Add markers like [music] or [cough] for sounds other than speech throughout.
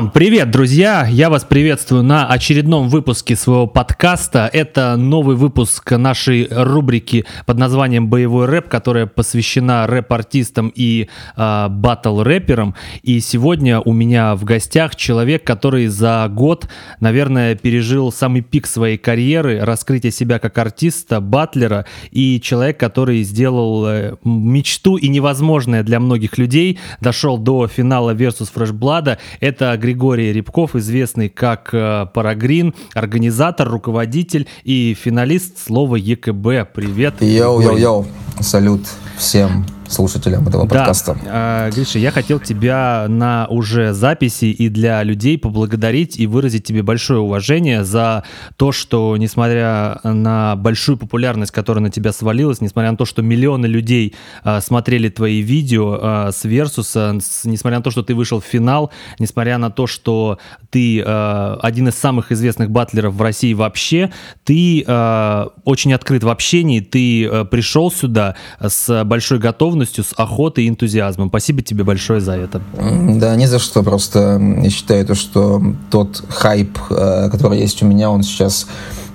Бам! Привет, друзья! Я вас приветствую на очередном выпуске своего подкаста. Это новый выпуск нашей рубрики под названием «Боевой рэп», которая посвящена рэп-артистам и э, батл-рэперам. И сегодня у меня в гостях человек, который за год, наверное, пережил самый пик своей карьеры, раскрытие себя как артиста, батлера, и человек, который сделал э, мечту и невозможное для многих людей, дошел до финала Fresh Blood. Это это Григорий Рябков, известный как э, Парагрин, организатор, руководитель и финалист слова ЕКБ. Привет. Yo-yo-yo. Салют всем слушателям этого да. подкаста. А, Гриша, я хотел тебя на уже записи и для людей поблагодарить и выразить тебе большое уважение за то, что, несмотря на большую популярность, которая на тебя свалилась, несмотря на то, что миллионы людей а, смотрели твои видео а, с Версуса, с, несмотря на то, что ты вышел в финал, несмотря на то, что ты а, один из самых известных батлеров в России вообще, ты а, очень открыт в общении, ты а, пришел сюда с большой готовностью готовностью, с охотой и энтузиазмом. Спасибо тебе большое за это. Да, ни за что. Просто я считаю, то, что тот хайп, э, который есть у меня, он сейчас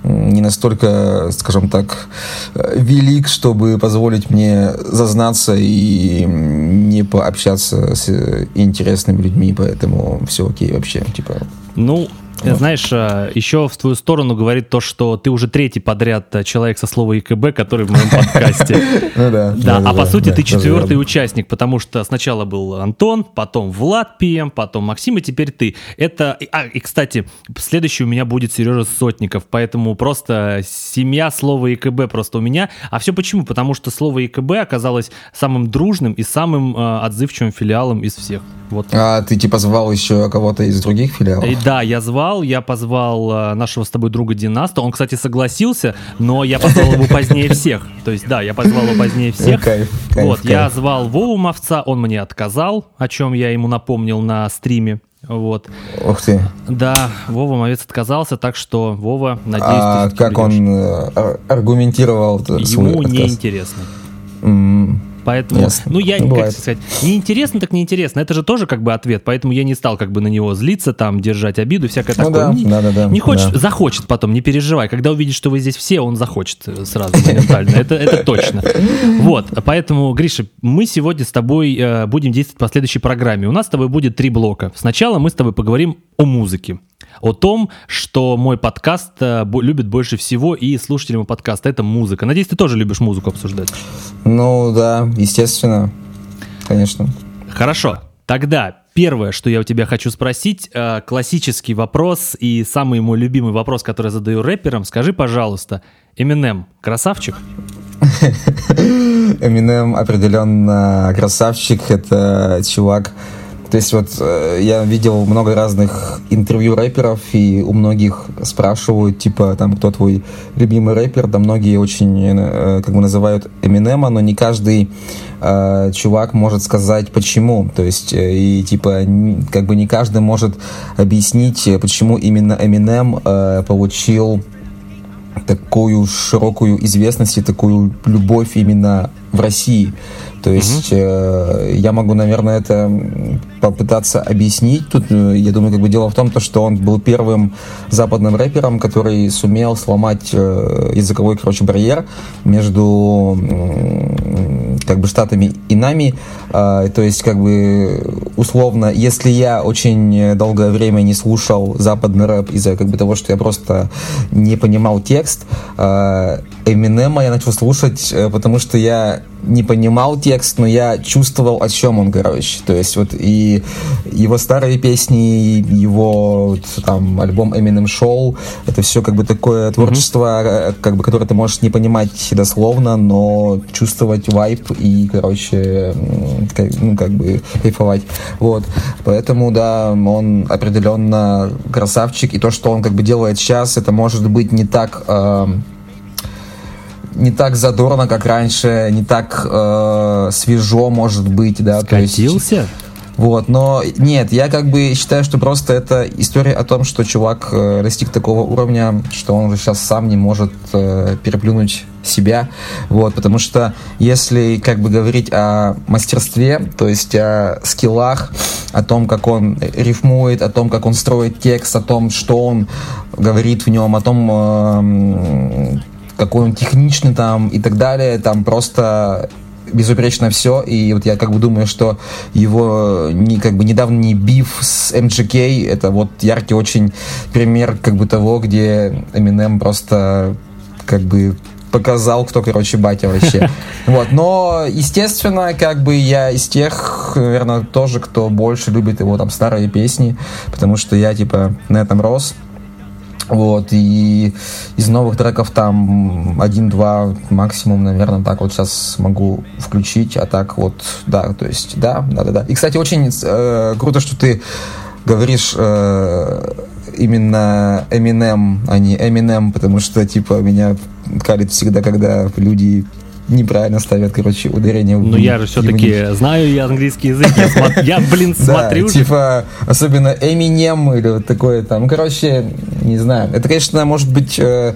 не настолько, скажем так, велик, чтобы позволить мне зазнаться и не пообщаться с интересными людьми, поэтому все окей вообще, типа. Ну. Знаешь, а, еще в твою сторону говорит то, что ты уже третий подряд а, человек со слова ИКБ, который в моем подкасте. [laughs] Ну да. Да, а по сути ты четвертый участник, потому что сначала был Антон, потом Влад ПМ, потом Максим, и теперь ты. Это, а, и кстати, следующий у меня будет Сережа Сотников, поэтому просто семья слова ИКБ просто у меня. А все почему? Потому что слово ИКБ оказалось самым дружным и самым отзывчивым филиалом из всех. Вот. А ты типа звал еще кого-то из других филиалов? И, да, я звал, я позвал э, нашего с тобой друга Династа. Он, кстати, согласился, но я позвал его позднее всех. То есть, да, я позвал его позднее всех. Кайф, кайф, вот, кайф. я звал Вову Мовца, он мне отказал, о чем я ему напомнил на стриме. Вот. Ух ты. Да, Вова Мовец отказался, так что Вова, надеюсь, а ты как он э, аргументировал Ему неинтересно. Mm. Поэтому, Ясно. ну я, ну, как сказать, неинтересно так неинтересно. Это же тоже как бы ответ, поэтому я не стал как бы на него злиться, там, держать обиду, всякое ну, такое. Да, не, да, да, да, не хочет, да. захочет потом, не переживай. Когда увидит, что вы здесь все, он захочет сразу моментально. Это, это точно. Вот, поэтому, Гриша, мы сегодня с тобой э, будем действовать по следующей программе. У нас с тобой будет три блока. Сначала мы с тобой поговорим о музыке о том, что мой подкаст э, любит больше всего и слушателям подкаста. Это музыка. Надеюсь, ты тоже любишь музыку обсуждать. Ну да, естественно. Конечно. Хорошо. Тогда первое, что я у тебя хочу спросить, э, классический вопрос и самый мой любимый вопрос, который я задаю рэперам. Скажи, пожалуйста, Eminem красавчик? [laughs] Eminem определенно красавчик. Это чувак, то есть вот э, я видел много разных интервью рэперов, и у многих спрашивают, типа, там, кто твой любимый рэпер, да многие очень, э, как бы называют Эминема, но не каждый э, чувак может сказать, почему. То есть, э, и типа, как бы не каждый может объяснить, почему именно Эминем э, получил такую широкую известность и такую любовь именно в России. То есть угу. э, я могу, наверное, это попытаться объяснить. Тут, э, я думаю, как бы дело в том, то, что он был первым западным рэпером, который сумел сломать э, языковой, короче, барьер между э, как бы штатами и нами. Э, то есть, как бы, условно, если я очень долгое время не слушал западный рэп из-за как бы того, что я просто не понимал текст, э, Эминема я начал слушать, э, потому что я не понимал текст, но я чувствовал, о чем он, короче. То есть вот и его старые песни, его там альбом Eminem Show, это все как бы такое творчество, mm-hmm. как бы, которое ты можешь не понимать дословно, но чувствовать вайп и, короче, как, ну, как бы кайфовать. Вот. Поэтому, да, он определенно красавчик, и то, что он как бы делает сейчас, это может быть не так... Э, не так задорно, как раньше, не так э, свежо, может быть, да. Скатился? Вот, но нет, я как бы считаю, что просто это история о том, что чувак э, достиг такого уровня, что он уже сейчас сам не может э, переплюнуть себя, вот, потому что если как бы говорить о мастерстве, то есть о скиллах, о том, как он рифмует, о том, как он строит текст, о том, что он говорит в нем, о том, э, какой он техничный там и так далее, там просто безупречно все, и вот я как бы думаю, что его не, как бы недавно не биф с MGK, это вот яркий очень пример как бы того, где Eminem просто как бы показал, кто, короче, батя вообще. [laughs] Вот, но, естественно, как бы я из тех, наверное, тоже, кто больше любит его там старые песни, потому что я, типа, на этом рос. Вот, и из новых треков там один-два максимум, наверное, так вот сейчас могу включить, а так вот, да, то есть, да, да, да, да. И, кстати, очень э, круто, что ты говоришь э, именно Eminem, а не Eminem, потому что, типа, меня калит всегда, когда люди неправильно ставят, короче, ударение. Ну, я же все-таки знаю я английский язык, я, смо... я блин, [laughs] смотрю. Да, типа, особенно Eminem или вот такое там. Короче, не знаю. Это, конечно, может быть э,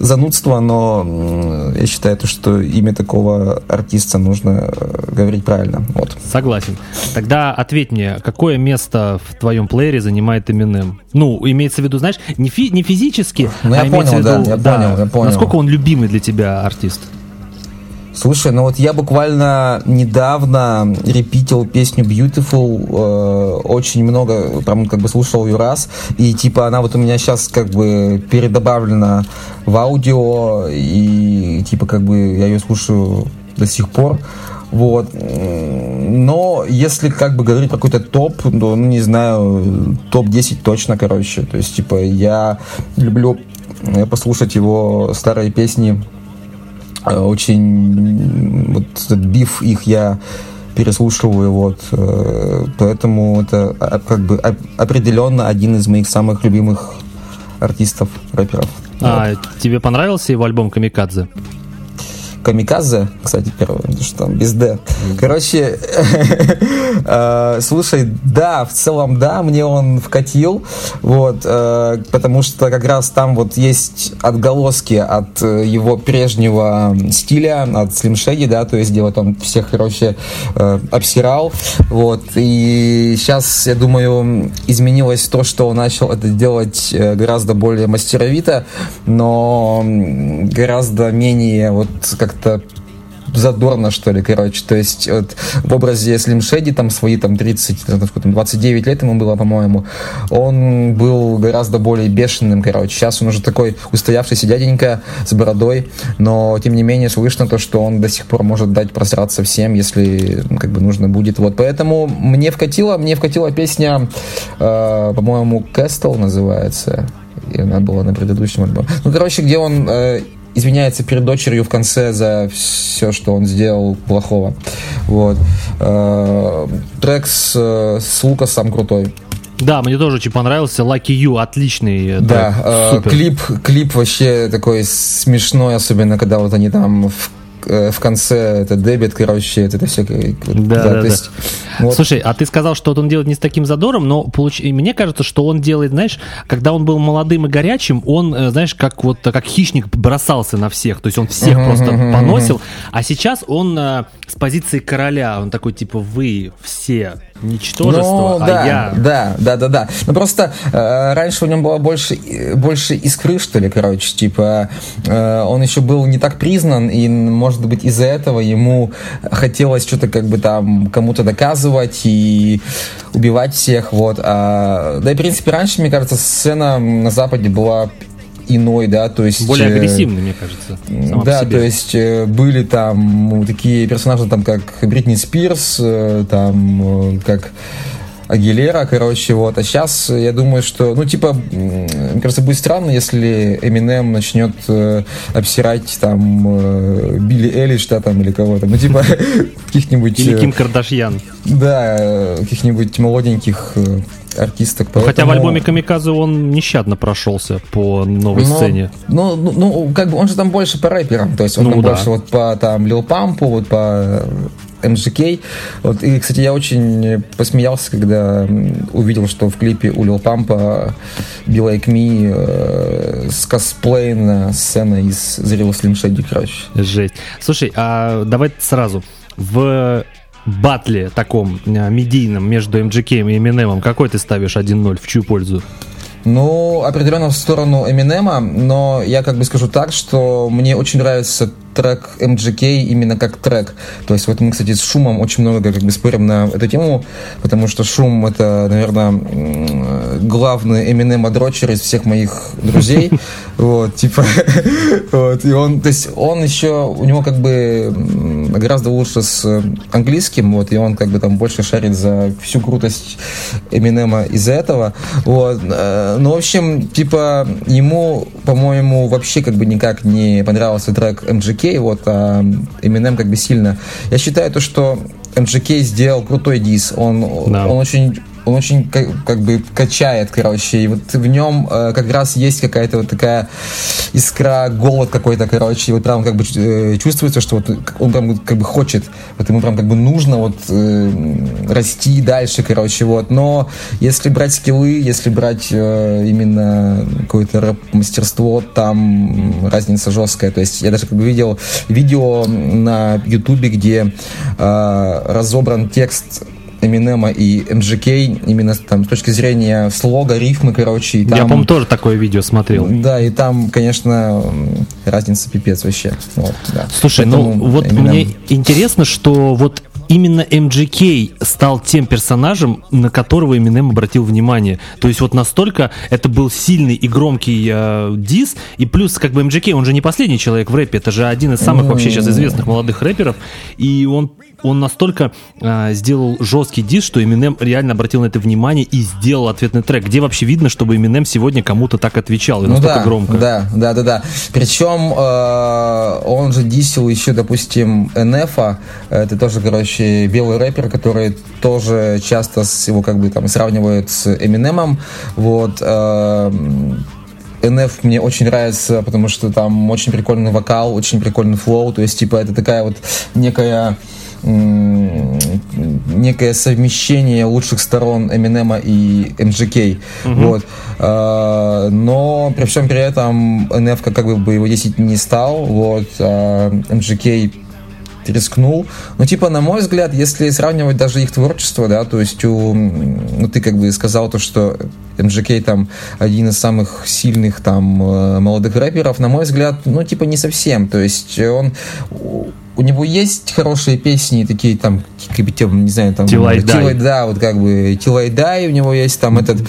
занудство, но я считаю, то, что имя такого артиста нужно э, говорить правильно. Вот. Согласен. Тогда ответь мне, какое место в твоем плеере занимает Eminem? Ну, имеется в виду, знаешь, не, фи не физически, ну, а я понял, в виду, да, я да, понял, я понял. насколько он любимый для тебя артист? Слушай, ну вот я буквально недавно репитил песню Beautiful, э, очень много, прям как бы слушал ее раз, и типа она вот у меня сейчас как бы передобавлена в аудио, и типа как бы я ее слушаю до сих пор. Вот. Но если как бы говорить про какой-то топ, то, ну, не знаю, топ-10 точно, короче. То есть, типа, я люблю э, послушать его старые песни очень вот этот биф их я переслушиваю, вот, э, поэтому это а, как бы определенно один из моих самых любимых артистов, рэперов. А вот. тебе понравился его альбом «Камикадзе»? Камиказе, кстати, первое, что там без Д. Короче, [laughs] э, слушай, да, в целом, да, мне он вкатил, вот, э, потому что как раз там вот есть отголоски от э, его прежнего стиля, от Shady, да, то есть где вот он всех, короче, обсирал, вот, и сейчас, я думаю, изменилось то, что он начал это делать гораздо более мастеровито, но гораздо менее вот как как-то задорно, что ли, короче. То есть вот, в образе Слим Шеди, там свои там 30, там, 29 лет ему было, по-моему, он был гораздо более бешеным, короче. Сейчас он уже такой устоявшийся дяденька с бородой, но тем не менее слышно то, что он до сих пор может дать просраться всем, если ну, как бы нужно будет. Вот поэтому мне вкатила, мне вкатила песня, э, по-моему, Кэстл называется. И она была на предыдущем альбоме. Ну, короче, где он э, извиняется перед дочерью в конце за все, что он сделал плохого. Вот. Э, трек с, с Лукасом крутой. Да, мне тоже очень понравился. Lucky You, отличный Да, э, клип, клип вообще такой смешной, особенно когда вот они там в Э, в конце это дебет, короче, это все. Да, да, да, да. Есть, вот. Слушай, а ты сказал, что вот он делает не с таким задором, но получ... и мне кажется, что он делает, знаешь, когда он был молодым и горячим, он, э, знаешь, как вот как хищник бросался на всех, то есть он всех uh-huh, просто uh-huh, поносил, а сейчас он э, с позиции короля, он такой типа вы все ничтожество, ну, а да, я... Да, да, да, да. Ну просто э, раньше у него было больше, больше искры, что ли, короче, типа э, он еще был не так признан, и, может быть, из-за этого ему хотелось что-то как бы там кому-то доказывать и убивать всех, вот. А, да и, в принципе, раньше, мне кажется, сцена на Западе была иной, да, то есть... Более э, агрессивный, мне кажется. Да, то есть э, были там такие персонажи, там, как Бритни Спирс, э, там, как Агилера, короче, вот. А сейчас я думаю, что, ну, типа, мне кажется, будет странно, если Eminem начнет э, обсирать там э, Билли Элиш, да, там, или кого-то. Ну, типа, [laughs] каких-нибудь... Или Ким Кардашьян. Да, каких-нибудь молоденьких артисток. Поэтому... Хотя в альбоме Камиказы он нещадно прошелся по новой но, сцене. Ну, ну, ну, как бы он же там больше по рэперам, то есть он ну, там да. больше вот по там Лил Пампу, вот по MGK. Вот, и, кстати, я очень посмеялся, когда увидел, что в клипе у Лил Пампа Be Like Me э, с косплеем сцена из Real Slim Shady, короче. Жесть. Слушай, а давай сразу. В батле таком э, медийном между MGK и Eminem какой ты ставишь 1-0? В чью пользу? Ну, определенно в сторону Эминема, но я как бы скажу так, что мне очень нравится трек MGK именно как трек. То есть вот мы, кстати, с Шумом очень много как бы спорим на эту тему, потому что Шум это, наверное, главный Eminem дрочер из всех моих друзей. [laughs] Вот, типа, [laughs] вот, и он, то есть он еще, у него как бы гораздо лучше с английским, вот, и он как бы там больше шарит за всю крутость Эминема из-за этого, вот, э, ну, в общем, типа, ему, по-моему, вообще как бы никак не понравился трек MGK, MGK, вот, а Eminem как бы сильно. Я считаю то, что MGK сделал крутой дис. Он, да. он очень он очень как, как бы качает, короче, и вот в нем э, как раз есть какая-то вот такая искра, голод какой-то, короче, и вот прям как бы э, чувствуется, что вот он прям как бы хочет, вот ему прям как бы нужно вот э, расти дальше, короче, вот, но если брать скиллы, если брать э, именно какое-то рэп-мастерство, там разница жесткая, то есть я даже как бы видел видео на ютубе, где э, разобран текст Эминема и MGK именно там с точки зрения слога, рифмы, короче. И там, Я, по-моему, тоже такое видео смотрел. Да, и там, конечно, разница пипец вообще. Вот, да. Слушай, ну Поэтому ну вот Eminem... мне интересно, что вот именно MGK стал тем персонажем, на которого Eminem обратил внимание. То есть вот настолько это был сильный и громкий э, дис, и плюс как бы MGK, он же не последний человек в рэпе, это же один из самых вообще сейчас известных молодых рэперов, и он он настолько э, сделал жесткий дис, что Eminem реально обратил на это внимание и сделал ответный трек. Где вообще видно, чтобы Eminem сегодня кому-то так отвечал и ну настолько да, громко? Да, да, да, да. Причем э, он же дисил еще, допустим, НФа. Это тоже, короче, белый рэпер, который тоже часто с, его как бы там сравнивают с Эминемом. Вот. Э, НФ мне очень нравится, потому что там очень прикольный вокал, очень прикольный флоу, то есть, типа, это такая вот некая некое совмещение лучших сторон Эминема и MGK. Угу. Вот. А, но при всем при этом НФ как бы его 10 не стал. Вот. А MGK рискнул. Ну, типа, на мой взгляд, если сравнивать даже их творчество, да, то есть у, ну, ты как бы сказал то, что MGK там один из самых сильных там э, молодых рэперов, на мой взгляд, ну, типа, не совсем. То есть он у него есть хорошие песни, такие там, бы, не знаю, там... Тилайдай. Да, вот как бы Тилайдай у него есть, там этот...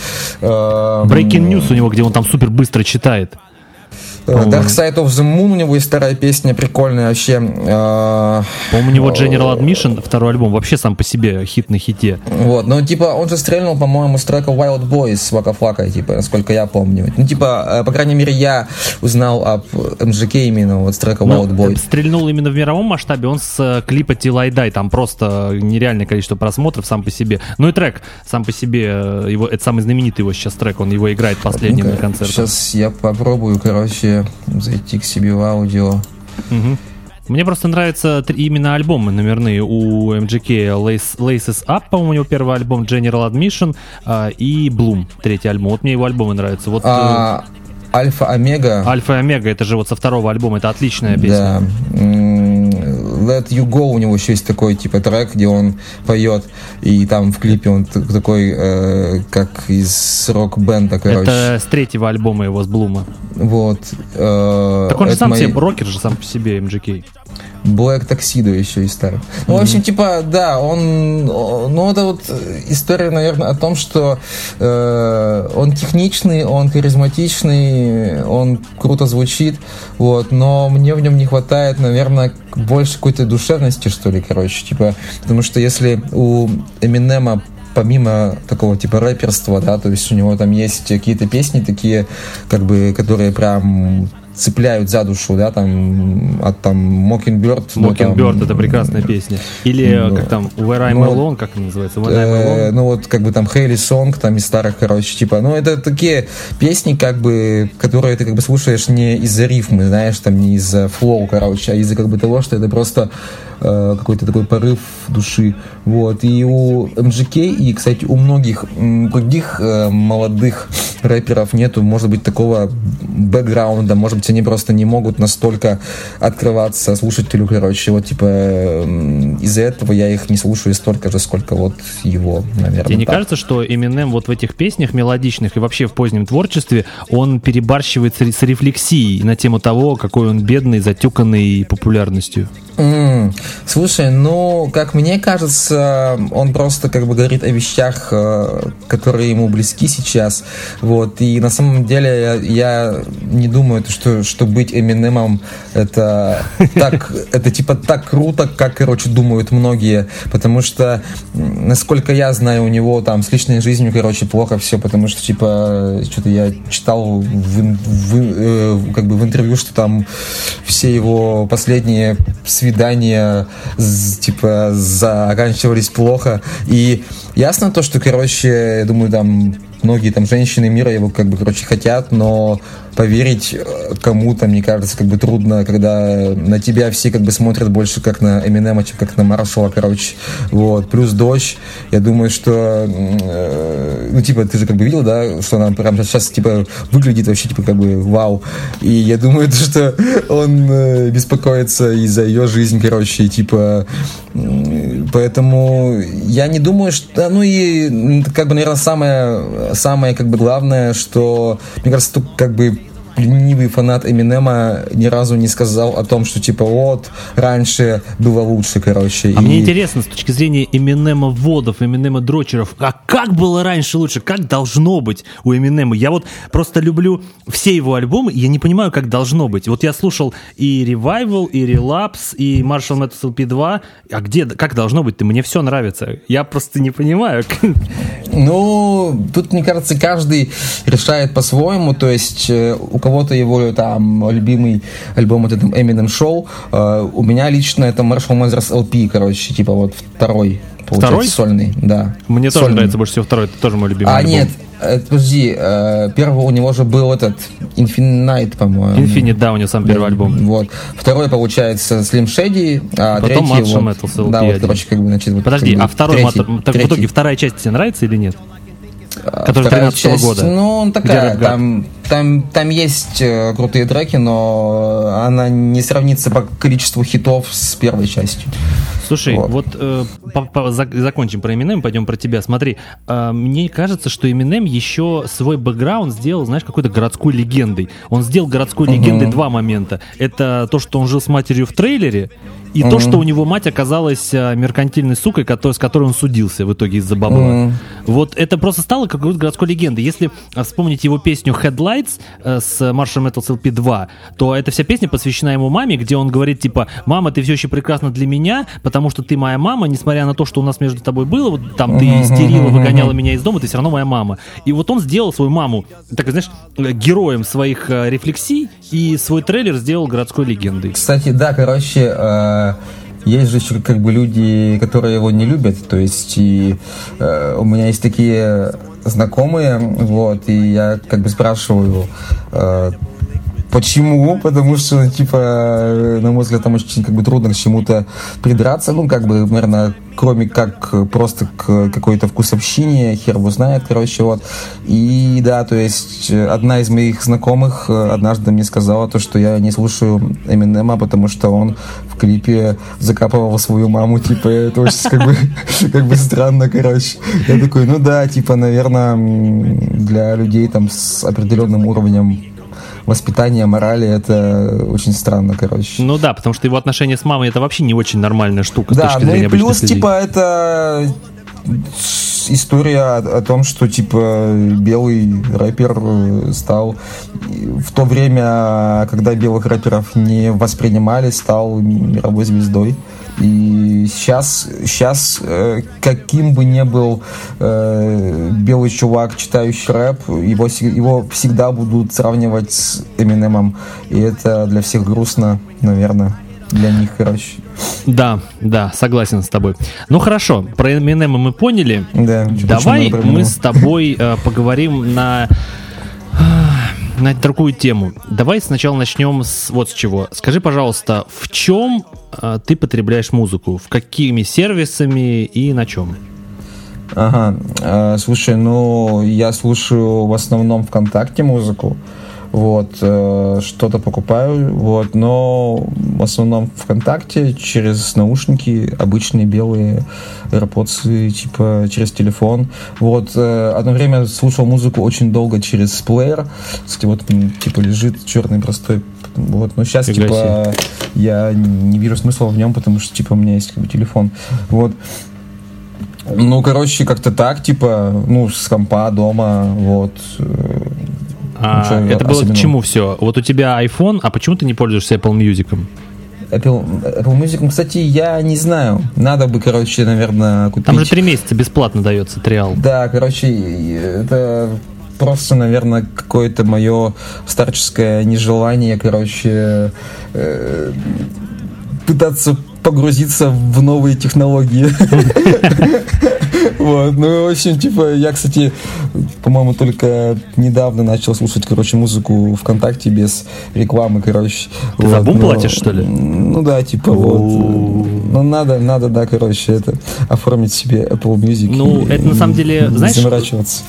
Э, Breaking News у него, где он там супер быстро читает. Dark Side of the Moon у него есть вторая песня прикольная вообще. Э, По-моему, у него General Admission, второй альбом, вообще сам по себе хит на хите. Вот, ну типа он же стрельнул, по-моему, с трека Wild Boys с Флака, типа, насколько я помню. Ну типа, э, по крайней мере, я узнал об MGK именно вот с трека ну, Wild Boys. Стрельнул именно в мировом масштабе, он с э, клипа Till I Die, там просто нереальное количество просмотров сам по себе. Ну и трек сам по себе, его, это самый знаменитый его сейчас трек, он его играет последним на концерте. Сейчас я попробую, короче, зайти к себе в аудио. Угу. Мне просто нравятся именно альбомы номерные у MGK Lace, Laces Up, по-моему, у него первый альбом General Admission э, и Bloom, третий альбом. Вот мне его альбомы нравятся. Вот, а, э, Альфа Омега. Альфа Омега, это же вот со второго альбома, это отличная песня. Да. Let You Go у него еще есть такой типа трек, где он поет, и там в клипе он такой, э, как из рок-бенда, короче. Это с третьего альбома его, с Блума. Вот. Э, так он же сам мои... себе, рокер же сам по себе, MGK. Black Tuxedo еще и старый. Ну, mm-hmm. в общем, типа, да, он, ну, это вот история, наверное, о том, что э, он техничный, он харизматичный, он круто звучит, вот, но мне в нем не хватает, наверное, больше какой-то душевности, что ли, короче, типа, потому что если у Эминема помимо такого типа рэперства, да, то есть у него там есть какие-то песни такие, как бы, которые прям цепляют за душу, да, там, от там Mockingbird. Mockingbird, это прекрасная песня. Или, ну, как там, Where I'm ну, Alone, как она называется? When I'm Alone? Ну, вот, как бы там Hayley Song, там из старых, короче, типа, ну, это такие песни, как бы, которые ты как бы слушаешь не из-за рифмы, знаешь, там, не из-за флоу, короче, а из-за как бы того, что это просто э, какой-то такой порыв души. Вот. И у МЖК, и, кстати, у многих других э, молодых рэперов нету, может быть, такого бэкграунда, может быть, они просто не могут настолько открываться слушателю, короче, вот, типа, из-за этого я их не слушаю столько же, сколько вот его, наверное. Тебе не так. кажется, что Eminem вот в этих песнях мелодичных и вообще в позднем творчестве он перебарщивает с рефлексией на тему того, какой он бедный, затюканный популярностью? Mm. Слушай, ну, как мне кажется, он просто как бы говорит о вещах, э, которые ему близки сейчас. Вот. И на самом деле я, я не думаю, что, что быть Эминемом это так, [laughs] это типа так круто, как, короче, думают многие. Потому что, насколько я знаю, у него там с личной жизнью, короче, плохо все, потому что, типа, что-то я читал в, в, э, как бы в интервью, что там все его последние свидания типа заканчивались плохо. И ясно то, что, короче, я думаю, там многие там женщины мира его как бы, короче, хотят, но поверить э, кому-то, мне кажется, как бы трудно, когда на тебя все как бы смотрят больше как на Эминема, чем как на Маршала, короче. Вот. Плюс дождь. Я думаю, что э, ну, типа, ты же как бы видел, да, что она прям сейчас, типа, выглядит вообще, типа, как бы вау. И я думаю, [laughs] что он э, беспокоится и за ее жизнь, короче, и, типа, поэтому я не думаю, что, ну и, как бы, наверное, самое, самое, как бы, главное, что, мне кажется, как бы, ленивый фанат Эминема ни разу не сказал о том, что типа вот, раньше было лучше, короче. А и... мне интересно, с точки зрения Эминема водов, Эминема дрочеров, а как было раньше лучше, как должно быть у Эминема? Я вот просто люблю все его альбомы, и я не понимаю, как должно быть. Вот я слушал и Revival, и Relapse, и Marshall Mathers LP2, а где, как должно быть? Ты Мне все нравится. Я просто не понимаю. Ну, тут, мне кажется, каждый решает по-своему, то есть э, у кого-то его там любимый альбом это там Eminem Show. Uh, у меня лично это Marshall Mathers LP, короче, типа вот второй. Второй? Сольный, да. Мне сольный. тоже нравится больше всего второй, это тоже мой любимый А, альбом. нет, э, подожди, э, первый у него же был этот Infinite, по-моему. Infinite, да, у него сам первый альбом. Вот. Второй, получается, Slim Shady, а Потом третий... Marshall вот, Да, вот, короче, как бы, значит... Вот, Подожди, как бы, а второй, третий, так, третий. в итоге вторая часть тебе нравится или нет? Который 13 -го года. Ну, такая, там, там, там есть э, крутые треки, но она не сравнится по количеству хитов с первой частью. Слушай, вот, вот э, по, по, за, закончим про Eminem, пойдем про тебя. Смотри, э, мне кажется, что Eminem еще свой бэкграунд сделал, знаешь, какой-то городской легендой. Он сделал городской uh-huh. легендой два момента. Это то, что он жил с матерью в трейлере, и mm-hmm. то, что у него мать оказалась а, меркантильной сукой, который, с которой он судился в итоге из-за бабла. Mm-hmm. Вот это просто стало какой-то городской легендой. Если а, вспомнить его песню Headlights э, с Marshall Metals LP 2, то эта вся песня посвящена ему маме, где он говорит, типа, мама, ты все еще прекрасна для меня, потому что ты моя мама, несмотря на то, что у нас между тобой было, вот там ты истерила, выгоняла меня из дома, ты все равно моя мама. И вот он сделал свою маму, так знаешь, героем своих э, рефлексий, и свой трейлер сделал городской легендой. Кстати, да, короче, э есть же еще как бы люди, которые его не любят, то есть и э, у меня есть такие знакомые, вот, и я как бы спрашиваю, э, Почему? Потому что, типа, на мой взгляд, там очень как бы трудно к чему-то придраться. Ну, как бы, наверное, кроме как просто к какой-то вкусовщине, хер его знает, короче, вот. И да, то есть одна из моих знакомых однажды мне сказала то, что я не слушаю Эминема, потому что он в клипе закапывал свою маму, типа, это очень как бы, [laughs] как бы странно, короче. Я такой, ну да, типа, наверное, для людей там с определенным уровнем воспитание морали, это очень странно, короче. Ну да, потому что его отношения с мамой это вообще не очень нормальная штука да, с точки ну и плюс, типа, это история о, о том, что типа белый рэпер э, стал в то время, когда белых рэперов не воспринимали, стал мировой звездой. И сейчас, сейчас э, каким бы ни был э, белый чувак, читающий рэп, его, его всегда будут сравнивать с Эминемом. И это для всех грустно, наверное для них, короче. Да, да, согласен с тобой. Ну хорошо, про Эминема мы поняли. Да. Давай мы с тобой э, поговорим на на другую тему. Давай сначала начнем с вот с чего. Скажи, пожалуйста, в чем э, ты потребляешь музыку? В какими сервисами и на чем? Ага, э, слушай, ну я слушаю в основном ВКонтакте музыку вот, э, что-то покупаю, вот, но в основном ВКонтакте через наушники, обычные белые AirPods, типа через телефон, вот, э, одно время слушал музыку очень долго через плеер, кстати, вот, типа, лежит черный простой вот, но сейчас, Фига типа, я не вижу смысла в нем, потому что, типа, у меня есть как бы, телефон. Вот. Ну, короче, как-то так, типа, ну, с компа дома, вот. А, это было к чему все? Вот у тебя iPhone, а почему ты не пользуешься Apple Music? Apple, Apple Music, кстати, я не знаю. Надо бы, короче, наверное, купить. Там же три месяца бесплатно дается триал. Да, короче, это просто, наверное, какое-то мое старческое нежелание, короче, э, пытаться погрузиться в новые технологии. [laughs] Вот, ну, в общем, типа, я, кстати, по-моему, только недавно начал слушать, короче, музыку ВКонтакте без рекламы, короче. Ты за бум платишь, что ли? Ну да, типа, вот. Ну, надо, надо, да, короче, это, оформить себе Apple Music. Ну, это на самом деле, знаешь,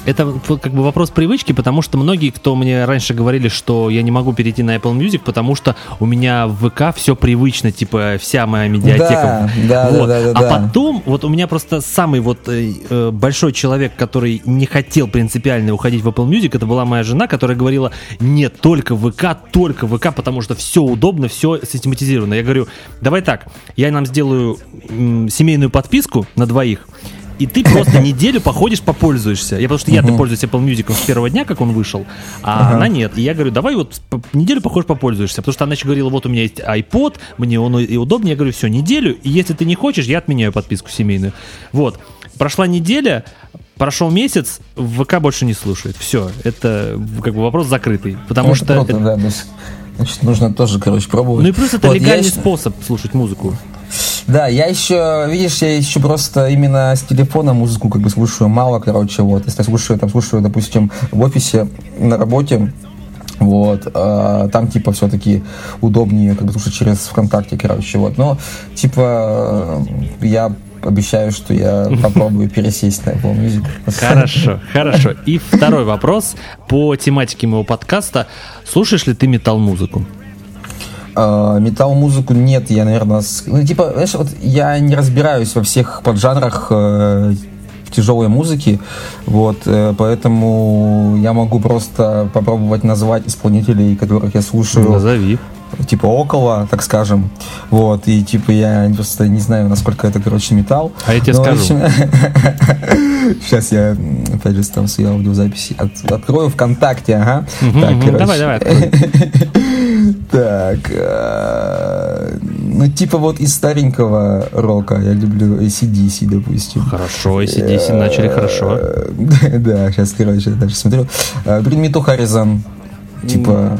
это как бы вопрос привычки, потому что многие, кто мне раньше говорили, что я не могу перейти на Apple Music, потому что у меня в ВК все привычно, типа, вся моя медиатека. Да, да, вот. да, да, да. А потом, вот у меня просто самый вот э, э, большой человек, который не хотел принципиально уходить в Apple Music, это была моя жена, которая говорила, нет, только ВК, только ВК, потому что все удобно, все систематизировано. Я говорю, давай так, я нам сделаю м, семейную подписку на двоих, и ты просто [laughs] неделю походишь, попользуешься. Я потому что я-то пользуюсь Apple Music с первого дня, как он вышел, а она нет. И я говорю, давай вот неделю походишь, попользуешься. Потому что она еще говорила, вот у меня есть iPod, мне он и удобнее. Я говорю, все, неделю, и если ты не хочешь, я отменяю подписку семейную. Вот. Прошла неделя, прошел месяц, ВК больше не слушает. Все, это как бы вопрос закрытый. Потому это что... Круто, это... да, Значит, нужно тоже, короче, пробовать. Ну и плюс это вот легальный еще... способ слушать музыку. Да, я еще, видишь, я еще просто именно с телефона музыку как бы слушаю мало, короче, вот. Если я слушаю, там, слушаю, допустим, в офисе, на работе, вот, а, там типа все-таки удобнее как бы слушать через ВКонтакте, короче, вот, но типа я обещаю, что я попробую пересесть на Apple Music. Хорошо, хорошо. И второй вопрос по тематике моего подкаста. Слушаешь ли ты метал-музыку? Uh, металл-музыку нет, я, наверное, с... ну, типа, знаешь, вот я не разбираюсь во всех поджанрах э, тяжелой музыки, вот, э, поэтому я могу просто попробовать назвать исполнителей, которых я слушаю. Назови типа около, так скажем. Вот, и типа я просто не знаю, насколько это, короче, металл. А я тебе Но, скажу. Сейчас [laughs] я, опять же, там свои аудиозаписи от, открою ВКонтакте, ага. так. Давай, давай, [laughs] Так, э, ну, типа вот из старенького рока я люблю ACDC, допустим. Хорошо, ACDC начали хорошо. [laughs] Да, сейчас, короче, дальше смотрю. Bring Me to Horizon, типа...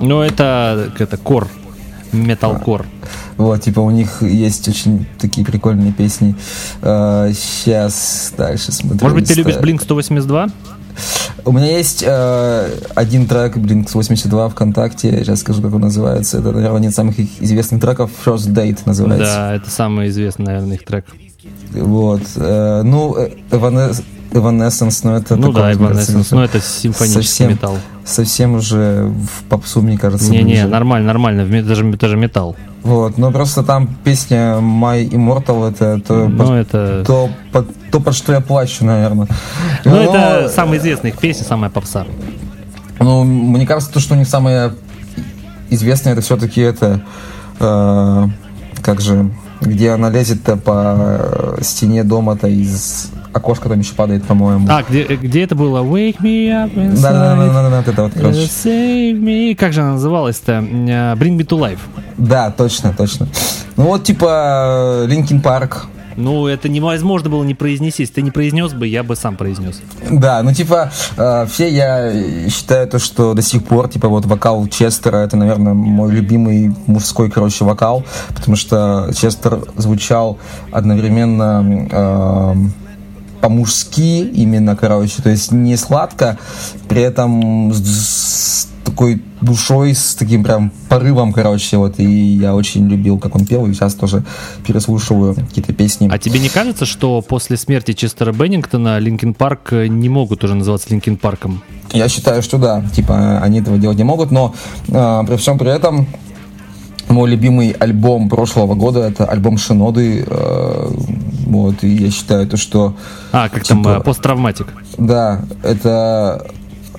Ну, это, это кор, металкор. Вот, типа, у них есть очень такие прикольные песни. Сейчас а, дальше смотрю. Может быть, ты любишь Blink 182? У меня есть э, один трек Blink 182 ВКонтакте, сейчас скажу, как он называется. Это, наверное, один из самых известных треков. First Date называется. Да, это самый известный, наверное, их трек. Вот. Э, ну, Evanes Evanescence, но это Ну да, Evanescence, но это симфонический совсем, металл. Совсем уже в попсу, мне кажется. Не-не, нормально, нормально, даже, даже металл. Вот, но просто там песня My Immortal, это то, ну, это... То, под, то, под что я плачу, наверное. Ну, но... это самая известная их песня, самая попса. Ну, мне кажется, то, что у них самое известное, это все-таки это, э, как же, где она лезет-то по стене дома-то из окошко там еще падает, по-моему. А, где, где это было? Wake me up inside, Да, да, да, да, да, вот это вот, короче. Save me. Как же она называлась-то? Э, Bring me to life. Да, точно, точно. Ну вот, типа, Linkin Park, ну, это невозможно было не произнести. Если ты не произнес бы, я бы сам произнес. Да, ну типа, э, все я считаю то, что до сих пор, типа, вот вокал Честера, это, наверное, мой любимый мужской, короче, вокал, потому что Честер звучал одновременно э, по-мужски именно, короче, то есть не сладко, при этом такой душой, с таким прям порывом, короче, вот, и я очень любил, как он пел, и сейчас тоже переслушиваю какие-то песни. А тебе не кажется, что после смерти Честера Беннингтона Linkin Park не могут уже называться Linkin Park ом? Я считаю, что да, типа, они этого делать не могут, но э, при всем при этом мой любимый альбом прошлого года это альбом Шиноды. Э, вот, и я считаю то, что... А, как типа, там, Post Traumatic. Да, это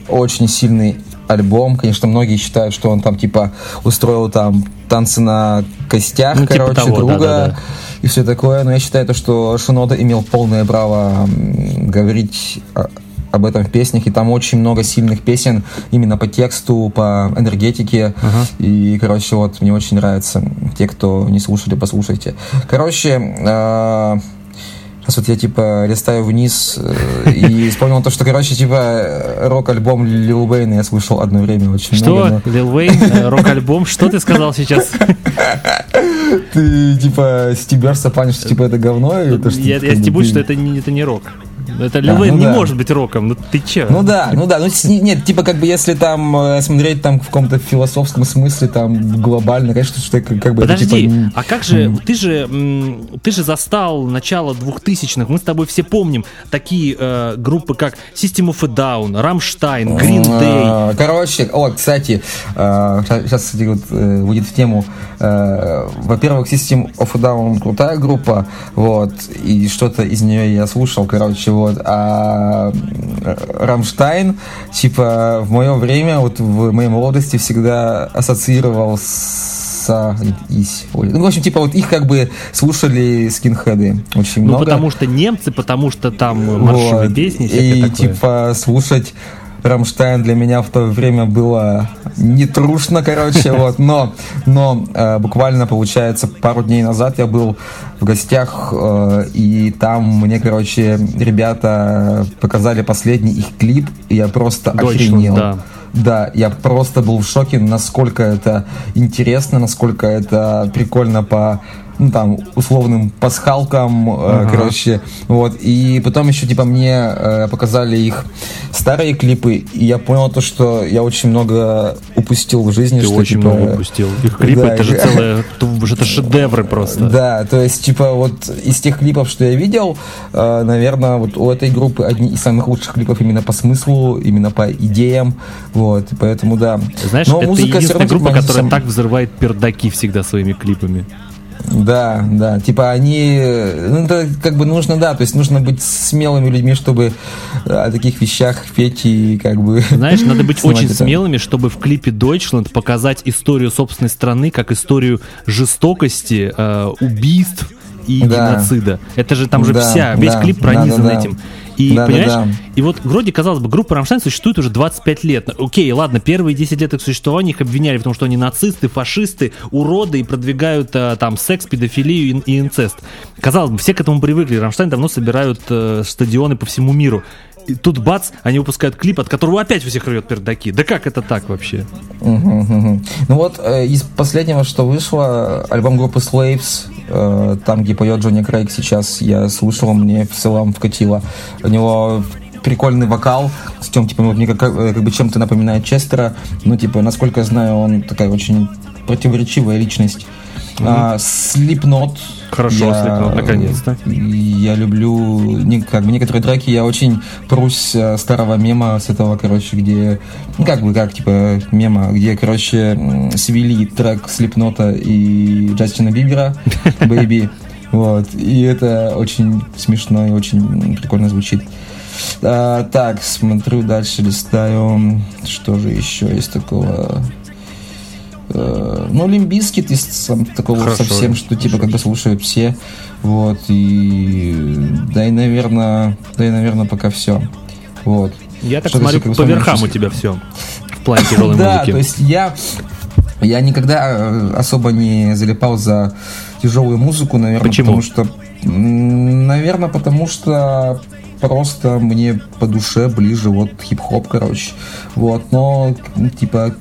очень сильный альбом. Конечно, многие считают, что он там типа устроил там танцы на костях, ну, типа короче, типа того, друга да, да, да. и все такое. Но я считаю, то, что Шинода имел полное право говорить об этом в песнях, и там очень много сильных песен именно по тексту, по энергетике, uh-huh. и, короче, вот, мне очень нравится. Те, кто не слушали, послушайте. Короче, э- Сейчас вот я, типа, листаю вниз э, и [laughs] вспомнил то, что, короче, типа, рок-альбом Лил Уэйна я слышал одно время очень что? много. Что? Лил Уэйн? Э, [laughs] рок-альбом? Что ты сказал сейчас? Ты, типа, стебешься, панишь, что, типа, это говно? Я, я стебусь, что это не рок. Это Лил ну не да. может быть роком, ну ты че? Ну да, ну да, ну нет, типа как бы если там э, смотреть там в каком-то философском смысле, там глобально, конечно, что как, как бы... Подожди, это, типа... а как же, ты же, ты же застал начало двухтысячных, мы с тобой все помним такие э, группы, как System of a Down, Rammstein, Green Day. Короче, о, кстати, э, сейчас, кстати, вот, э, будет в тему, э, во-первых, System of a Down крутая группа, вот, и что-то из нее я слушал, короче, вот. А Рамштайн, типа, в мое время, вот в моей молодости всегда ассоциировал с ну, в общем, типа, вот их как бы слушали скинхеды очень ну, много. Ну, потому что немцы, потому что там маршевые вот. песни. И, такое. типа, слушать Рамштайн для меня в то время было не трушно, короче, [laughs] вот, но, но э, буквально, получается, пару дней назад я был в гостях, э, и там мне, короче, ребята показали последний их клип, и я просто Deutschland, охренел. Да. Да, я просто был в шоке, насколько это интересно, насколько это прикольно по ну, там, условным пасхалкам, э, ага. короче, вот, и потом еще, типа, мне э, показали их старые клипы, и я понял то, что я очень много упустил в жизни. Ты что, очень типа, много упустил. Их клипы, да, это же [laughs] целые, это шедевры просто. Да, то есть, типа, вот из тех клипов, что я видел, э, наверное, вот у этой группы одни из самых лучших клипов именно по смыслу, именно по идеям, вот, поэтому, да. Знаешь, Но это музыка единственная группа, типа, которая сам... так взрывает пердаки всегда своими клипами. Да, да, типа они, ну, это как бы нужно, да, то есть нужно быть смелыми людьми, чтобы о таких вещах петь и как бы... Знаешь, надо быть очень это. смелыми, чтобы в клипе Deutschland показать историю собственной страны как историю жестокости, э, убийств и да. геноцида. Это же там же да, вся, весь да, клип пронизан да, да, этим. И, да, понимаешь, да, да. и вот вроде, казалось бы, группа Рамштайн существует уже 25 лет. Окей, ладно, первые 10 лет их существования их обвиняли в том, что они нацисты, фашисты, уроды и продвигают а, там секс, педофилию и, и инцест. Казалось бы, все к этому привыкли. Рамштайн давно собирают э, стадионы по всему миру. И тут бац, они выпускают клип, от которого опять у всех рвет пердаки. Да как это так вообще? Ну вот э, из последнего, что вышло, альбом группы Slaves, э, там, где поет Джонни Крейг сейчас, я слушал, мне в целом вкатило. У него прикольный вокал, с тем, типа, вот мне как, э, как бы чем-то напоминает Честера, ну, типа, насколько я знаю, он такая очень противоречивая личность. Mm-hmm. А. Хорошо, Slipknot, наконец-то. Я люблю как бы некоторые треки, я очень прусь э, старого мема с этого, короче, где, ну как бы, как, типа, мема, где, короче, свели трек Слепнота и Джастина Бибера, [laughs] Baby. Вот. И это очень смешно и очень прикольно звучит. А, так, смотрю дальше, листаю. Что же еще есть такого? Э, ну, Лимбиски, ты сам такого Хорошо, совсем, что типа как бы слушают все. Вот, и да и, наверное, да и, наверное, пока все. Вот. Я так Что-то смотрю, по верхам у тебя все. В плане тяжелой [laughs] Да, музыки. то есть я, я никогда э, особо не залипал за тяжелую музыку, наверное, Почему? потому что, наверное, потому что просто мне по душе ближе вот хип-хоп, короче. Вот, но типа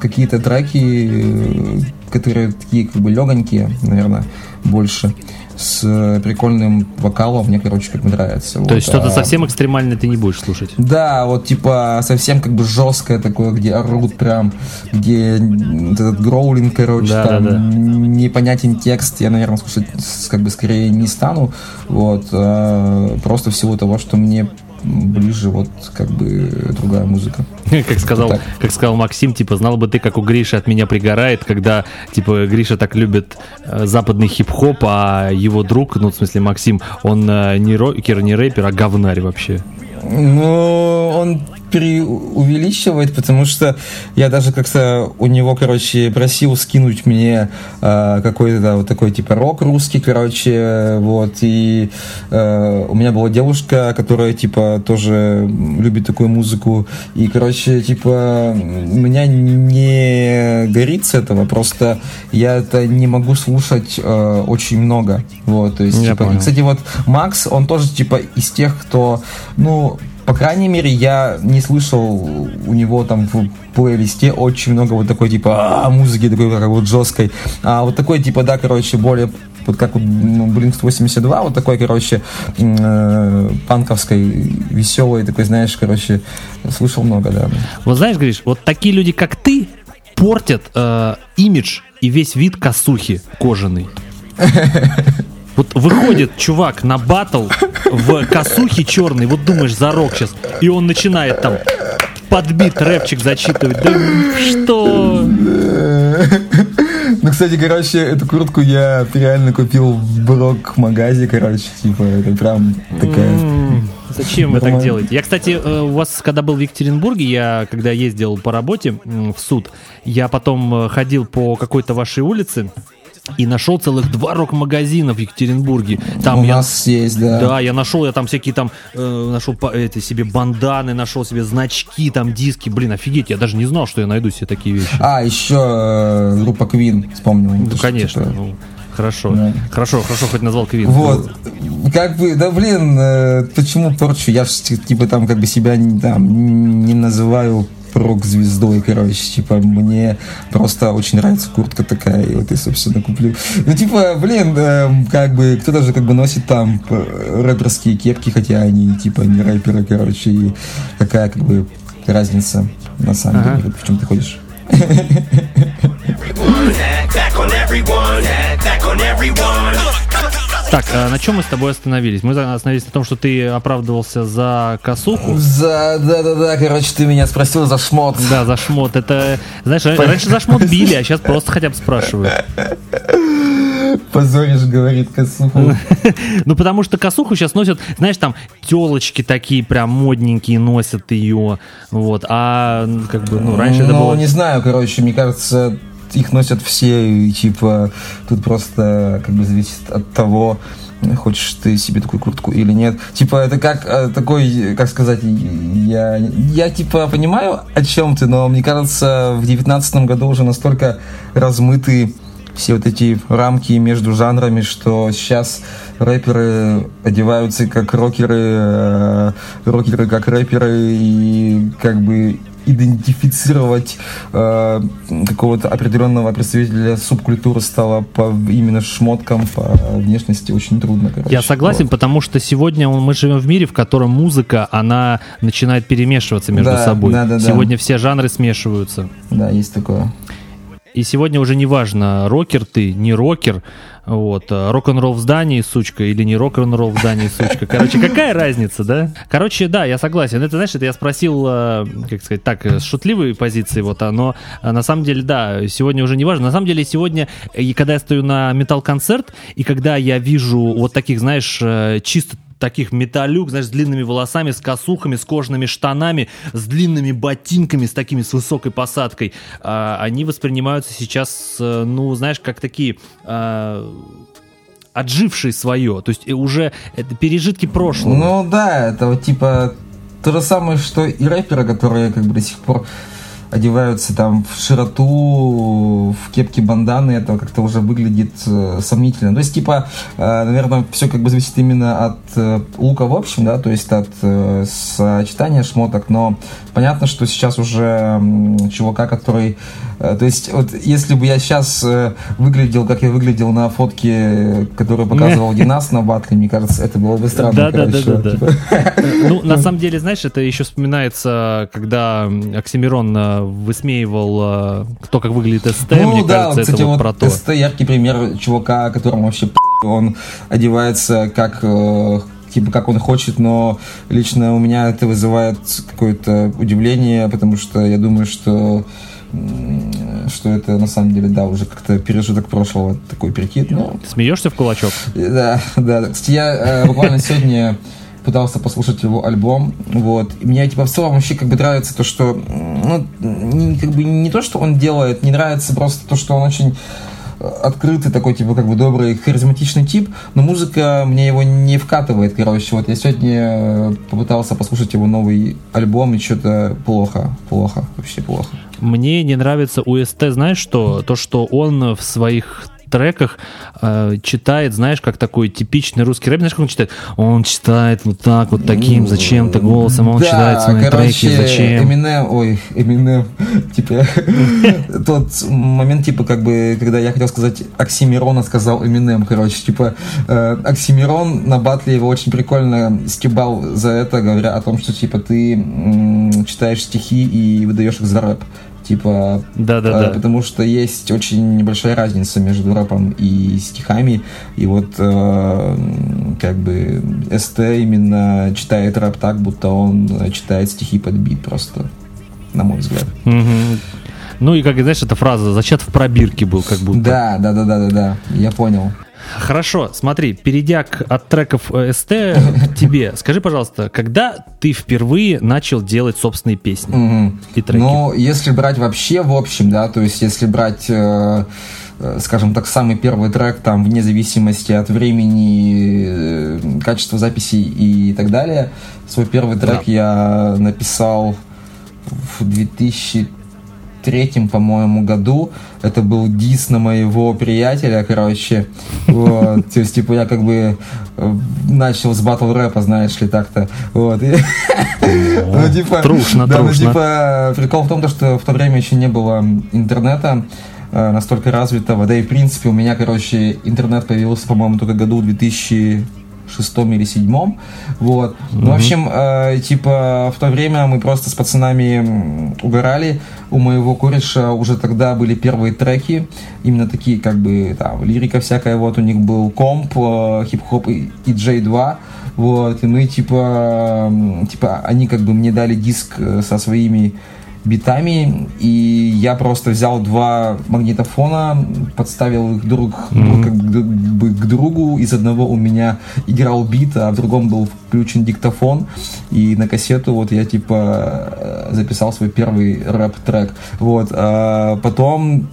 какие-то треки, э, которые такие как бы легонькие, наверное, больше с э, прикольным вокалом мне, короче, как бы нравится. То Вот, есть что-то а- совсем экстремальное ты не будешь слушать. да, вот типа совсем как бы жесткое такое, где орут прям, где этот гроулинг, короче, Да, там да, да. непонятен текст, я, наверное, слушать как бы скорее не стану, вот, а, просто в силу того, что мне ближе вот как бы другая музыка. [laughs] Как сказал, так. как сказал Максим, типа, знал бы ты, как у Гриши от меня пригорает, когда, типа, Гриша так любит э, западный хип-хоп, а его друг, ну, в смысле, Максим, он э, не рокер, не рэпер, а говнарь вообще. Ну, он преувеличивает, потому что я даже как-то у него, короче, просил скинуть мне э, какой-то да, вот такой типа рок русский, короче, вот, и э, у меня была девушка, которая, типа, тоже любит такую музыку, и, короче, типа, у меня не горит с этого, просто я это не могу слушать э, очень много, вот, то есть, Я типа, понял. кстати, вот Макс, он тоже, типа, из тех, кто, ну, по крайней мере, я не слышал у него там в плейлисте очень много вот такой, типа, «А, музыки такой, как вот жесткой. А вот такой, типа, да, короче, более вот как ну, Blink 182, вот такой, короче, э, панковской, веселой, такой, знаешь, короче, слышал много, да. Вот знаешь, Гриш, вот такие люди, как ты, портят э, имидж и весь вид косухи кожаный. [laughs] Вот выходит чувак на батл в косухе черный, вот думаешь, за рок сейчас, и он начинает там подбит рэпчик зачитывать. Да что? Ну, кстати, короче, эту куртку я реально купил в брок-магазе, короче, типа, это прям такая... Зачем вы так делаете? Я, кстати, э, у вас, когда был в Екатеринбурге, я, когда ездил по работе в суд, я потом э, ходил по какой-то вашей улице и нашел целых два рок-магазина в Екатеринбурге. Там У я нас есть, да. Да, я нашел, я там всякие там, э, нашел по- эти, себе банданы, нашел себе значки, там диски. Блин, офигеть, я даже не знал, что я найду себе такие вещи. А, еще э, группа Queen, вспомнил. ну, Что, конечно, типа, ну, хорошо. Да. Хорошо, хорошо, хоть назвал Квин. Вот, как бы, да блин, э, почему порчу? Я ж типа там как бы себя там, не называю рок-звездой, короче, типа, мне просто очень нравится куртка такая, и вот я, собственно, куплю. Ну, типа, блин, э, как бы, кто-то же как бы носит там э, рэперские кепки, хотя они, типа, не рэперы, короче, и какая, как бы, разница, на самом Ага. деле, в чем ты ходишь? Back on everyone, back on everyone. Так, а на чем мы с тобой остановились? Мы остановились на том, что ты оправдывался за косуху. За, да-да-да, короче, ты меня спросил за шмот. Да, за шмот. Это, знаешь, ра- раньше за шмот били, а сейчас просто хотя бы спрашивают. Позоришь, говорит косуху. [laughs] Ну, потому что косуху сейчас носят, знаешь, там телочки такие прям модненькие носят ее. Вот. А ну, как бы, ну, раньше это ну, было... не знаю, короче, мне кажется, их носят все, и, типа, тут просто, как бы, зависит от того, хочешь ты себе такую куртку или нет. Типа, это как э, такой, как сказать, я, я, типа, понимаю, о чем ты, но мне кажется, в девятнадцатом году уже настолько размыты все вот эти рамки между жанрами, что сейчас рэперы одеваются как рокеры, э, рокеры как рэперы, и как бы идентифицировать э, какого-то определенного представителя субкультуры стало по именно шмоткам, по внешности очень трудно. Короче. Я согласен, Вот. потому что сегодня мы живем в мире, в котором музыка, она начинает перемешиваться между Да, собой. да, да, да. сегодня все жанры смешиваются. Да, есть такое. И сегодня уже не важно, рокер ты, не рокер, вот, а, рок-н-ролл в здании, сучка, или не рок-н-ролл в здании, сучка. Короче, какая разница, да? Короче, да, я согласен. Это, знаешь, это я спросил, э, как сказать, так, э, с шутливой позиции, вот, а, но на самом деле, да, сегодня уже не важно. На самом деле, сегодня, э, когда я стою на металл-концерт, и когда я вижу вот таких, знаешь, э, чисто таких металюк, знаешь, с длинными волосами, с косухами, с кожаными штанами, с длинными ботинками, с такими, с высокой посадкой, а, они воспринимаются сейчас, э, ну, знаешь, как такие... А, отжившие свое, то есть уже это пережитки прошлого. Ну да, это вот типа то же самое, что и рэперы, которые как бы до сих пор одеваются там в широту, в кепки банданы, это как-то уже выглядит э, сомнительно. То есть, типа, э, наверное, все как бы зависит именно от э, лука в общем, да, то есть от э, сочетания шмоток, но понятно, что сейчас уже м, чувака, который... э, то есть, вот если бы я сейчас э, выглядел, как я выглядел на фотке, которую показывал [laughs] Динас на батле, мне кажется, это было бы странно. Да, да, да, да, да. Ну, на самом деле, знаешь, это еще вспоминается, когда Оксимирон э, высмеивал э, то, как выглядит СТ, мне ну да, кажется, кстати, это вот вот про то. СТ яркий пример чувака, которому вообще он одевается как э, типа как он хочет, но лично у меня это вызывает какое-то удивление, потому что я думаю, что что это на самом деле, да, уже как-то пережиток прошлого, такой перекид, но смеешься в кулачок? да, да. Кстати, я э, буквально сегодня пытался послушать его альбом, вот. И мне, типа, в целом вообще как бы нравится то, что, ну, не, как бы не то, что он делает, не нравится просто то, что он очень э, открытый такой, типа, как бы добрый, харизматичный тип, но музыка мне его не вкатывает, короче. Вот я сегодня э, попытался послушать его новый альбом, и что-то плохо, плохо, вообще плохо. Мне не нравится у СТ, знаешь что? То, что он в своих треках э, читает, знаешь, как такой типичный русский рэп. Знаешь, как он читает? Он читает вот так, вот таким, зачем-то голосом, он да, читает свои короче, треки, зачем? Eminem, ой, Eminem, [laughs] типа, [laughs] тот момент, типа, как бы, когда я хотел сказать Оксимирон, а сказал Eminem, короче, типа, э, Оксимирон на батле его очень прикольно стебал за это, говоря о том, что, типа, ты м, читаешь стихи и выдаешь их за рэп. Типа, Да-да-да. э, потому что есть очень небольшая разница между рэпом и стихами. И вот э, как бы СТ именно читает рэп так, будто он э, читает стихи под бит просто, на мой взгляд. Ну и как, знаешь, эта фраза «зачат в пробирке» был как будто. Да, да, да, да, да, да, я понял. Хорошо, смотри, перейдя к, от треков э, СТ к тебе, [laughs] скажи, пожалуйста, когда ты впервые начал делать собственные песни Мгм. и треки? Ну, если брать вообще в общем, да, то есть если брать, э, э, скажем так, самый первый трек, там, вне зависимости от времени, э, качества записи и так далее, свой первый трек я написал в третьем, по-моему, году. Это был дис на моего приятеля, короче. Вот. То есть, типа, я как бы э, начал с батл рэпа, знаешь ли, так-то. Вот. Ну, типа... Трушно, Да, ну, типа, прикол в том, что в то время еще не было интернета э, настолько развитого. Да и, в принципе, у меня, короче, интернет появился, по-моему, только году 2000 шестом или седьмом, вот. Mm-hmm. В общем, э, типа в то время мы просто с пацанами угорали. У моего кореша уже тогда были первые треки, именно такие как бы там лирика всякая. Вот у них был комп, э, хип-хоп и, и J2. Вот, и мы типа, типа, они как бы мне дали диск э, со своими битами, и я просто взял два магнитофона, подставил их друг, друг как бы к другу, из одного у меня играл бит, а в другом был включен диктофон, и на кассету вот я типа э, записал свой первый рэп-трек. Вот, а потом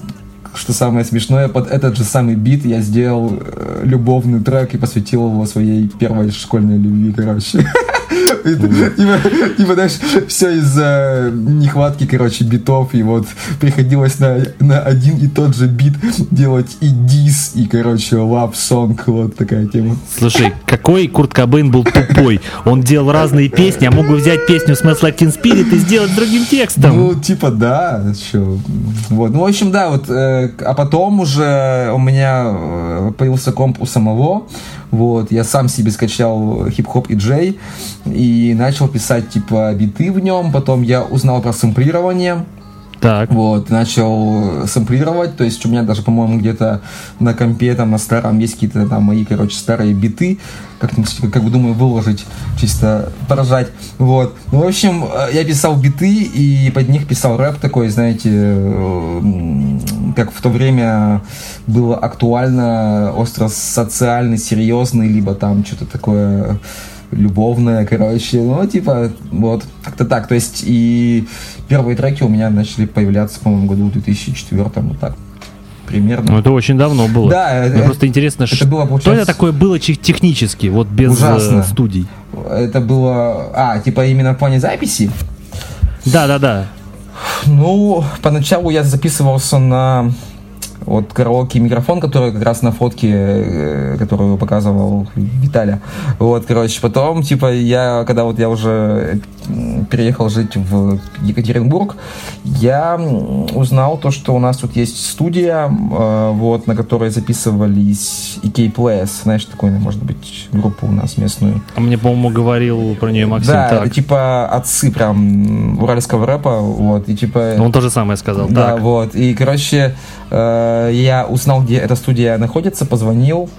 что самое смешное, под этот же самый бит я сделал э, любовный трек и посвятил его своей первой школьной любви, короче. [laughs] Типа, типа, знаешь, все из-за нехватки, короче, битов, и вот приходилось на, на один и тот же бит делать и дис, и, короче, love song, вот такая тема. Слушай, какой Курт Кобейн был тупой. Он делал разные песни, а мог бы взять песню Smells Like Teen Spirit и сделать другим текстом. Ну, типа, да, чё. Вот, ну, в общем, да, вот, э, а потом уже у меня э, появился комп у самого, вот, я сам себе скачал хип-хоп и джей, и начал писать, типа, биты в нем, потом я узнал про сэмплирование, Так. Вот, начал сэмплировать, то есть у меня даже, по-моему, где-то на компе, там, на старом есть какие-то там мои, короче, старые биты, как-нибудь, как бы думаю, выложить, чисто поражать, вот. Ну, в общем, э, я писал биты и под них писал рэп такой, знаете, как в то время было актуально, остро социальный, серьезный, либо там что-то такое любовное, короче, ну, типа, вот, как-то так, то есть, и первые треки у меня начали появляться, по-моему, году в 2004, вот так, примерно. Ну, это очень давно было. Да, Мне это- просто интересно, это что было, получается, это такое было технически, вот без Ужасно. э, студий. Это было, а, типа, именно в плане записи, Да-да-да. Ну, поначалу я записывался на вот караоке микрофон, который как раз на фотке, э, которую показывал Виталя. Вот, короче, потом, типа, я, когда вот я уже переехал жить в Екатеринбург, я узнал то, что у нас тут есть студия, э, вот, на которой записывались EK Players, знаешь, такой, может быть, группу у нас местную. А мне, по-моему, говорил про нее Максим да, так. это типа отцы прям уральского рэпа, вот, и типа... Он то же самое сказал. Да, Так. вот. И, короче, э, я узнал, где эта студия находится, позвонил,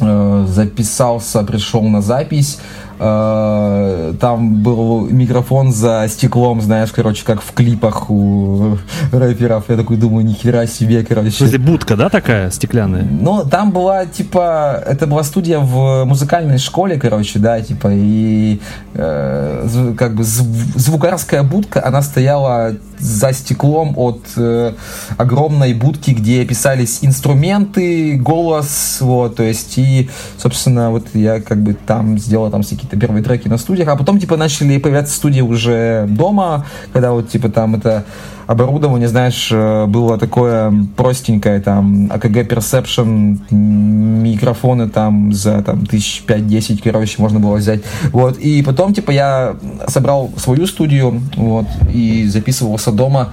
э, записался, пришел на запись. Э, Там был микрофон за стеклом, знаешь, короче, как в клипах у рэперов. Я такой думаю, нихера себе, В короче. смысле, будка, да, такая стеклянная? Ну, там была, типа, это была студия в музыкальной школе, короче, да, типа, и э, как бы зв- звукарская будка, она стояла за стеклом от э, огромной будки, где писались инструменты, голос, вот, то есть, и, собственно, вот я как бы там сделал там все какие-то первые треки на студиях, а потом, типа, начали появляться студии уже дома, когда вот, типа, там это оборудование, знаешь, э, было такое простенькое, там, AKG Perception, микрофоны там за там тысяч пять-десять, короче, можно было взять. Вот, и потом, типа, я собрал свою студию, вот, и записывался дома.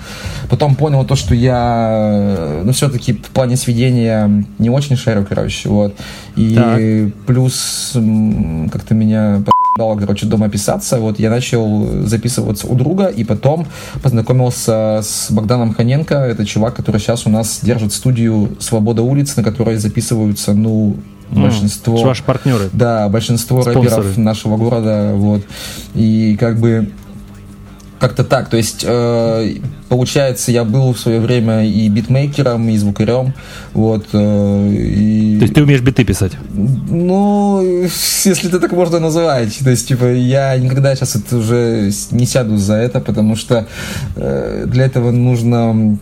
Потом понял то, что я, ну, все-таки в плане сведения не очень шарю, короче, вот. И Так. плюс как-то меня дало, короче, дома писаться. Вот я начал записываться у друга, и потом познакомился с Богданом Ханенко. Это чувак, который сейчас у нас держит студию «Свобода улиц», на которой записываются, ну, большинство... Ваши партнеры. Да, большинство Спонсоры. рэперов нашего города, вот. И как бы как-то так, то есть э, получается, я был в свое время и битмейкером, и звукарем, вот. э, и... То есть ты умеешь биты писать? Ну, [laughs] если это так можно называть. То есть, типа, я никогда сейчас это уже не сяду за это, потому что э, для этого нужно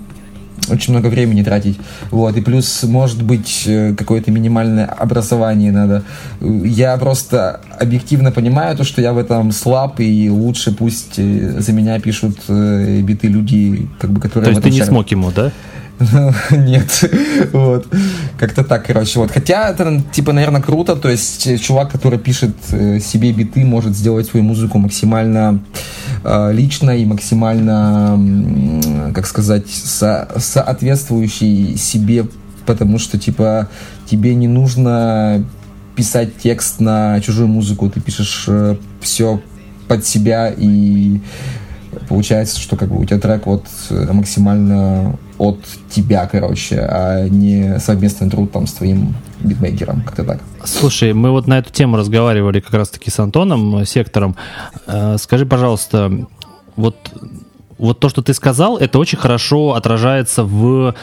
очень много времени тратить. Вот. И плюс, может быть, э, какое-то минимальное образование надо. Я просто объективно понимаю то, что я в этом слаб, и лучше пусть э, за меня пишут э, биты люди, как бы, которые То есть ты не шарят. смог ему, да? [laughs] Нет, вот. Как-то так, короче. Вот. Хотя это, типа, наверное, круто. То есть э, чувак, который пишет э, себе биты, может сделать свою музыку максимально э, личной и максимально, как сказать, со- соответствующей себе, потому что, типа, тебе не нужно писать текст на чужую музыку, ты пишешь все под себя и получается, что как бы у тебя трек вот э, максимально от тебя, короче, а не совместный труд там с твоим битмейкером, как-то так. Слушай, мы вот на эту тему разговаривали как раз-таки с Антоном, э, сектором. Э, Скажи, пожалуйста, вот, вот то, что ты сказал, это очень хорошо отражается в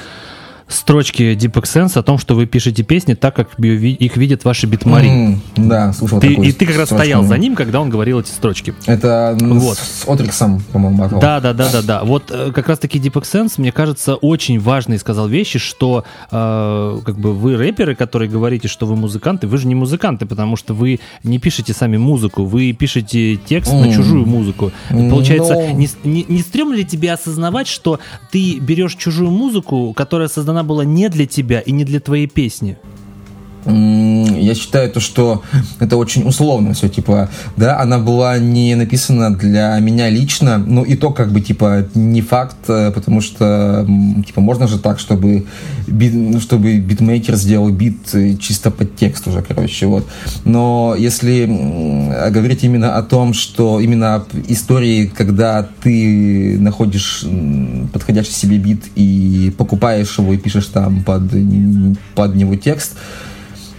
строчке Deep Sense о том, что вы пишете песни так, как их видят ваши битмари. М, Да, слушал Ты, такую и ты как раз строчку. стоял за ним, когда он говорил эти строчки. Это Вот. с Отриксом, по-моему, батл. Да, да, да, да, да. Вот э, как раз-таки Deep Sense, мне кажется, очень важный сказал вещи, что э, как бы вы рэперы, которые говорите, что вы музыканты, вы же не музыканты, потому что вы не пишете сами музыку, вы пишете текст на М. чужую музыку. Ну. Получается, не, с- не, не стрёмно ли тебе осознавать, что ты берешь чужую музыку, которая создана была не для тебя и не для твоей песни? Я считаю то, что это очень условно все, типа, да, она была не написана для меня лично, но и то, как бы, типа, не факт, э, потому что, типа, можно же так, чтобы, бит, ну, чтобы битмейкер сделал бит э, чисто под текст уже, короче, вот. Но если говорить именно о том, что именно истории, когда ты находишь подходящий себе бит и покупаешь его и пишешь там под, под него текст,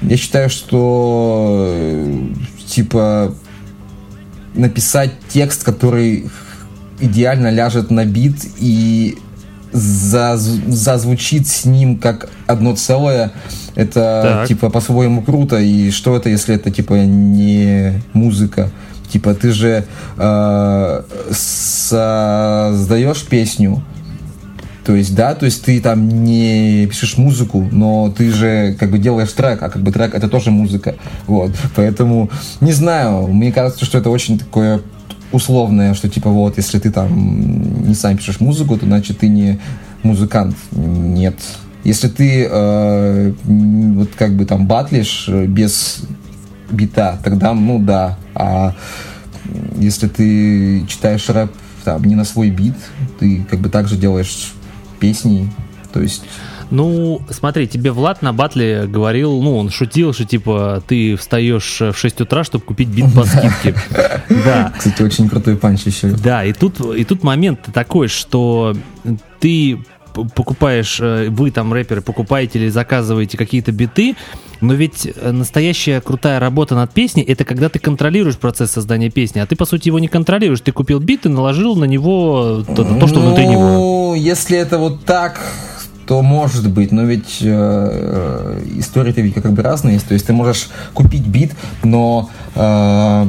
я считаю, что э, типа написать текст, который идеально ляжет на бит и зазвучит с ним как одно целое, это так. типа по-своему круто. И что это, если это типа не музыка? Типа ты же э, создаешь песню, то есть, да, то есть ты там не пишешь музыку, но ты же как бы делаешь трек, а как бы трек это тоже музыка. Вот. Поэтому, не знаю, мне кажется, что это очень такое условное, что типа вот, если ты там не сам пишешь музыку, то значит ты не музыкант. Нет. Если ты э, вот как бы там батлишь без бита, тогда, ну да. А если ты читаешь рэп там не на свой бит, ты как бы также делаешь песней. То есть ну, смотри, тебе Влад на батле говорил, ну, он шутил, что, типа, ты встаешь в 6 утра, чтобы купить бит по скидке. Да. Кстати, очень крутой панч еще. Да, и тут, и тут момент такой, что ты покупаешь, э, вы там рэперы покупаете или заказываете какие-то биты, но ведь э, настоящая крутая работа над песней это когда ты контролируешь процесс создания песни, а ты по сути его не контролируешь. Ты купил бит и наложил на него то, то что ну, внутри него. Ну, если это вот так, то может быть, но ведь э, э истории-то ведь как бы разные. То есть ты можешь купить бит, но э,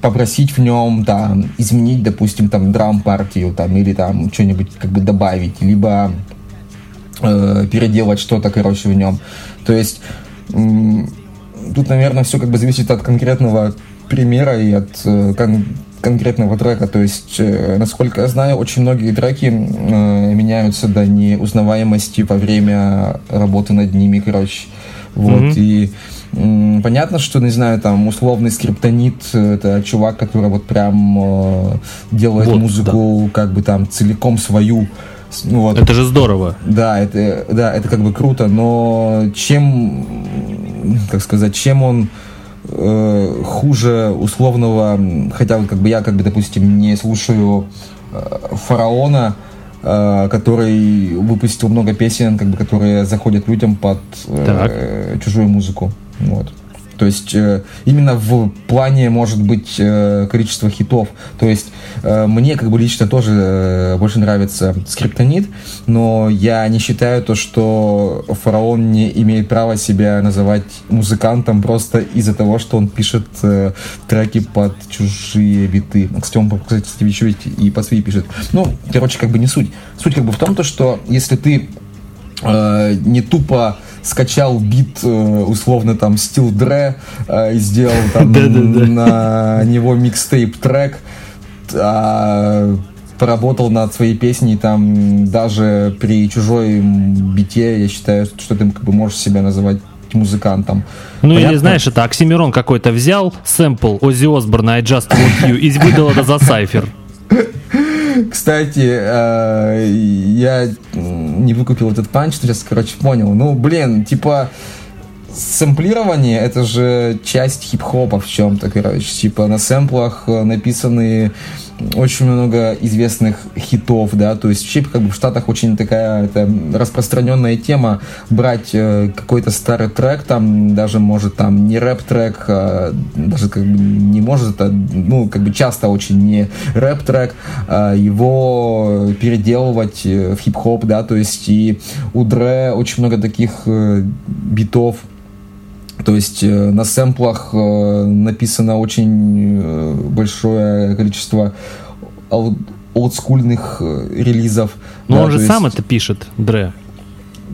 попросить в нем, да, изменить, допустим, там драм-партию, там, или там что-нибудь как бы добавить, либо э, переделать что-то, короче, в нем. То есть тут, наверное, все как бы зависит от конкретного примера и от э, кон конкретного трека. То есть, э, насколько я знаю, очень многие треки э, меняются до неузнаваемости во время работы над ними, короче. Вот, mm-hmm. и Понятно, что, не знаю, там условный скриптонит это чувак, который вот прям э, делает вот, музыку да. как бы там целиком свою. Ну, вот. Это же здорово. Да, это, да, это как бы круто, но чем, как сказать, чем он э, хуже условного, хотя вот как бы я, как бы, допустим, не слушаю э, фараона, э, который выпустил много песен, как бы, которые заходят людям под э, чужую музыку. Вот. То есть э, именно в плане, может быть, э, количества хитов. То есть э, мне как бы лично тоже э, больше нравится скриптонит, но я не считаю то, что фараон не имеет права себя называть музыкантом просто из-за того, что он пишет э, треки под чужие биты. Кстати, он, кстати, еще и по свои пишет. Ну, короче, как бы не суть. Суть как бы в том, то, что если ты э, не тупо скачал бит, э, условно, там, Steel Dre, э, и сделал там [laughs] на него микстейп трек, а поработал над своей песней там даже при чужой бите, я считаю, что ты как бы можешь себя называть музыкантом. Ну Понятно? или знаешь, это Оксимирон какой-то взял сэмпл Оззи Осборна I Just Want You и выдал это за сайфер. Кстати, э, я не выкупил этот панч, сейчас, короче, понял. Ну, блин, типа, сэмплирование это же часть хип-хопа в чем-то, короче. Типа на сэмплах написаны очень много известных хитов, да, то есть вообще как бы в Штатах очень такая это распространенная тема брать э, какой-то старый трек, там даже может там не рэп-трек, а, даже как бы не может, это, ну, как бы часто очень не рэп-трек, а его переделывать э, в хип-хоп, да, то есть и у Дре очень много таких э, битов, то есть э, на сэмплах э, написано очень э, большое количество олдскульных релизов. Но да, он же есть... сам это пишет, Дре.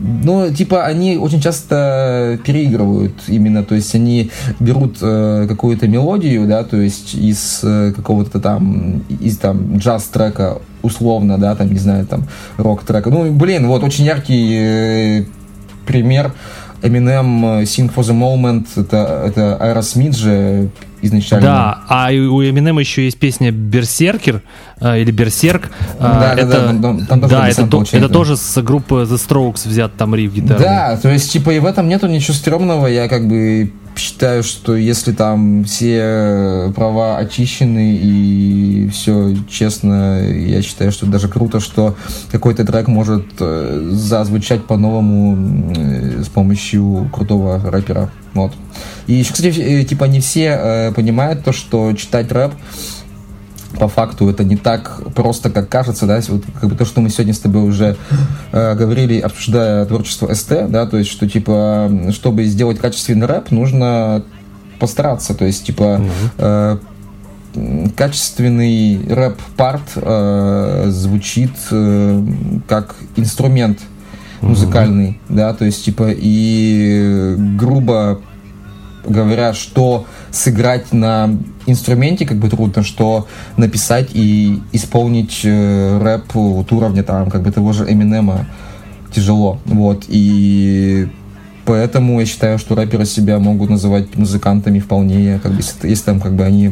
Ну, типа, они очень часто переигрывают именно, то есть они берут э, какую-то мелодию, да, то есть из э, какого-то там, из там джаз-трека условно, да, там, не знаю, там, рок-трека. Ну, блин, вот очень яркий э, пример Eminem Sing for the Moment, это, это Aerosmith же изначально. Да, а у Eminem еще есть песня Берсеркер э, или Берсерк. Э, Да, да, это, да, там- там- там тоже да, это, то- это тоже с группы The Strokes взят там риф гитарный. Да, то есть, типа, и в этом нету ничего стрёмного. Я как бы считаю, что если там все права очищены и все честно, я считаю, что даже круто, что какой-то трек может э, зазвучать по-новому э, с помощью крутого рэпера. Вот. И еще, кстати, э, типа, не все э, понимают то, что читать рэп по факту это не так просто, как кажется, да, вот как бы то, что мы сегодня с тобой уже э, говорили, обсуждая творчество СТ, да, то есть, что, типа, чтобы сделать качественный рэп, нужно постараться, то есть, типа, э, качественный рэп-парт э, звучит э, как инструмент музыкальный, да, то есть, типа, и грубо говоря, что сыграть на инструменте как бы трудно, что написать и исполнить э, рэп вот уровня там как бы того же Эминема тяжело, вот, и поэтому я считаю, что рэперы себя могут называть музыкантами вполне, как бы, если, если там как бы они,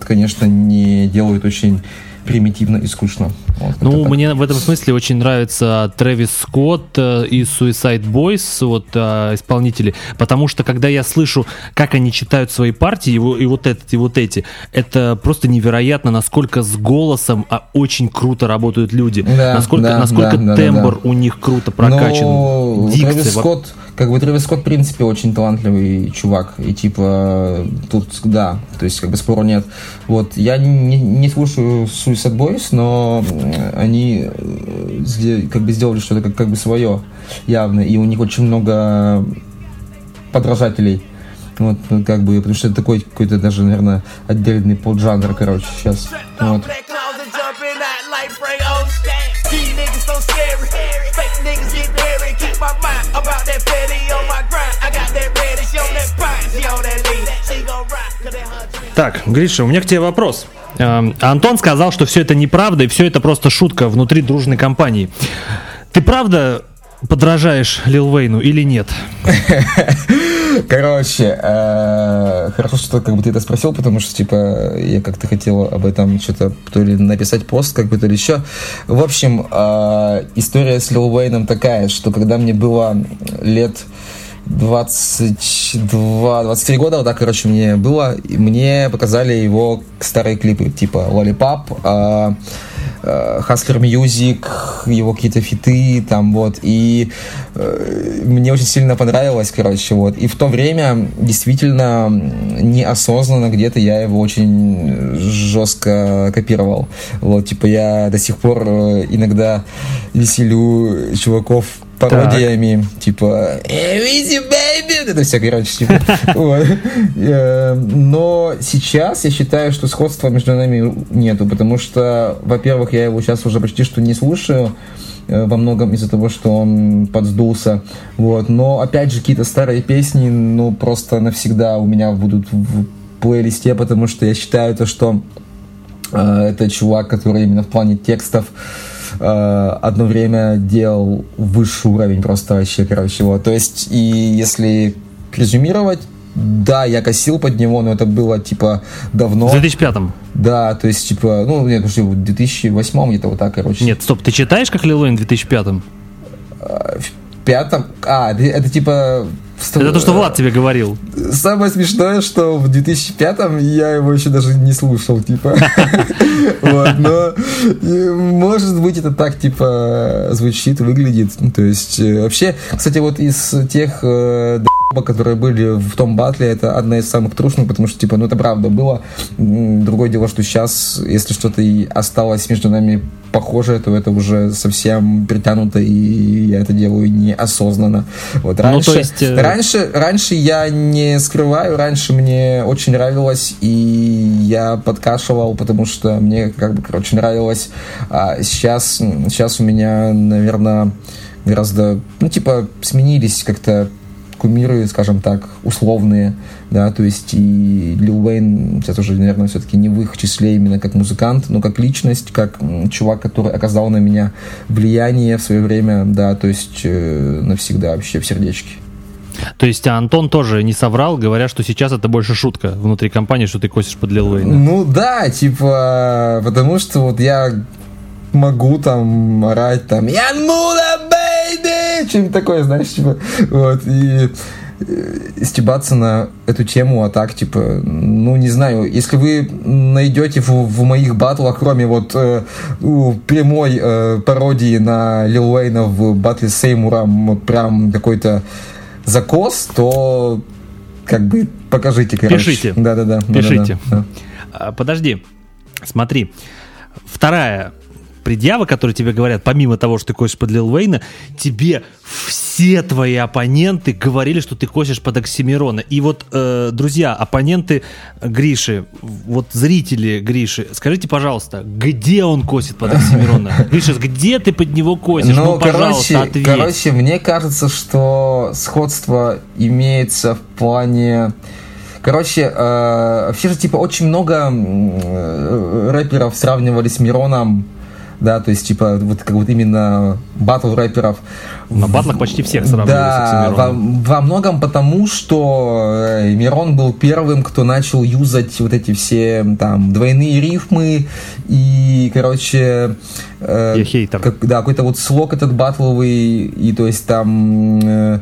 конечно, не делают очень примитивно и скучно. Вот, Ну, так. мне в этом смысле очень нравится Трэвис Скотт э, и Suicide Boys, вот э, исполнители, потому что когда я слышу, как они читают свои партии, и, и вот этот, и вот эти, это просто невероятно, насколько с голосом а, очень круто работают люди, Да, насколько, да, насколько да, да, да, тембр у них круто прокачан, Ну, дикция. Трэвис Скотт, как бы Трэвис Скотт, в принципе, очень талантливый чувак. И типа, тут, да, то есть, как бы спору нет. Вот, я не, не слушаю Suicide Boys, но они э, как бы сделали что-то как, как бы свое, явно. И у них очень много подражателей. Вот, ну, как бы, потому что это такой какой-то даже, наверное, отдельный поджанр, короче, сейчас. Вот. About that petty on my grind. I got that ready. She on that pine. She on that lean. She gon' rock. Cause that her dream. Так, Гриша, у меня к тебе вопрос. Эм, Антон сказал, что все это неправда, и все это просто шутка внутри дружной компании. Ты правда подражаешь Лил Вейну или нет? [laughs] Короче, э, хорошо, что как бы ты это спросил, потому что, типа, я как-то хотел об этом что-то то ли написать пост, как бы, то ли еще. В общем, э, история с Лил Уэйном такая, что когда мне было лет 22-23 года, вот так, короче, мне было, мне показали его старые клипы, типа э, э, Hustler Music, его какие-то фиты, там вот, и э, мне очень сильно понравилось, короче, вот, и в то время действительно неосознанно где-то я его очень жестко копировал, вот, типа я до сих пор э, иногда веселю чуваков пародиями, типа «Hey, Easy, baby!» вот это все, короче, типа. [laughs] вот. Э, Но сейчас я считаю, что сходства между нами нету, потому что, во-первых, я его сейчас уже почти что не слушаю, э, во многом из-за того, что он подсдулся, вот, но, опять же, какие-то старые песни, ну, просто навсегда у меня будут в плейлисте, потому что я считаю то, что э, это чувак, который именно в плане текстов э, одно время делал высший уровень просто вообще, короче, вот. То есть, и если резюмировать, да, я косил под него, но это было, типа, давно. В 2005-м. Да, то есть, типа, ну, нет, в 2008 где-то вот так, короче. Нет, стоп, ты читаешь, как Лил Вейн в 2005-м? В пятом... А, это, это типа... Это то, что Влад тебе говорил. Самое смешное, что в 2005-м я его еще даже не слушал, типа. [laughs] Вот, но может быть это так, типа, звучит, выглядит. Ну, То есть, э, вообще, кстати, вот из тех э, которые были в том батле, это одна из самых трушных, потому что, типа, ну это правда было. Другое дело, что сейчас, если что-то и осталось между нами похожее, то это уже совсем притянуто, и я это делаю неосознанно. Вот раньше, Ну, то есть, э, раньше, раньше я не скрываю, раньше мне очень нравилось, и я подкашивал, потому что мне, как бы, короче, нравилось. А сейчас, сейчас у меня, наверное, гораздо, ну, типа, сменились как-то кумиры, скажем так, условные, да, то есть и Лил Уэйн сейчас уже, наверное, все-таки не в их числе именно как музыкант, но как личность, как чувак, который оказал на меня влияние в свое время, да, то есть э, навсегда вообще в сердечке. То есть Антон тоже не соврал, говоря, что сейчас это больше шутка внутри компании, что ты косишь под Лил Уэйна. Ну да, типа, потому что вот я могу там орать там Ян Мула, бейби! [laughs] Что-нибудь такое, знаешь, типа, вот, и э, стебаться на эту тему, а так, типа, ну, не знаю, если вы найдете в, в моих батлах, кроме вот э, прямой э, пародии на Лил Уэйна в батле с Сеймуром, вот прям какой-то закос, то как бы покажите, короче. Пишите. Да-да-да. Пишите. Да-да-да. А, подожди, смотри. Вторая предъява, которые тебе говорят, помимо того, что ты косишь под Лил Уэйна, тебе все твои оппоненты говорили, что ты косишь под Оксимирона. И вот, э, друзья, оппоненты Гриши, вот зрители Гриши, скажите, пожалуйста, где он косит под Оксимирона? [laughs] Гриша, где ты под него косишь? Ну, ну пожалуйста, короче, ответь. Короче, мне кажется, что сходство имеется в плане... Короче, э, вообще же, типа, очень много э, рэперов сравнивали с Мироном да, то есть, типа, вот как вот именно батл рэперов. На батлах почти всех сравнивали да, во, во многом потому, что э, Мирон был первым, кто начал юзать вот эти все там двойные рифмы и, короче... Э, Я хейтер. Как, да, какой-то вот слог этот батловый, и то есть там... Э,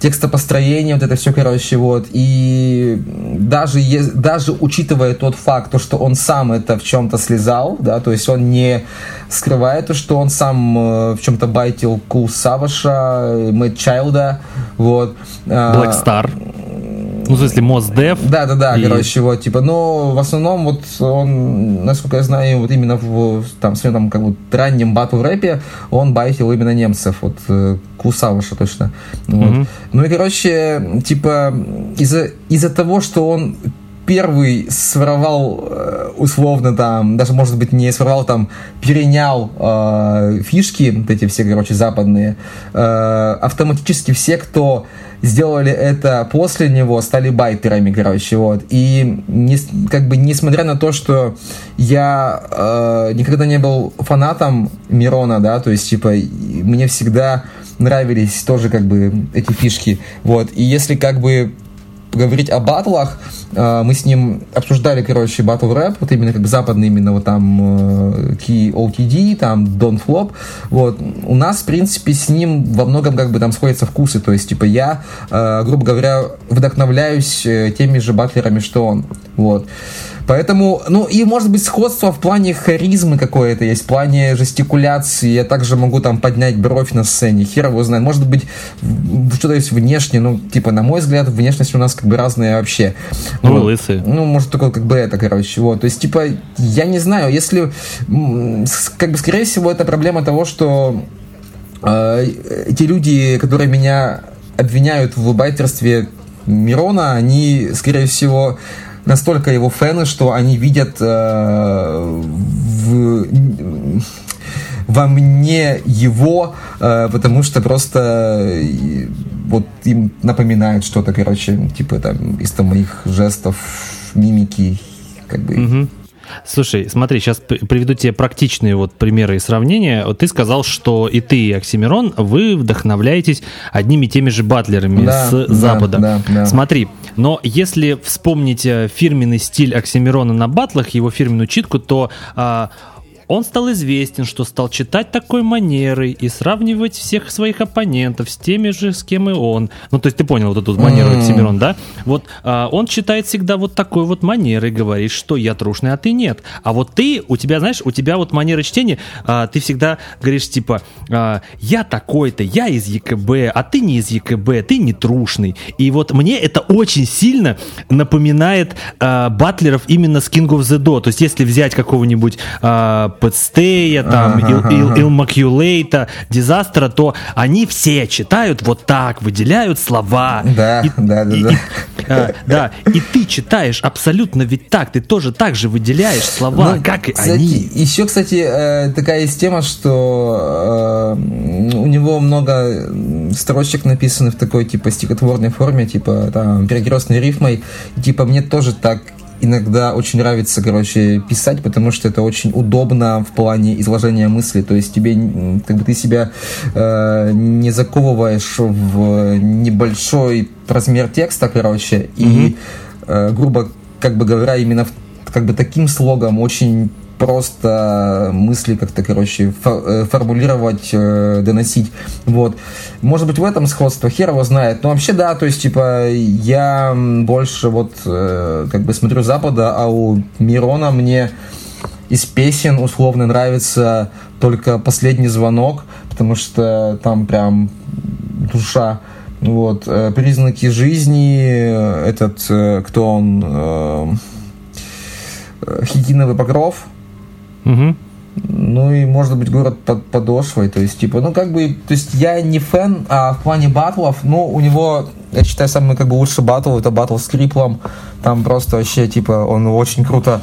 текстопостроение, вот это все, короче, вот. И даже, даже учитывая тот факт, то, что он сам это в чем-то слезал, да, то есть он не скрывает то, что он сам э, в чем-то байтил Кул Саваша, Мэтт Чайлда, вот. Black Star. Ну, в смысле, Мосдев. Да, да, да, и... короче, вот, типа, но в основном вот он, насколько я знаю, вот именно в, там, своем, там, как бы, раннем батл рэпе он байтил именно немцев, вот, э, Кусавыша точно. Вот. Mm-hmm. Ну и, короче, типа, из-за из того, что он первый своровал э, условно там, даже может быть не своровал там, перенял э, фишки, вот эти все, короче, западные, э, автоматически все, кто сделали это после него, стали байтерами, короче, вот. И не, как бы несмотря на то, что я э, никогда не был фанатом Мирона, да, то есть, типа, мне всегда нравились тоже, как бы, эти фишки, вот. И если, как бы, говорить о батлах, э, мы с ним обсуждали, короче, батл рэп, вот именно как западный, именно вот там э, Key OTD, там Don Flop, вот. У нас, в принципе, с ним во многом как бы там сходятся вкусы, то есть, типа, я, э, грубо говоря, вдохновляюсь теми же батлерами, что он, вот. Поэтому, ну и может быть сходство в плане харизмы какое-то есть, в плане жестикуляции. Я также могу там поднять бровь на сцене, хер его знает. Может быть что-то есть внешне, ну типа на мой взгляд внешность у нас как бы разная вообще. Ну, вот. лысые. Ну может только как бы это, короче, вот. То есть типа я не знаю, если как бы скорее всего это проблема того, что э, эти люди, которые меня обвиняют в байтерстве Мирона, они, скорее всего, настолько его фэны, что они видят э, в, во мне его, э, потому что просто э, вот им напоминает что-то, короче, типа там из там, моих жестов, мимики, как бы. Угу. Слушай, смотри, сейчас приведу тебе практичные вот примеры и сравнения. Вот ты сказал, что и ты, и Оксимирон, вы вдохновляетесь одними и теми же батлерами да, с да, Запада. Да, да. Смотри, но если вспомнить э, фирменный стиль Оксимирона на батлах, его фирменную читку, то а, он стал известен, что стал читать такой манерой и сравнивать всех своих оппонентов с теми же, с кем и он. Ну, то есть ты понял вот эту манеру Оксимирон, да? Вот а, он читает всегда вот такой вот манерой, говорит, что я трушный, а ты нет. А вот ты, у тебя, знаешь, у тебя вот манера чтения, а, ты всегда говоришь типа, а, я такой-то, я из ЕКБ, а ты не из ЕКБ, ты не трушный. И вот мне это очень сильно напоминает а, батлеров именно с King of the Do. То есть если взять какого-нибудь а, Пэтстея, там, Илмакюлейта, Дизастера, то они все читают вот так, выделяют слова. Да, и, да, да, и, да. И, а, да, и ты читаешь абсолютно ведь так, ты тоже так же выделяешь слова, ну, как и кстати, они. Еще, кстати, э, такая есть тема, что э, у него много строчек написаны в такой, типа, стихотворной форме, типа, там, перекрестной рифмой, типа, мне тоже так иногда очень нравится, короче, писать, потому что это очень удобно в плане изложения мысли. То есть тебе, как бы ты себя э, не заковываешь в небольшой размер текста, короче, mm-hmm. и, э, грубо как бы говоря, именно в, как бы таким слогом очень просто мысли как-то, короче, э, формулировать, э, доносить. Вот. Может быть, в этом сходство, хер его знает. Но вообще, да, то есть, типа, я больше вот э, как бы смотрю Запада, а у Мирона мне из песен условно нравится только последний звонок, потому что там прям душа. Вот. Признаки жизни, этот, кто он, хитиновый покров, Угу. Ну и может быть город под подошвой, то есть типа, ну как бы, то есть я не фэн, а в плане батлов, ну у него, я считаю, самый как бы лучший батл, это батл с Криплом, там просто вообще типа он очень круто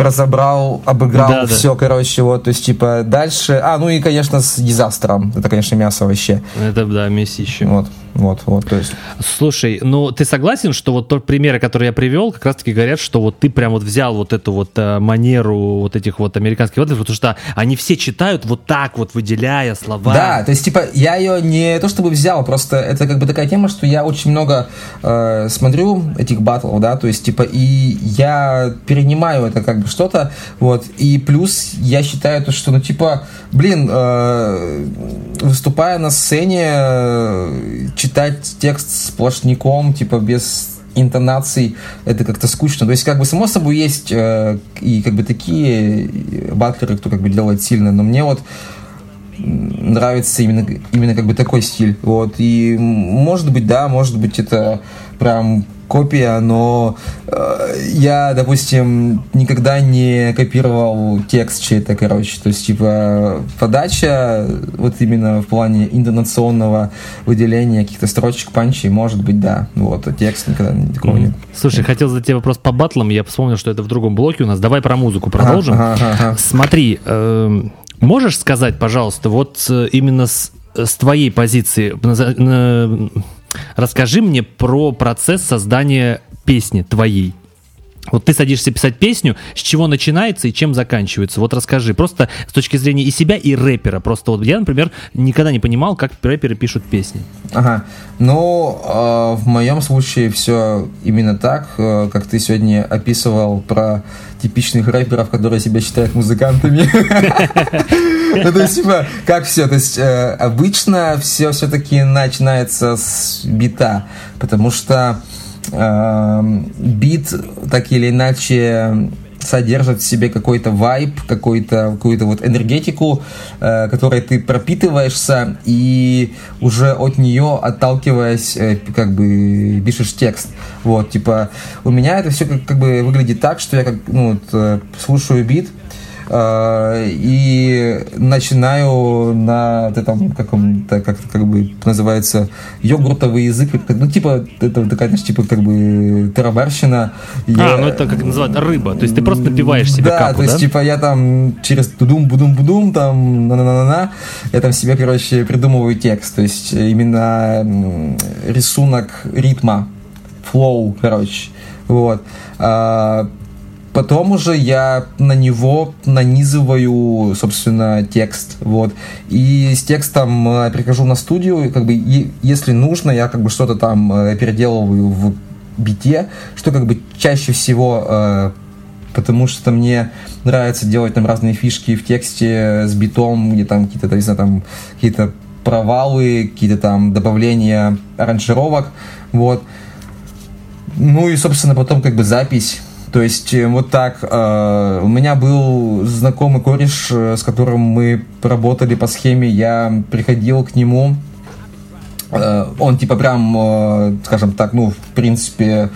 разобрал, обыграл да, все, да. короче, вот, то есть, типа, дальше, а, ну и, конечно, с дизастером, это, конечно, мясо вообще. Это, да, месище. Вот. Вот, вот, то есть. Слушай, ну ты согласен, что вот тот примеры, которые я привел, как раз-таки говорят, что вот ты прям вот взял вот эту вот э, манеру вот этих вот американских батлов, потому что они все читают вот так вот, выделяя слова. Да, то есть, типа, я ее не то чтобы взял, просто это как бы такая тема, что я очень много э, смотрю этих батлов, да, то есть, типа, и я перенимаю это как бы что-то, вот, и плюс я считаю то, что, ну, типа, блин, э, выступая на сцене, э, читать текст сплошняком, типа без интонаций, это как-то скучно. То есть, как бы, само собой, есть э, и как бы такие батлеры, кто как бы делает сильно, но мне вот нравится именно, именно как бы такой стиль. Вот. И может быть, да, может быть, это прям копия, но э, я, допустим, никогда не копировал текст чей-то, короче. То есть, типа, подача, вот именно в плане интонационного выделения каких-то строчек, панчей, может быть, да. Вот, а текст никогда такого mm-hmm. нет. Слушай, хотел задать тебе вопрос по батлам, я вспомнил, что это в другом блоке у нас. Давай про музыку продолжим. Ага, ага, ага. Смотри, э, можешь сказать, пожалуйста, вот э, именно с, с твоей позиции, Расскажи мне про процесс создания песни твоей. Вот ты садишься писать песню, с чего начинается и чем заканчивается. Вот расскажи, просто с точки зрения и себя, и рэпера. Просто вот я, например, никогда не понимал, как рэперы пишут песни. Ага. Ну, э, в моем случае все именно так, э, как ты сегодня описывал про типичных рэперов, которые себя считают музыкантами. [laughs] Ну, то есть, типа, как все? То есть, э, обычно все все-таки начинается с бита, потому что Эм, бит так или иначе содержит в себе какой-то вайб, какой-то, какую-то вот энергетику, э, которой ты пропитываешься, и уже от нее, отталкиваясь, э, как бы пишешь текст. Вот, типа, у меня это все как, как бы выглядит так, что я как, ну, вот, э, слушаю бит, и начинаю на этом каком-то, как, как бы называется, йогуртовый язык, ну, типа, это такая, знаешь, типа, как бы, тарабарщина. А, я... ну это как называют рыба, то есть ты просто напиваешь себе да, капу, то есть, да? типа, я там через тудум будум будум там, на-на-на-на, я там себе, короче, придумываю текст, то есть именно рисунок ритма, флоу, короче, вот. Потом уже я на него нанизываю, собственно, текст, вот. И с текстом э, прихожу на студию, как бы, и, если нужно, я как бы что-то там э, переделываю в бите, что как бы чаще всего э, потому что мне нравится делать там разные фишки в тексте с битом, где там какие-то, не знаю, там какие-то провалы, какие-то там добавления аранжировок, вот. Ну и, собственно, потом как бы запись то есть э, вот так. Э, у меня был знакомый кореш, э, с которым мы работали по схеме. Я приходил к нему. Он типа прям, скажем так, ну, в принципе,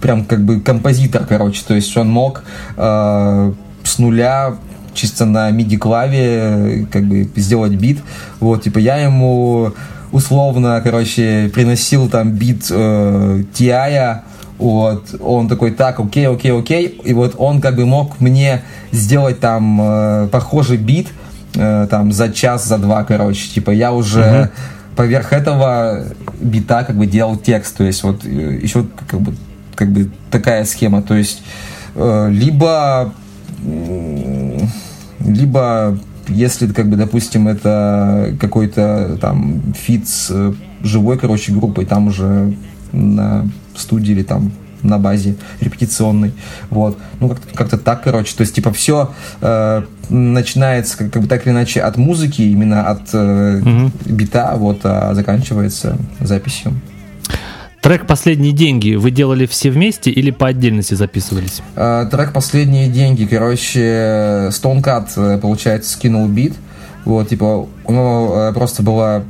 прям как бы композитор, короче. То есть он мог с нуля чисто на MIDI-клаве как бы сделать бит. Вот, типа я ему условно, короче, приносил там бит э, TI, вот, он такой, так, окей, окей, окей. И вот он как бы мог мне сделать там э, похожий бит, э, там, за час, за два, короче. Типа, я уже э поверх этого бита как бы делал текст. То есть, вот, э, еще как бы как бы такая схема, то есть э, либо либо если, как бы, допустим, это какой-то там feat с э, живой, короче, группой, там уже на студии или там на базе репетиционной, вот, ну как-то, как-то так, короче, то есть типа все э, начинается как, как бы так или иначе от музыки, именно от э, угу. бита, вот, а заканчивается записью. Трек «Последние деньги» вы делали все вместе или по отдельности записывались? Э, трек «Последние деньги», короче, Stone Cut, э, получается, скинул бит, вот, типа, у него э, просто была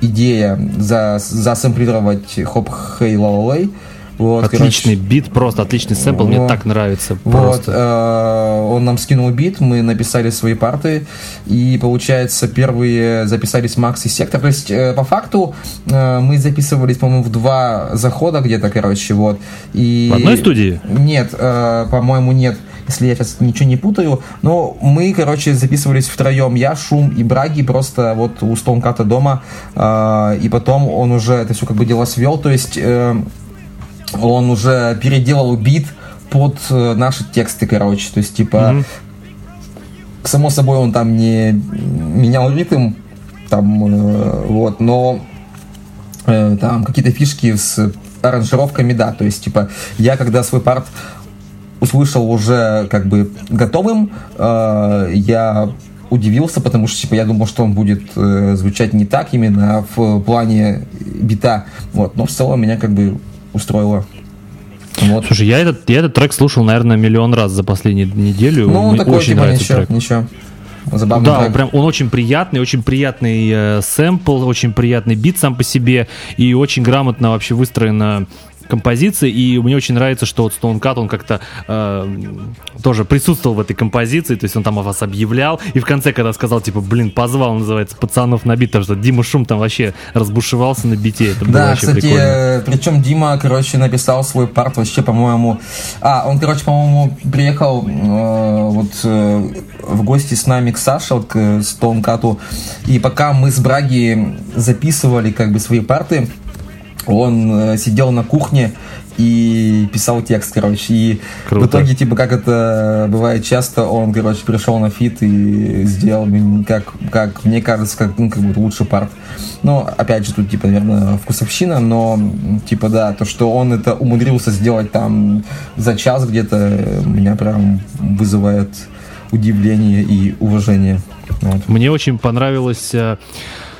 идея за, засэмплировать хоп хей лалалей, вот, отличный короче, бит, просто отличный сэмпл, вот, мне так нравится. Вот, э, он нам скинул бит, мы написали свои парты, и получается первые записались Макс и Сектор. То есть э, по факту э, мы записывались, по-моему, в два захода где-то, короче, вот. И... В одной студии? Нет, э, по-моему, нет если я сейчас ничего не путаю. Но мы, короче, записывались втроем. Я, Шум и Браги просто вот у Стоунката дома. Э, и потом он уже это все как бы дело свел. То есть э, он уже переделал бит под э, наши тексты, короче. То есть, типа, mm-hmm. само собой, он там не менял ритм, там, э, вот, но э, там какие-то фишки с аранжировками, да. То есть, типа, я когда свой парт услышал уже как бы готовым, э, я удивился, потому что типа я думал, что он будет э, звучать не так именно в плане бита, вот, но в целом меня как бы устроило. Вот. Слушай, я этот, я этот трек слушал, наверное, миллион раз за последнюю неделю. Ну, Мне такой, очень типа, нравится ничего, трек. Ничего. Забавный да, трек. он прям он очень приятный, очень приятный э, сэмпл, очень приятный бит сам по себе и очень грамотно вообще выстроена композиции, и мне очень нравится, что вот Stone Cut, он как-то э, тоже присутствовал в этой композиции, то есть он там вас объявлял, и в конце, когда сказал, типа, блин, позвал, называется, пацанов на бит, потому что Дима Шум там вообще разбушевался на бите, это было да, вообще кстати, прикольно. Э, причем Дима, короче, написал свой парт вообще, по-моему, а, он, короче, по-моему, приехал э, вот э, в гости с нами к Саше, вот к Stone Cut, и пока мы с Браги записывали, как бы, свои парты, он э, сидел на кухне и писал текст, короче. И Круто. в итоге, типа, как это бывает часто, он, короче, пришел на фит и сделал, как, как мне кажется, как, ну, как будто лучший парт. Ну, опять же, тут, типа, наверное, вкусовщина, но, типа, да, то, что он это умудрился сделать там за час где-то, меня прям вызывает удивление и уважение. Вот. Мне очень понравилось э,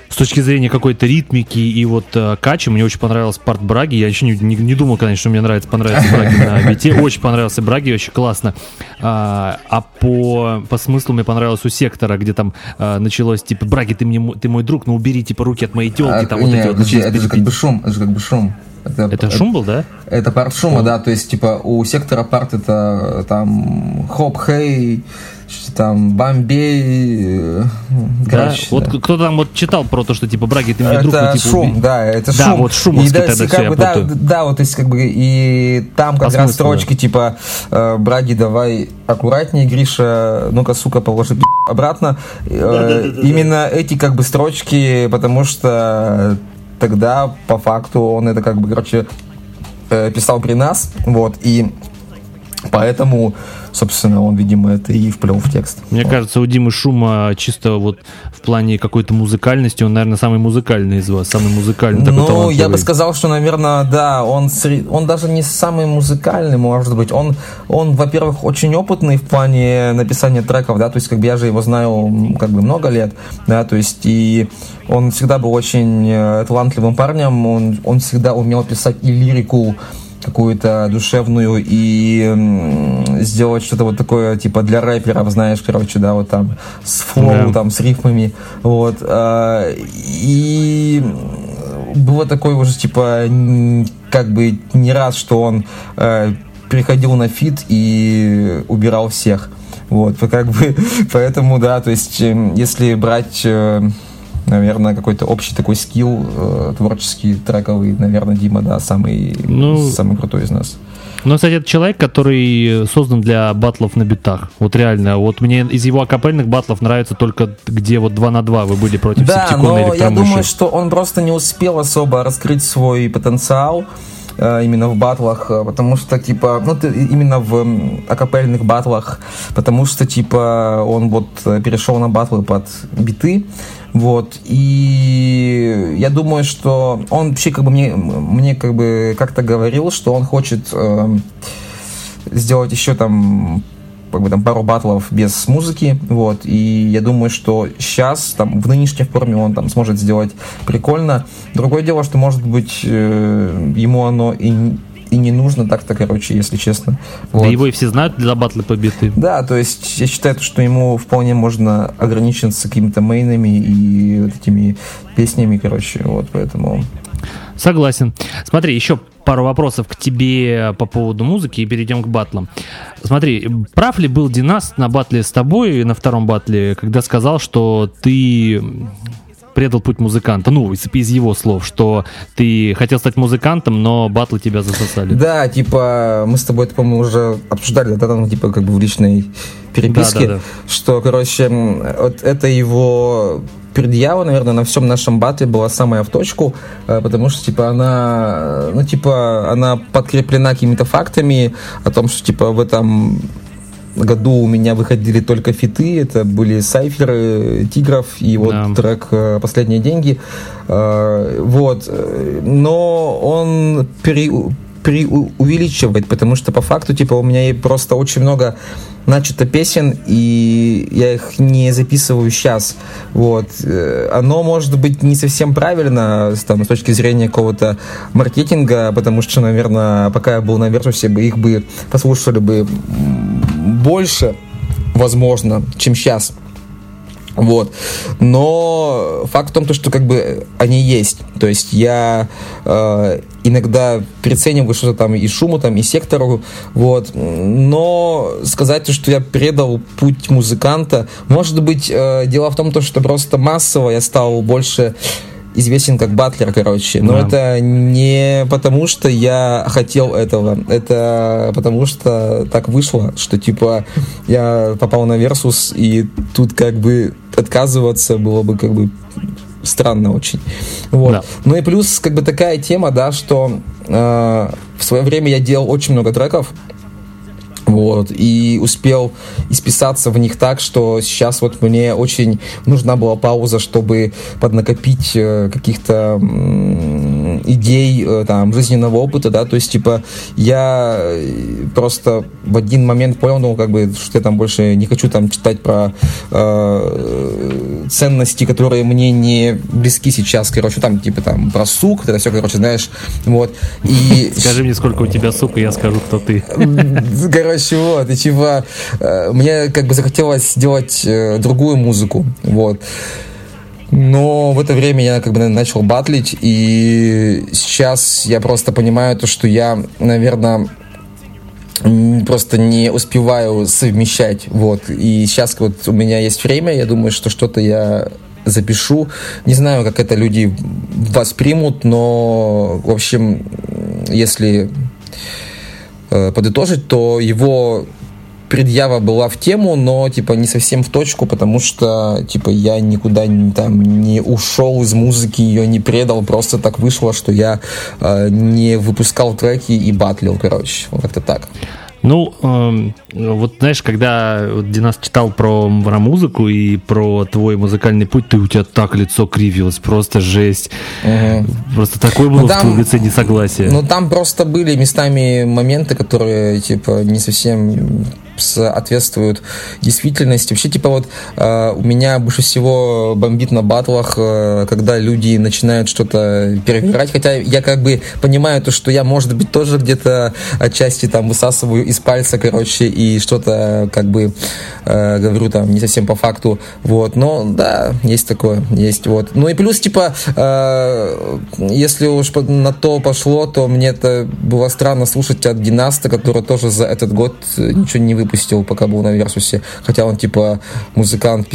с точки зрения какой-то ритмики и вот э, качи, мне очень понравился парт Браги. Я еще не, не, не думал, конечно, что мне нравится понравится Браги на бите. Очень понравился Браги, очень классно. А, а по, по смыслу мне понравилось у Сектора, где там а, началось, типа, Браги, ты, мне, ты мой друг, но убери, типа, руки от моей телки. А, там, вот эти вот, это, это же как бы шум, это же как бы шум. Это, это шум был, да? Это парт шума, да, то есть, типа, у сектора парт это там хоп, хей, там Бомбей. Э, короче, да? Вот кто там вот читал про то, что типа Браги, ты мне друг, это ну, типа, шум, да, это шум. Да, вот шумовский и, да, тогда как бы, да, да, вот, то есть, как бы, и там как По раз строчки, да. типа, э, Браги, давай аккуратнее, Гриша, ну-ка, сука, положи обратно. Э, именно эти, как бы, строчки, потому что тогда, по факту, он это, как бы, короче, э, писал при нас, вот, и поэтому собственно, он, видимо, это и вплел в текст. Мне вот. кажется, у Димы Шума чисто вот в плане какой-то музыкальности, он, наверное, самый музыкальный из вас, самый музыкальный. Ну, я бы сказал, что, наверное, да, он, он даже не самый музыкальный, может быть. Он, он, во-первых, очень опытный в плане написания треков, да, то есть, как бы я же его знаю, как бы много лет, да, то есть, и он всегда был очень э, талантливым парнем, он, он всегда умел писать и лирику, какую-то душевную и сделать что-то вот такое, типа, для рэперов, знаешь, короче, да, вот там, с flow, yeah. там, с рифмами, вот, а, и было такое уже, типа, как бы не раз, что он э, приходил на feat и убирал всех, вот, [laughs] как бы, поэтому, да, то есть, если брать э, наверное, какой-то общий такой скилл э, творческий, трековый, наверное, Дима, да, самый, ну, самый крутой из нас. Ну, кстати, это человек, который создан для батлов на битах. Вот реально. Вот мне из его акапельных батлов нравится только, где вот 2 на 2 вы были против Да, но я думаю, что он просто не успел особо раскрыть свой потенциал. э, именно в батлах, э, потому что, типа, ну, ты, именно в акапельных батлах, потому что, типа, он вот э, перешел на батлы под биты, вот, и я думаю, что он вообще как бы мне, мне как бы как-то говорил, что он хочет э, сделать еще там как бы там пару батлов без музыки, вот, и я думаю, что сейчас, там, в нынешней форме он там сможет сделать прикольно. Другое дело, что, может быть, э, ему оно и, и не нужно так-то, короче, если честно. Да Вот. его и все знают для батлы побиты. Да, то есть я считаю, что ему вполне можно ограничиться какими-то мейнами и вот этими песнями, короче, вот, поэтому... Согласен. Смотри, еще пару вопросов к тебе по поводу музыки и перейдем к батлам. Смотри, прав ли был Династ на батле с тобой, на втором батле, когда сказал, что ты предал путь музыканта? Ну, из, из его слов, что ты хотел стать музыкантом, но батлы тебя засосали. Да, типа, мы с тобой это, по-моему, уже обсуждали, да, там, типа, как бы в личной переписке, Да-да-да. что, короче, вот это его предъява, наверное, на всем нашем батле была самая в точку, э, потому что, типа, она, ну, типа, она подкреплена какими-то фактами о том, что, типа, в этом году у меня выходили только фиты, это были сайферы Тигров и вот Да. трек э, «Последние деньги». Э, Вот. Но он пере- преувеличивает, потому что по факту, типа, у меня просто очень много начато песен, и я их не записываю сейчас. Вот. Э, Оно может быть не совсем правильно там, с точки зрения какого-то маркетинга, потому что, наверное, пока я был на Версусе, их бы послушали бы больше, возможно, чем сейчас. Вот. Но факт в том, то, что как бы они есть. То есть я э, иногда перецениваю что-то там и шуму, там, и сектору. Вот. Но сказать, то, что я предал путь музыканта, может быть, э, дело в том, то, что просто массово я стал больше известен как батлер, короче. Но Да. это не потому, что я хотел этого. Это потому, что так вышло, что типа я попал на Versus, и тут как бы отказываться было бы как бы странно очень. Вот. Да. Ну и плюс как бы такая тема, да, что э, в свое время я делал очень много треков, вот, и успел исписаться в них так, что сейчас вот мне очень нужна была пауза, чтобы поднакопить э, каких-то идей, э, там, жизненного опыта, да, то есть, типа, я э, просто в один момент понял, ну, как бы, что я там больше не хочу там читать про э, ценности, которые мне не близки сейчас, короче, там, типа, там, про сук, это все, короче, знаешь, вот, и... [laughs] Скажи мне, сколько у тебя сука, я скажу, кто ты. Короче, вот, и типа, э, мне как бы захотелось сделать другую музыку, вот. Но в это время я как бы начал батлить, и сейчас я просто понимаю то, что я, наверное, просто не успеваю совмещать, вот. И сейчас вот у меня есть время, я думаю, что что-то я запишу. Не знаю, как это люди воспримут, но, в общем, если э, подытожить, то его предъява была в тему, но типа не совсем в точку, потому что типа я никуда не, там не ушел из музыки, ее не предал, просто так вышло, что я э, не выпускал треки и батлил, короче, вот как-то так. Ну, эм, вот знаешь, когда вот Динас читал про, про музыку и про твой музыкальный путь, ты у тебя так лицо кривилось, просто жесть. Просто такое было Ну, в там- твоем лице несогласие. Ну, там просто были местами моменты, которые, типа, не совсем соответствуют действительности. Вообще, типа, вот э, у меня больше всего бомбит на батлах, э, когда люди начинают что-то перевирать, хотя я как бы понимаю то, что я, может быть, тоже где-то отчасти там высасываю из пальца, короче, и что-то как бы э, говорю там не совсем по факту, вот, но да, есть такое, есть, вот. Ну и плюс, типа, э, если уж на то пошло, то мне это было странно слушать от Династа, который тоже за этот год э, ничего не выпустил, пока был на Версусе, хотя он, типа, музыкант,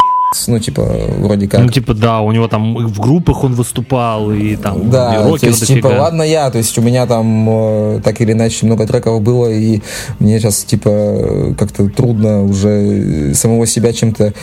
ну, типа, вроде как. Ну, типа, да, у него там в группах он выступал, и там Да, и то рокер есть, типа, дофига. ладно я, то есть у меня там э, так или иначе много треков было, и мне сейчас, типа, как-то трудно уже самого себя чем-то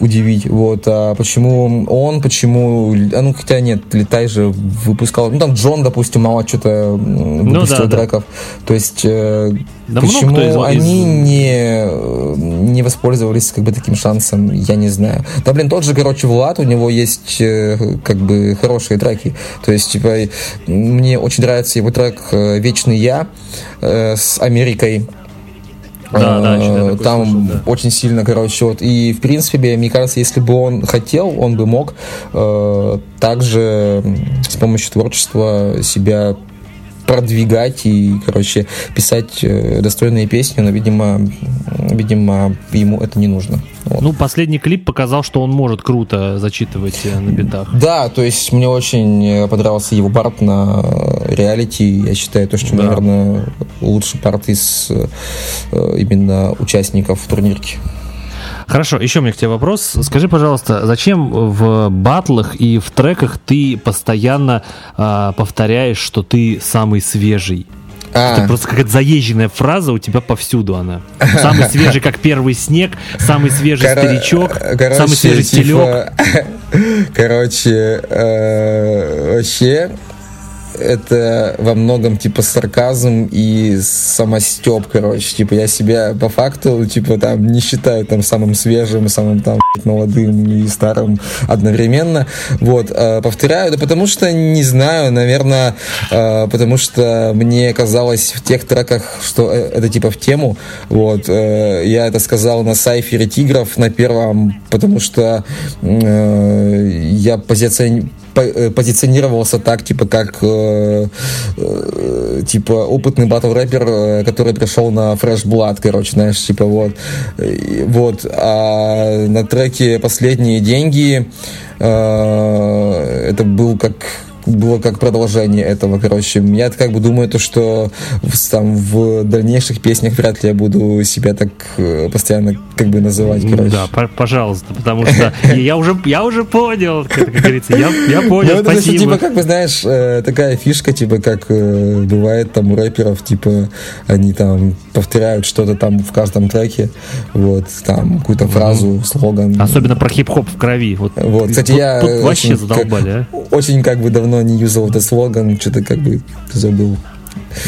удивить. Вот, а почему он, почему... А ну, хотя нет, Летай же выпускал... Ну, там Джон, допустим, мало что-то выпустил да, да. треков. То есть, э, Да почему из- они из- не, не воспользовались как бы таким шансом, я не знаю. Да, блин, тот же, короче, Влад, у него есть э, как бы хорошие треки. То есть, типа, мне очень нравится его трек э, «Вечный я» э, с Америкой. Да, да, я Э, Там слышал, да. очень сильно, короче, вот. И, в принципе, мне кажется, если бы он хотел, он бы мог э, также с помощью творчества себя продвигать и, короче, писать э, достойные песни, но, видимо, видимо, ему это не нужно. Вот. Ну, последний клип показал, что он может круто зачитывать э, на битах. Да, то есть мне очень э, понравился его парт на реалити. Я считаю, то, что, Да. наверное, лучший парт из именно участников турнирки. Хорошо, еще у меня к тебе вопрос. Скажи, пожалуйста, зачем в батлах и в треках ты постоянно а, повторяешь, что ты самый свежий? А, Это просто какая-то заезженная фраза у тебя повсюду она. Самый [laughs] свежий, как первый снег, самый свежий Кор- старичок, короче, самый свежий типа, стелек. [laughs] Короче, э, вообще это во многом типа сарказм и самостеп, короче. Типа я себя по факту, типа там не считаю там самым свежим, самым там [laughs] молодым и старым одновременно. Вот, э, повторяю, да потому что не знаю, наверное, э, потому что мне казалось в тех треках, что э, это типа в тему. Вот, я это сказал на сайфере Тигров на первом, потому что я позиционирую по- позиционировался так, типа, как э, э, типа опытный батл рэпер, э, который пришел на Fresh Blood, короче, знаешь, типа вот. Вот. А на треке Последние деньги э, это был как было как продолжение этого, короче. Я как бы думаю, то, что в, там, в дальнейших песнях вряд ли я буду себя так э, постоянно как бы называть, короче. Да, по- пожалуйста, потому что я уже, я уже понял, как, говорится, я, я Ну, понял, это, спасибо. типа, как бы, знаешь, э, такая фишка, типа, как э, бывает там у рэперов, типа, они там повторяют что-то там в каждом треке, вот, там, какую-то фразу, слоган. Особенно про хип-хоп в крови. Вот, Вот, кстати, я тут очень вообще как- задолбали, а? Очень, как бы, давно не юзал этот слоган, что-то, как бы, забыл.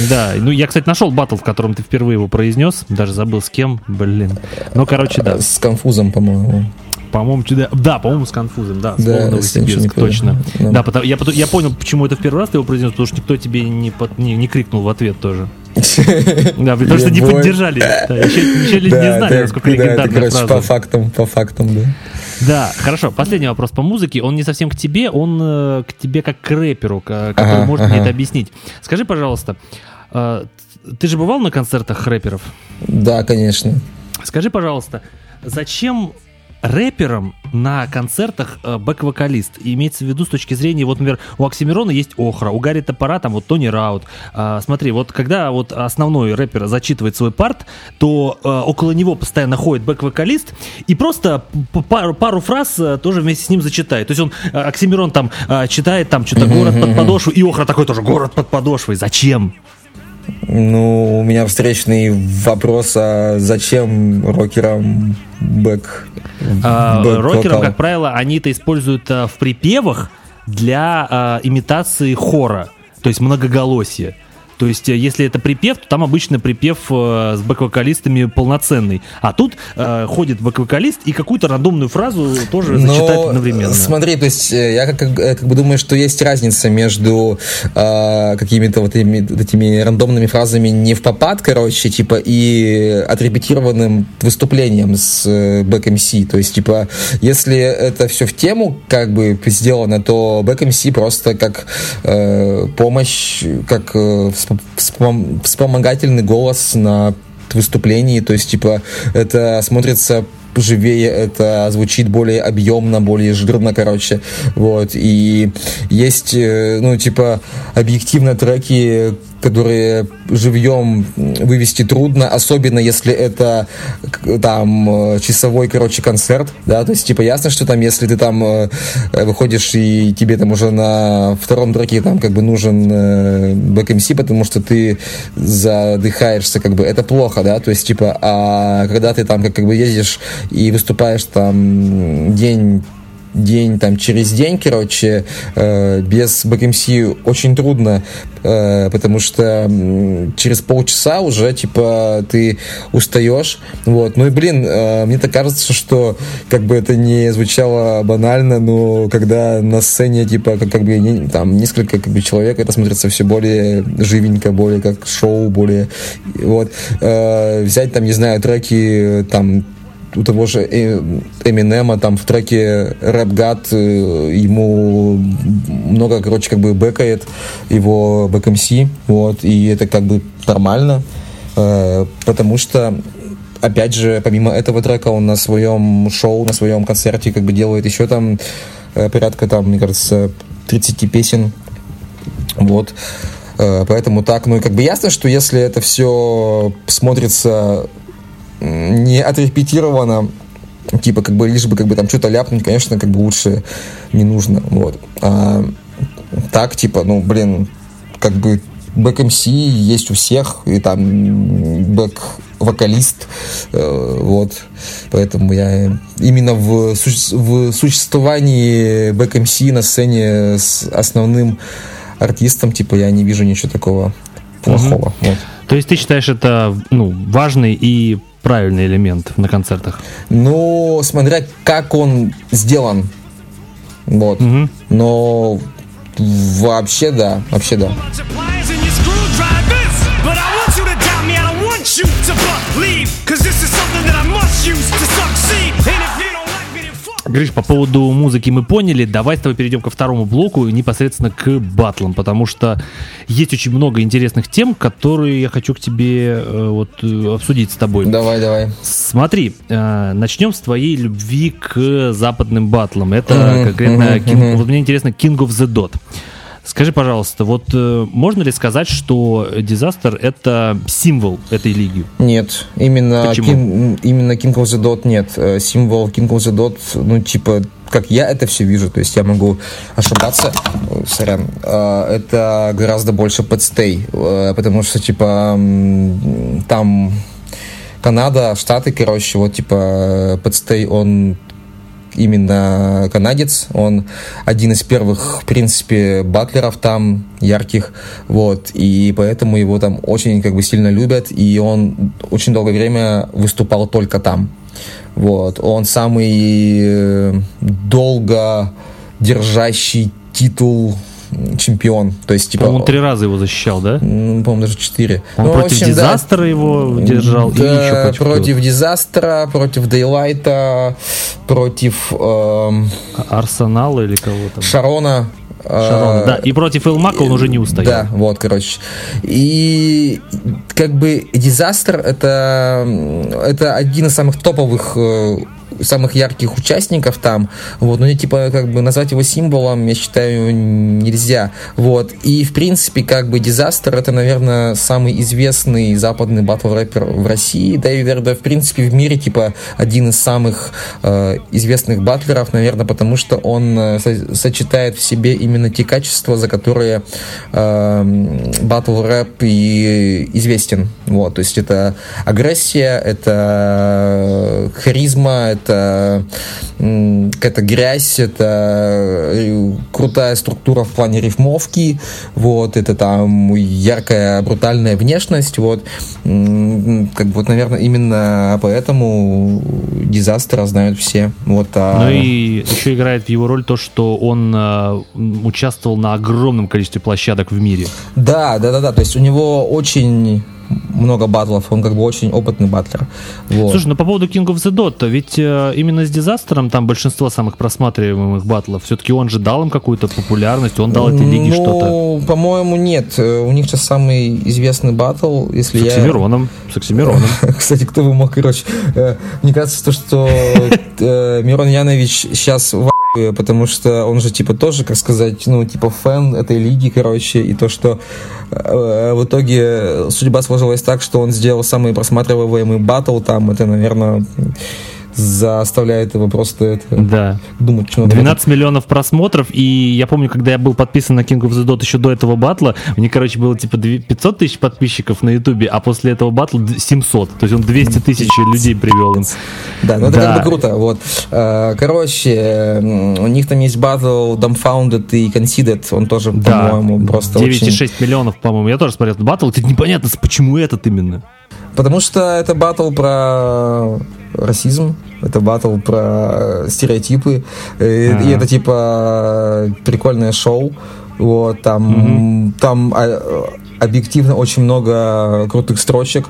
Да, ну я, кстати, нашел батл, в котором ты впервые его произнес, даже забыл с кем, блин. Ну, короче, да, С конфузом, по-моему. по-моему, да, да, по-моему, с конфузом, да, с Да, не Новосибирск, точно. путаю. Да, потом- я, я понял, почему это в первый раз ты его произнес, потому что никто тебе не, под- не, не крикнул в ответ тоже. [laughs] Да, потому что не поддержали. Еще, еще не знали, насколько легендарная фраза. по фактам, по фактам, да. Да, хорошо. Последний вопрос по музыке. Он не совсем к тебе, он э, к тебе как к рэперу, к- который может мне это объяснить. Скажи, пожалуйста, э, ты же бывал на концертах рэперов? Да, конечно. Скажи, пожалуйста, зачем рэперам на концертах э, бэк-вокалист? И имеется в виду с точки зрения, вот, например, у Оксимирона есть Охра, у Гарри Топора там вот Тони Раут. А, смотри, вот когда вот основной рэпер зачитывает свой парт, то э, около него постоянно ходит бэк-вокалист и просто пару, пару фраз э, тоже вместе с ним зачитает. То есть он, Оксимирон там э, читает там что-то город под подошвой, и Охра такой тоже город под подошвой. Зачем? Ну, у меня встречный вопрос, а зачем рокерам бэк? А, бэк рокерам, вокал? как правило, они это используют а, в припевах для а, имитации хора, то есть многоголосие. То есть, э, если это припев, то там обычно припев э, с бэк-вокалистами полноценный. А тут э, ходит бэк-вокалист и какую-то рандомную фразу тоже зачитает Но, одновременно. Смотри, то есть э, я как, как, э, как бы думаю, что есть разница между э, какими-то вот этими, вот этими рандомными фразами не в попад, короче, типа, и отрепетированным выступлением с э, бэк МС. То есть, типа, если это все в тему как бы сделано, то бэк МС просто как э, помощь, как э, всп- вспом- вспомогательный голос на выступлении, то есть, типа, это смотрится живее, это звучит более объемно, более жирно, короче, вот, и есть, э, ну, типа, объективно треки, которые живьем вывести трудно, особенно если это там э, часовой, короче, концерт, да, то есть, типа, ясно, что там, если ты там э, выходишь и тебе там уже на втором треке там как бы нужен э, бэк-МС, потому что ты задыхаешься, как бы, это плохо, да, то есть, типа, а когда ты там как, как бы ездишь и выступаешь там день день там через день, короче, э, без BackMC очень трудно, э, потому что через полчаса уже, типа, ты устаешь, вот, ну и, блин, э, мне так кажется, что, как бы это не звучало банально, но когда на сцене, типа, как, как бы, не, там, несколько, как бы, человек, это смотрится все более живенько, более как шоу, более, вот, э, взять, там, не знаю, треки, там, у того же Эминема там в треке Рэп Гад ему много, короче, как бы бэкает его бэк вот, и это как бы нормально, э, потому что опять же, помимо этого трека, он на своем шоу, на своем концерте как бы делает еще там э, порядка там, мне кажется, 30 песен, вот, э, поэтому так, ну и как бы ясно, что если это все смотрится не отрепетировано, типа, как бы, лишь бы, как бы, там, что-то ляпнуть, конечно, как бы, лучше не нужно, вот. А, так, типа, ну, блин, как бы, back-MC есть у всех, и там бэк-вокалист, э, вот, поэтому я именно в, в существовании back-MC на сцене с основным артистом, типа, я не вижу ничего такого плохого, mm-hmm. вот. То есть ты считаешь это ну, важный и правильный элемент на концертах? Ну, смотря как он сделан. Вот. Угу. Но вообще да, вообще да. Cause this is something that I must use to Гриш, по поводу музыки мы поняли. Давай с тобой перейдем ко второму блоку, непосредственно к батлам, потому что есть очень много интересных тем, которые я хочу к тебе э, вот э, обсудить с тобой. Давай, давай. Смотри, э, начнем с твоей любви к западным батлам. Это конкретно, King, вот мне интересно, King of the Dot. Скажи, пожалуйста, вот э, можно ли сказать, что Disaster это символ этой лиги? Нет, именно, King, именно King of the Dot нет. Э, символ King of the Dot, ну, типа, как я это все вижу, то есть я могу ошибаться, сорян, э, это гораздо больше подстей, э, потому что, типа, там Канада, Штаты, короче, вот, типа, подстей, он именно канадец. Он один из первых, в принципе, батлеров там, ярких, вот, и поэтому его там очень, как бы, сильно любят, и он очень долгое время выступал только там. Вот, он самый э, долго держащий титул чемпион. То есть, типа... Он три раза его защищал, да? По-моему, даже четыре. Он ну, против общем, Дизастера да, его держал да, и еще против, против Дизастера, против Дейлайта, против... Эм... Арсенала или кого то Шарона. Шарона, да. И против Элмака он уже не устоял. Да, вот, короче. И как бы Дизастер это, это один из самых топовых э, самых ярких участников там, вот, но типа как бы назвать его символом, я считаю, нельзя, вот, и в принципе как бы Disaster это, наверное, самый известный западный батл рэпер в России, да и, наверное, в принципе в мире, типа, один из самых э, известных батлеров, наверное, потому что он э, сочетает в себе именно те качества, за которые э, батл рэп и известен, вот, то есть это агрессия, это харизма, это это какая-то грязь, это э, крутая структура в плане рифмовки, вот, это там яркая, брутальная внешность, вот, как бы, вот, наверное, именно поэтому дизастера знают все, вот. А... Ну и еще играет в его роль то, что он э, участвовал на огромном количестве площадок в мире. Да, да, да, да, то есть у него очень много батлов, он как бы очень опытный батлер. Вот. Слушай, ну по поводу King of the Dot, ведь э, именно с Дизастером там большинство самых просматриваемых батлов, все-таки он же дал им какую-то популярность, он дал этой лиге ну, что-то. Ну, по-моему, нет. Э, у них сейчас самый известный батл, если с я... Оксимироном. С Оксимироном. [laughs] Кстати, кто бы мог, короче, э, мне кажется, то, что Мирон Янович сейчас в потому что он же, типа, тоже, как сказать, ну, типа, фэн этой лиги, короче, и то, что э, в итоге судьба сложилась так, что он сделал самый просматриваемый батл там, это, наверное, заставляет его просто это, Да. думать, что надо 12 миллионов просмотров, и я помню, когда я был подписан на King of the Dot еще до этого батла, них, короче, было типа две- 500 тысяч подписчиков на Ютубе, а после этого батла д- 700. То есть он 200 тысяч людей привел им. Да, ну это Да. как бы круто. Вот. Э, Короче, у них там есть батл Dumbfounded и Conceded. Он тоже, Да, по-моему, просто 9,6 очень... миллионов, по-моему. Я тоже смотрел этот батл. Тут непонятно, почему этот именно. Потому что это батл про расизм, это батл про стереотипы, Ага. и это типа прикольное шоу. Вот, там, там а, объективно очень много крутых строчек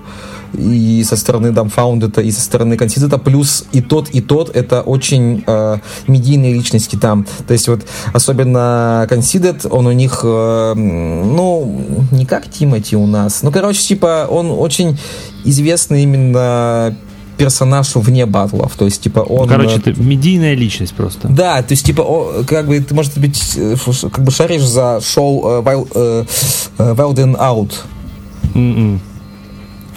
и со стороны Dumbfounded, и со стороны Considered, плюс и тот, и тот это очень э, медийные личности там. То есть вот особенно Considered, он у них, э, ну, не как Тимати у нас, ну, короче, типа, он очень известный именно персонаж вне батлов, то есть, типа, он... Короче, э, это медийная личность просто. да, то есть, типа, о, как бы, ты, может быть, э, как бы шаришь за шоу Wild, э, Wild and Out. М-м.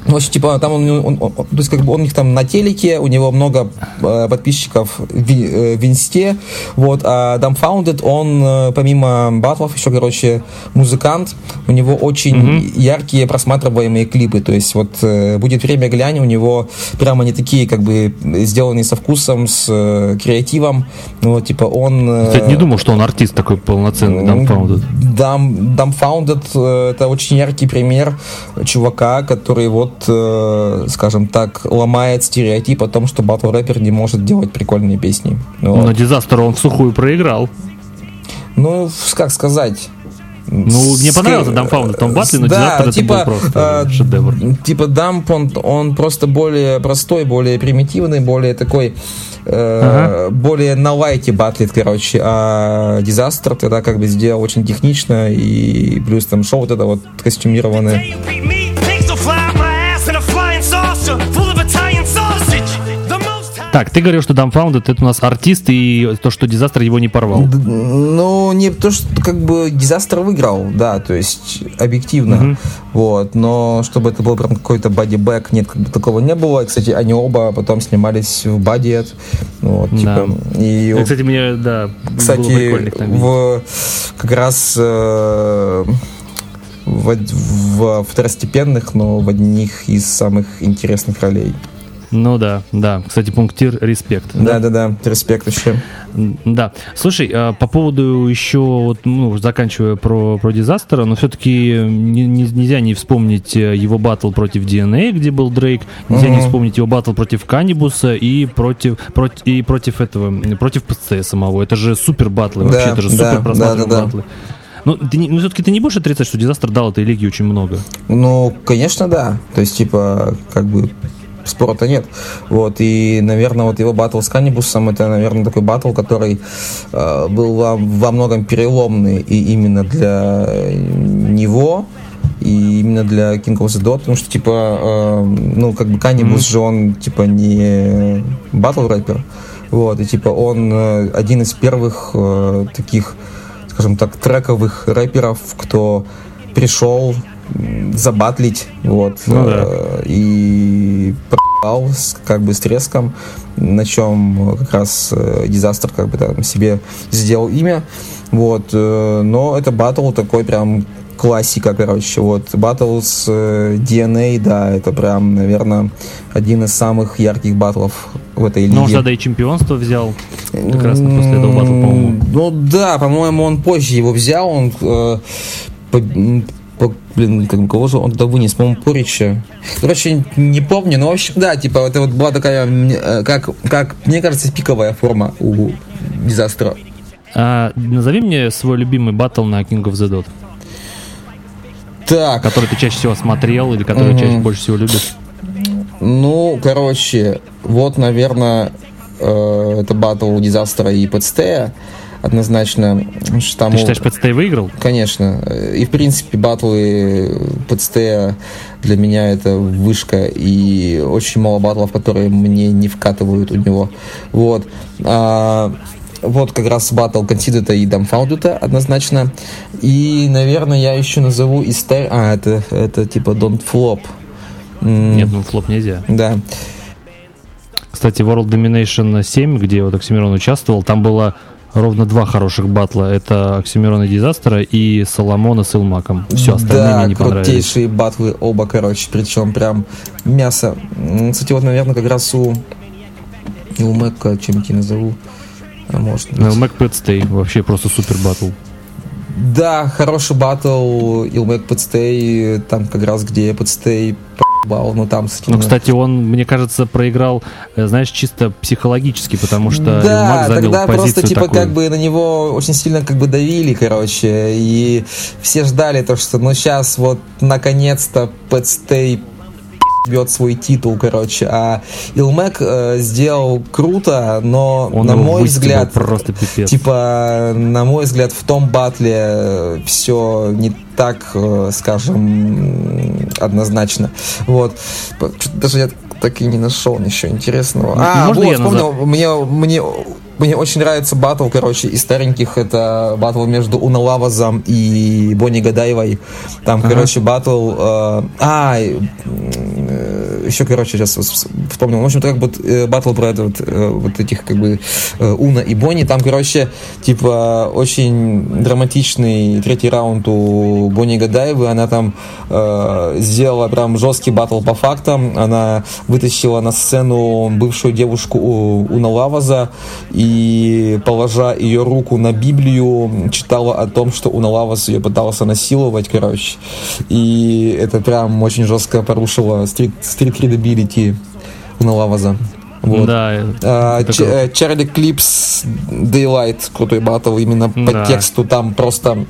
Ну, в общем, типа, там он, он- он- то есть, как бы, он у них там на телеке, у него много э, подписчиков в, э, в инсте, вот, а Dumbfounded, он, э, помимо батлов, еще, короче, музыкант, у него очень яркие просматриваемые клипы, то есть, вот, э, будет время глянь, у него прямо они такие, как бы, сделанные со вкусом, с э, креативом, ну, вот, типа, он... э, Кстати, не думал, что он артист такой полноценный, Dumbfounded. Дам, Dumbfounded э, это очень яркий пример чувака, который вот, э, скажем так, ломает стереотип о том, что батл рэпер не может делать прикольные песни. Вот. Но Дизастер он в сухую проиграл. Ну, как сказать? Ну, мне понравился Dumbfounded в том батле, но да, это типа, был просто э, шедевр. Типа Дамп, он, он просто более простой, более примитивный, более такой, э, более на лайте батлит, короче. А Дизастер тогда как бы сделал очень технично, и плюс там шоу вот это вот костюмированное. Так, ты говорил, что Dumbfounded это у нас артист, и то, что Дизастер его не порвал. Д- Ну, не то, что как бы Дизастер выиграл, да, то есть объективно. Вот, но чтобы это был прям какой-то бодибэк, нет, как бы такого не было. Кстати, они оба потом снимались в Бадиет. Вот, типа, и Э, Кстати, мне, да, было Кстати, в, как раз э, в, в второстепенных, но в одних из самых интересных ролей. Ну да, да. Кстати, пунктир респект. Да-да-да, респект вообще. Да. Слушай, а, по поводу еще, вот, ну, заканчивая про, про Дизастера, но все-таки нельзя не вспомнить э, его батл против DNA, где был Дрейк, нельзя не Мгм. вспомнить его батл против Канибуса и против, против, и против этого, против ПЦ самого. Это же супер батлы, Да, вообще, это же да, супер просматриваемые да, да, да. батлы. Ну, ты, не- ну, все-таки ты не будешь отрицать, что Дизастер дал этой лиге очень много. Ну, конечно, да. То есть, типа, как бы спора-то нет. Вот, и, наверное, вот его батл с Канибусом, это, наверное, такой батл, который э, был во, во многом переломный и именно для него, и именно для King of the Dot, потому что, типа, э, ну, как бы Канибус же, он, типа, не батл рэпер, вот, и, типа, он э, один из первых э, таких, скажем так, трековых рэперов, кто пришел забатлить, вот, Ну да. э, и проебал с, как бы с треском, на чем как раз э, Дизастер как бы там себе сделал имя, вот, э, но это батл такой прям классика, короче, вот, батл с э, DNA, да, это прям, наверное, один из самых ярких батлов в этой лиге. Но он же тогда и чемпионство взял. Как раз после этого батла, по-моему. Ну да, по-моему, он позже его взял, он э, блин, как, кого же он тогда вынес, по-моему, Порича. Короче, не помню, но в общем, да, типа, это вот была такая, э, как, как мне кажется, пиковая форма у Дизастера. А, назови мне свой любимый батл на King of the Dot, Так, который ты чаще всего смотрел или который Мгм. чаще больше всего любишь. ну, короче, вот, наверное, э, это батл Дизастера и Пэтстея, однозначно. что там Ты считаешь, Пэтстей выиграл? Конечно. И, в принципе, батлы PTSD для меня это вышка. И очень мало батлов, которые мне не вкатывают у него. Вот. А, вот как раз батл Considered и Dumbfounded однозначно. И, наверное, я еще назову Ter... А, это, это типа Don't Flop. Нет, ну флоп нельзя. Да. Кстати, World Domination 7, где вот Оксимирон участвовал, там было ровно два хороших батла. Это Оксимирон и Дизастера и Соломона с Илмаком. Все, остальные да, мне не понравились. крутейшие батлы оба, короче, причем прям мясо. Кстати, вот, наверное, как раз у Илмэка, чем я назову, а может быть. Илмак Пэтстей, вообще просто супер батл. Да, хороший батл, Илмэк подстей, там как раз где подстей бал, но там с Ну, кстати, он, мне кажется, проиграл, э, знаешь, чисто психологически, потому что Да, занял тогда позицию просто типа такую. как бы на него очень сильно как бы давили, короче, и все ждали то, что ну сейчас вот наконец-то Пэтстей бьет свой титул, короче, а Илмэк э, сделал круто, но Он на мой взгляд, просто пипец. типа на мой взгляд в том батле все не так, э, скажем, однозначно. Вот, даже я так и не нашел ничего интересного. А, можно вот, я вспомнил, мне, мне, мне очень нравится батл, короче, из стареньких. Это батл между Уна Лавазом и Бонни Гадаевой. Там, короче, батл... э, а, э, еще, короче, сейчас вс- вспомнил. В общем, как бы э, батл про это, вот, э, вот этих, как бы, э, Уна и Бонни. Там, короче, типа, очень драматичный третий раунд у Бонни Гадаевой. Она там э, сделала прям жесткий батл по фактам. Она вытащила на сцену бывшую девушку у- Уна Лаваза и, положа ее руку на Библию, читала о том, что Уна Лаваз ее пытался насиловать, короче. И это прям очень жестко порушило стрит, стрит credibility Уна Лаваза. Вот. Да, А, э, Чарли Клипс Daylight, крутой батл, именно по Да. тексту там просто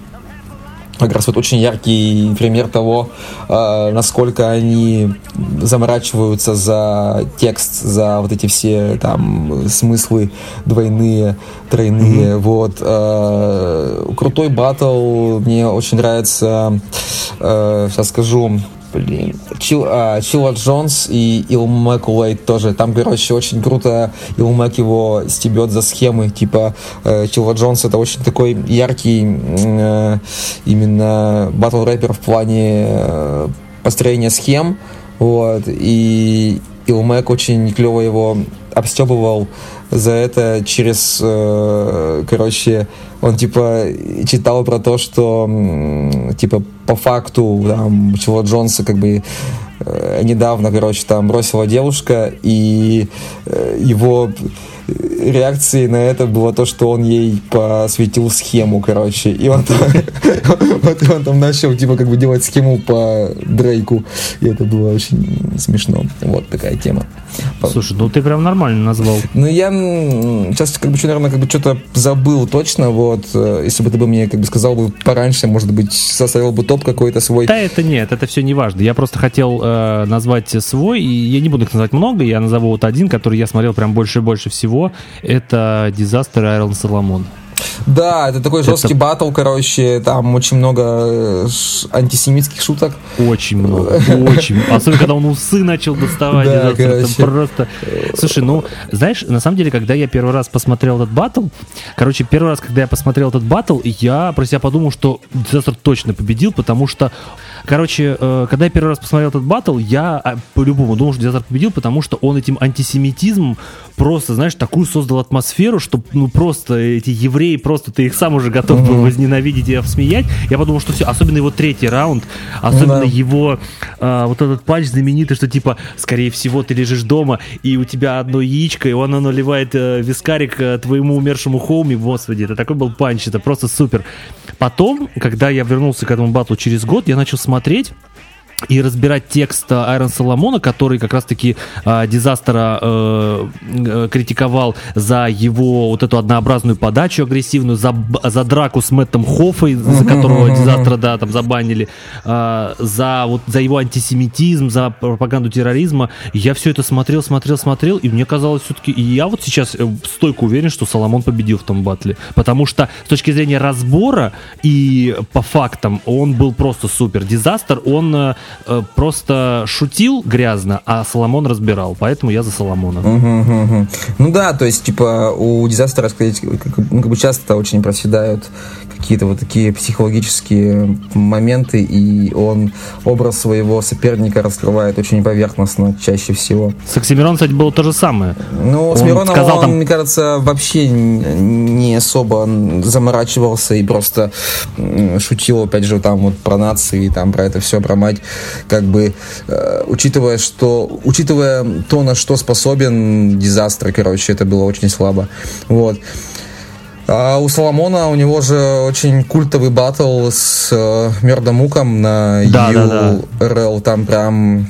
как раз вот очень яркий пример того, э, насколько они заморачиваются за текст, за вот эти все там смыслы двойные, тройные. Вот э, крутой батл, мне очень нравится. э, сейчас скажу. Блин, Чил, а, Чилла Джонс и Илмэк Уэйт тоже. Там, короче, очень круто Илмэк его стебет за схемы. Типа, э, Чилла Джонс это очень такой яркий э, именно батл рэпер в плане э, построения схем. Вот. И Илмэк очень клево его обстебывал за это через, э, короче, он типа читал про то, что типа по факту там Чего Джонса как бы э, недавно, короче, там бросила девушка, и э, его реакцией на это было то, что он ей посвятил схему, короче, и он там, [laughs] вот он там начал, типа, как бы делать схему по Дрейку, и это было очень смешно. Вот такая тема. Слушай, ну ты прям нормально назвал. Ну, я сейчас, как бы, что, наверное, как бы что-то забыл точно, вот, э, если бы ты бы мне, как бы, сказал бы пораньше, может быть, составил бы топ какой-то свой. Да, это нет, это все не важно. Я просто хотел э, назвать свой, и я не буду их называть много, я назову вот один, который я смотрел прям больше и больше всего. Это Дизастер Айрон Соломон. Да, это такой жесткий батл, короче, там очень много э, антисемитских шуток. Очень много, очень. Особенно, когда он усы начал доставать. Да, это короче. просто... Слушай, ну, знаешь, на самом деле, когда я первый раз посмотрел этот батл, короче, первый раз, когда я посмотрел этот батл, я про себя подумал, что Дизастер точно победил, потому что, короче, э, когда я первый раз посмотрел этот батл, я а, по-любому думал, что Дизастер победил, потому что он этим антисемитизмом просто, знаешь, такую создал атмосферу, что, ну, просто эти евреи, просто ты их сам уже готов был возненавидеть и обсмеять. Я подумал, что все, особенно его третий раунд, особенно да. его а, вот этот патч знаменитый, что типа, скорее всего, ты лежишь дома, и у тебя одно яичко, и он наливает э, вискарик э, твоему умершему хоуми. Господи, это такой был панч, это просто супер. Потом, когда я вернулся к этому батлу через год, я начал смотреть посмотреть и разбирать текст а, Айрон Соломона, который как раз-таки а, Дизастера э, э, критиковал за его вот эту однообразную подачу агрессивную, за, за драку с Мэттом Хоффой, за которого Дизастера, да, там забанили, а, за вот за его антисемитизм, за пропаганду терроризма. Я все это смотрел, смотрел, смотрел, и мне казалось все-таки, и я вот сейчас э, стойко уверен, что Соломон победил в том батле, потому что с точки зрения разбора и по фактам он был просто супер. Дизастер, он э, просто шутил грязно, а Соломон разбирал. Поэтому я за Соломона. Мгм, мгм. Ну да, то есть, типа, у дизастера, сказать, как, ну, как бы часто очень проседают какие-то вот такие психологические моменты, и он образ своего соперника раскрывает очень поверхностно чаще всего. С Оксимирон, кстати, было то же самое. Ну, с Он Мироном сказал он, там- мне кажется, вообще не особо заморачивался и просто шутил, опять же, там вот про нации, там про это все, про мать, как бы, э, учитывая, что, учитывая то, на что способен дизастр, короче, это было очень слабо. Вот. А у Соломона у него же очень культовый батл с э, Мёрдомуком на Да, да, да. URL, там прям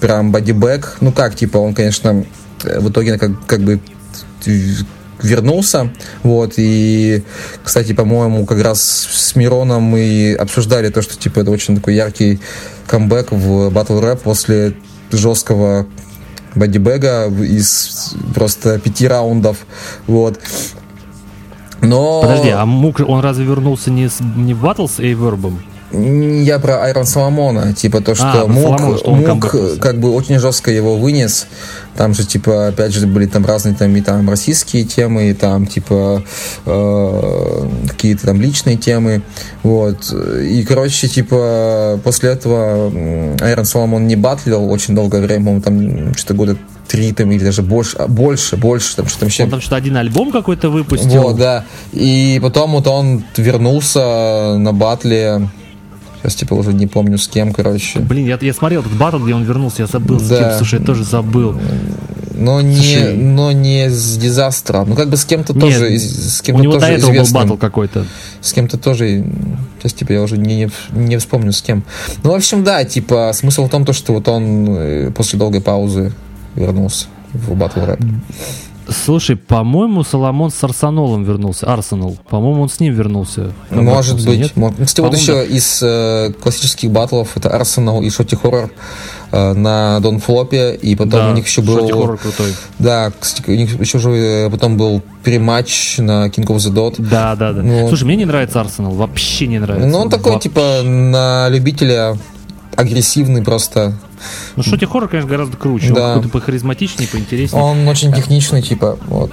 прям бодибэк. Ну как, типа, он, конечно, в итоге как, как бы вернулся, вот, и, кстати, по-моему, как раз с Мироном мы обсуждали то, что, типа, это очень такой яркий камбэк в батл рэп после жесткого бодибэга из просто пяти раундов, вот. Но... Подожди, а Мук, он разве вернулся не, с, не в батл с Эйвербом? Я про Айрон Соломона, типа то, что А, Мук, Соломона, что он Мук как бы очень жестко его вынес. Там же, типа, опять же, были там разные там и там российские темы, и там, типа, э, какие-то там личные темы. Вот. И, короче, типа, после этого Айрон Соломон не батлил очень долгое время, по-моему, там что-то года три там или даже больше, больше, больше, там что-то вообще Он там что-то один альбом какой-то выпустил. вот, да. И потом вот он вернулся на батле. Сейчас, типа, уже не помню с кем, короче. Блин, я, я смотрел этот батл, где он вернулся, я забыл с Да. кем. Слушай, я тоже забыл. Но не, Слушай. но не с дизастра. Ну, как бы с кем-то Нет, тоже, с У кем-то него до тоже этого был известным. батл какой-то. С кем-то тоже, сейчас, типа, я уже не, не вспомню с кем. Ну, в общем, да, типа, смысл в том, то, что вот он э, после долгой паузы вернулся в батл рэп. Слушай, по-моему, Соломон с Арсенолом вернулся. Арсенал. По-моему, он с ним вернулся. Может Вернулся, быть. нет? Может. Кстати, вот еще из э, классических батлов это Арсенал и Шоти Хоррор э, на Дон Флопе, и потом Да, у них еще Шоти был... Хоррор крутой. Да, кстати, у них еще же э, потом был перематч на King of the Dot. Да, да, да. Ну, Слушай, мне не нравится Арсенал. Вообще не нравится. Ну, он такой, Вообще. типа, на любителя агрессивный просто. Ну, Шоти Хоррор, конечно, гораздо круче. Да. Он какой-то похаризматичнее, поинтереснее. Он очень техничный, типа, вот.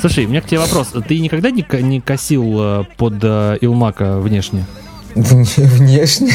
Слушай, у меня к тебе вопрос. Ты никогда не, не косил э, под э, Илмака внешне? [laughs] Внешне.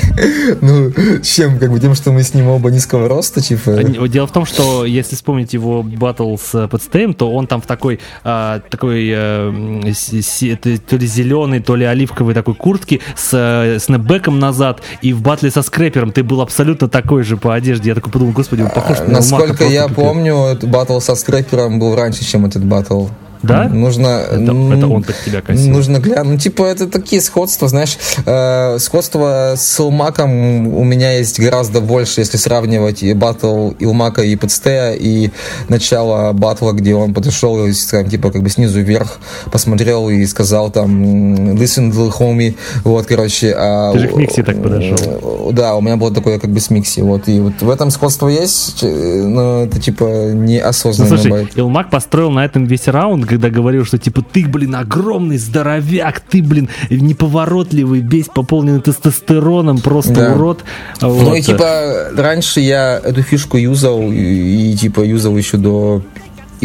Ну, чем, как бы тем, что мы с ним оба низкого роста, типа. А, Дело в том, что если вспомнить его батл с э, Подстеем, то он там в такой, а, такой э, м, си- то ли зеленый, то ли оливковой такой куртке с э, снэпбэком назад, и в батле со скрэпером ты был абсолютно такой же по одежде. Я такой подумал, господи, он похож на Насколько просто я пипец». помню, этот батл со скрэпером был раньше, чем этот батл. Да? Нужно... Это, это он под тебя косил. Нужно глянуть. Ну, типа, это такие сходства, знаешь, э, сходство с Илмаком у меня есть гораздо больше, если сравнивать и батл Илмака и Пэдстея, и начало батла, где он подошел, и, типа, как бы снизу вверх посмотрел и сказал там listen little homie, вот, короче. а Ты же к Микси так подошел. Да, у меня было такое как бы с Микси, вот, и вот в этом сходство есть, э, но это, типа, Ну, неосознанно слушай, бывает. Илмак построил на этом весь раунд, когда говорил, что типа ты, блин, огромный здоровяк, ты, блин, неповоротливый, весь пополненный тестостероном, просто Да. урод. Ну Вот. и типа раньше я эту фишку юзал и, и, типа юзал еще до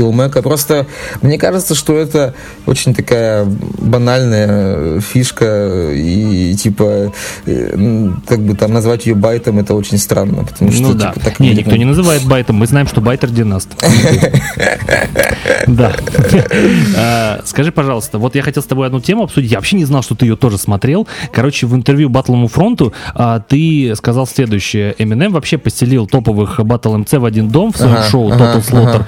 Илмека. Просто мне кажется, что это очень такая банальная фишка и типа э, как бы там назвать ее байтом это очень странно, потому что Ну да. типа, так не, никто не называет байтом. Мы знаем, что байтер династ. Да. А, Скажи, пожалуйста, вот я хотел с тобой одну тему обсудить. Я вообще не знал, что ты ее тоже смотрел. Короче, в интервью Баттлому фронту а, ты сказал следующее. Eminem вообще поселил топовых Battle MC в один дом в своем шоу Total Slaughter.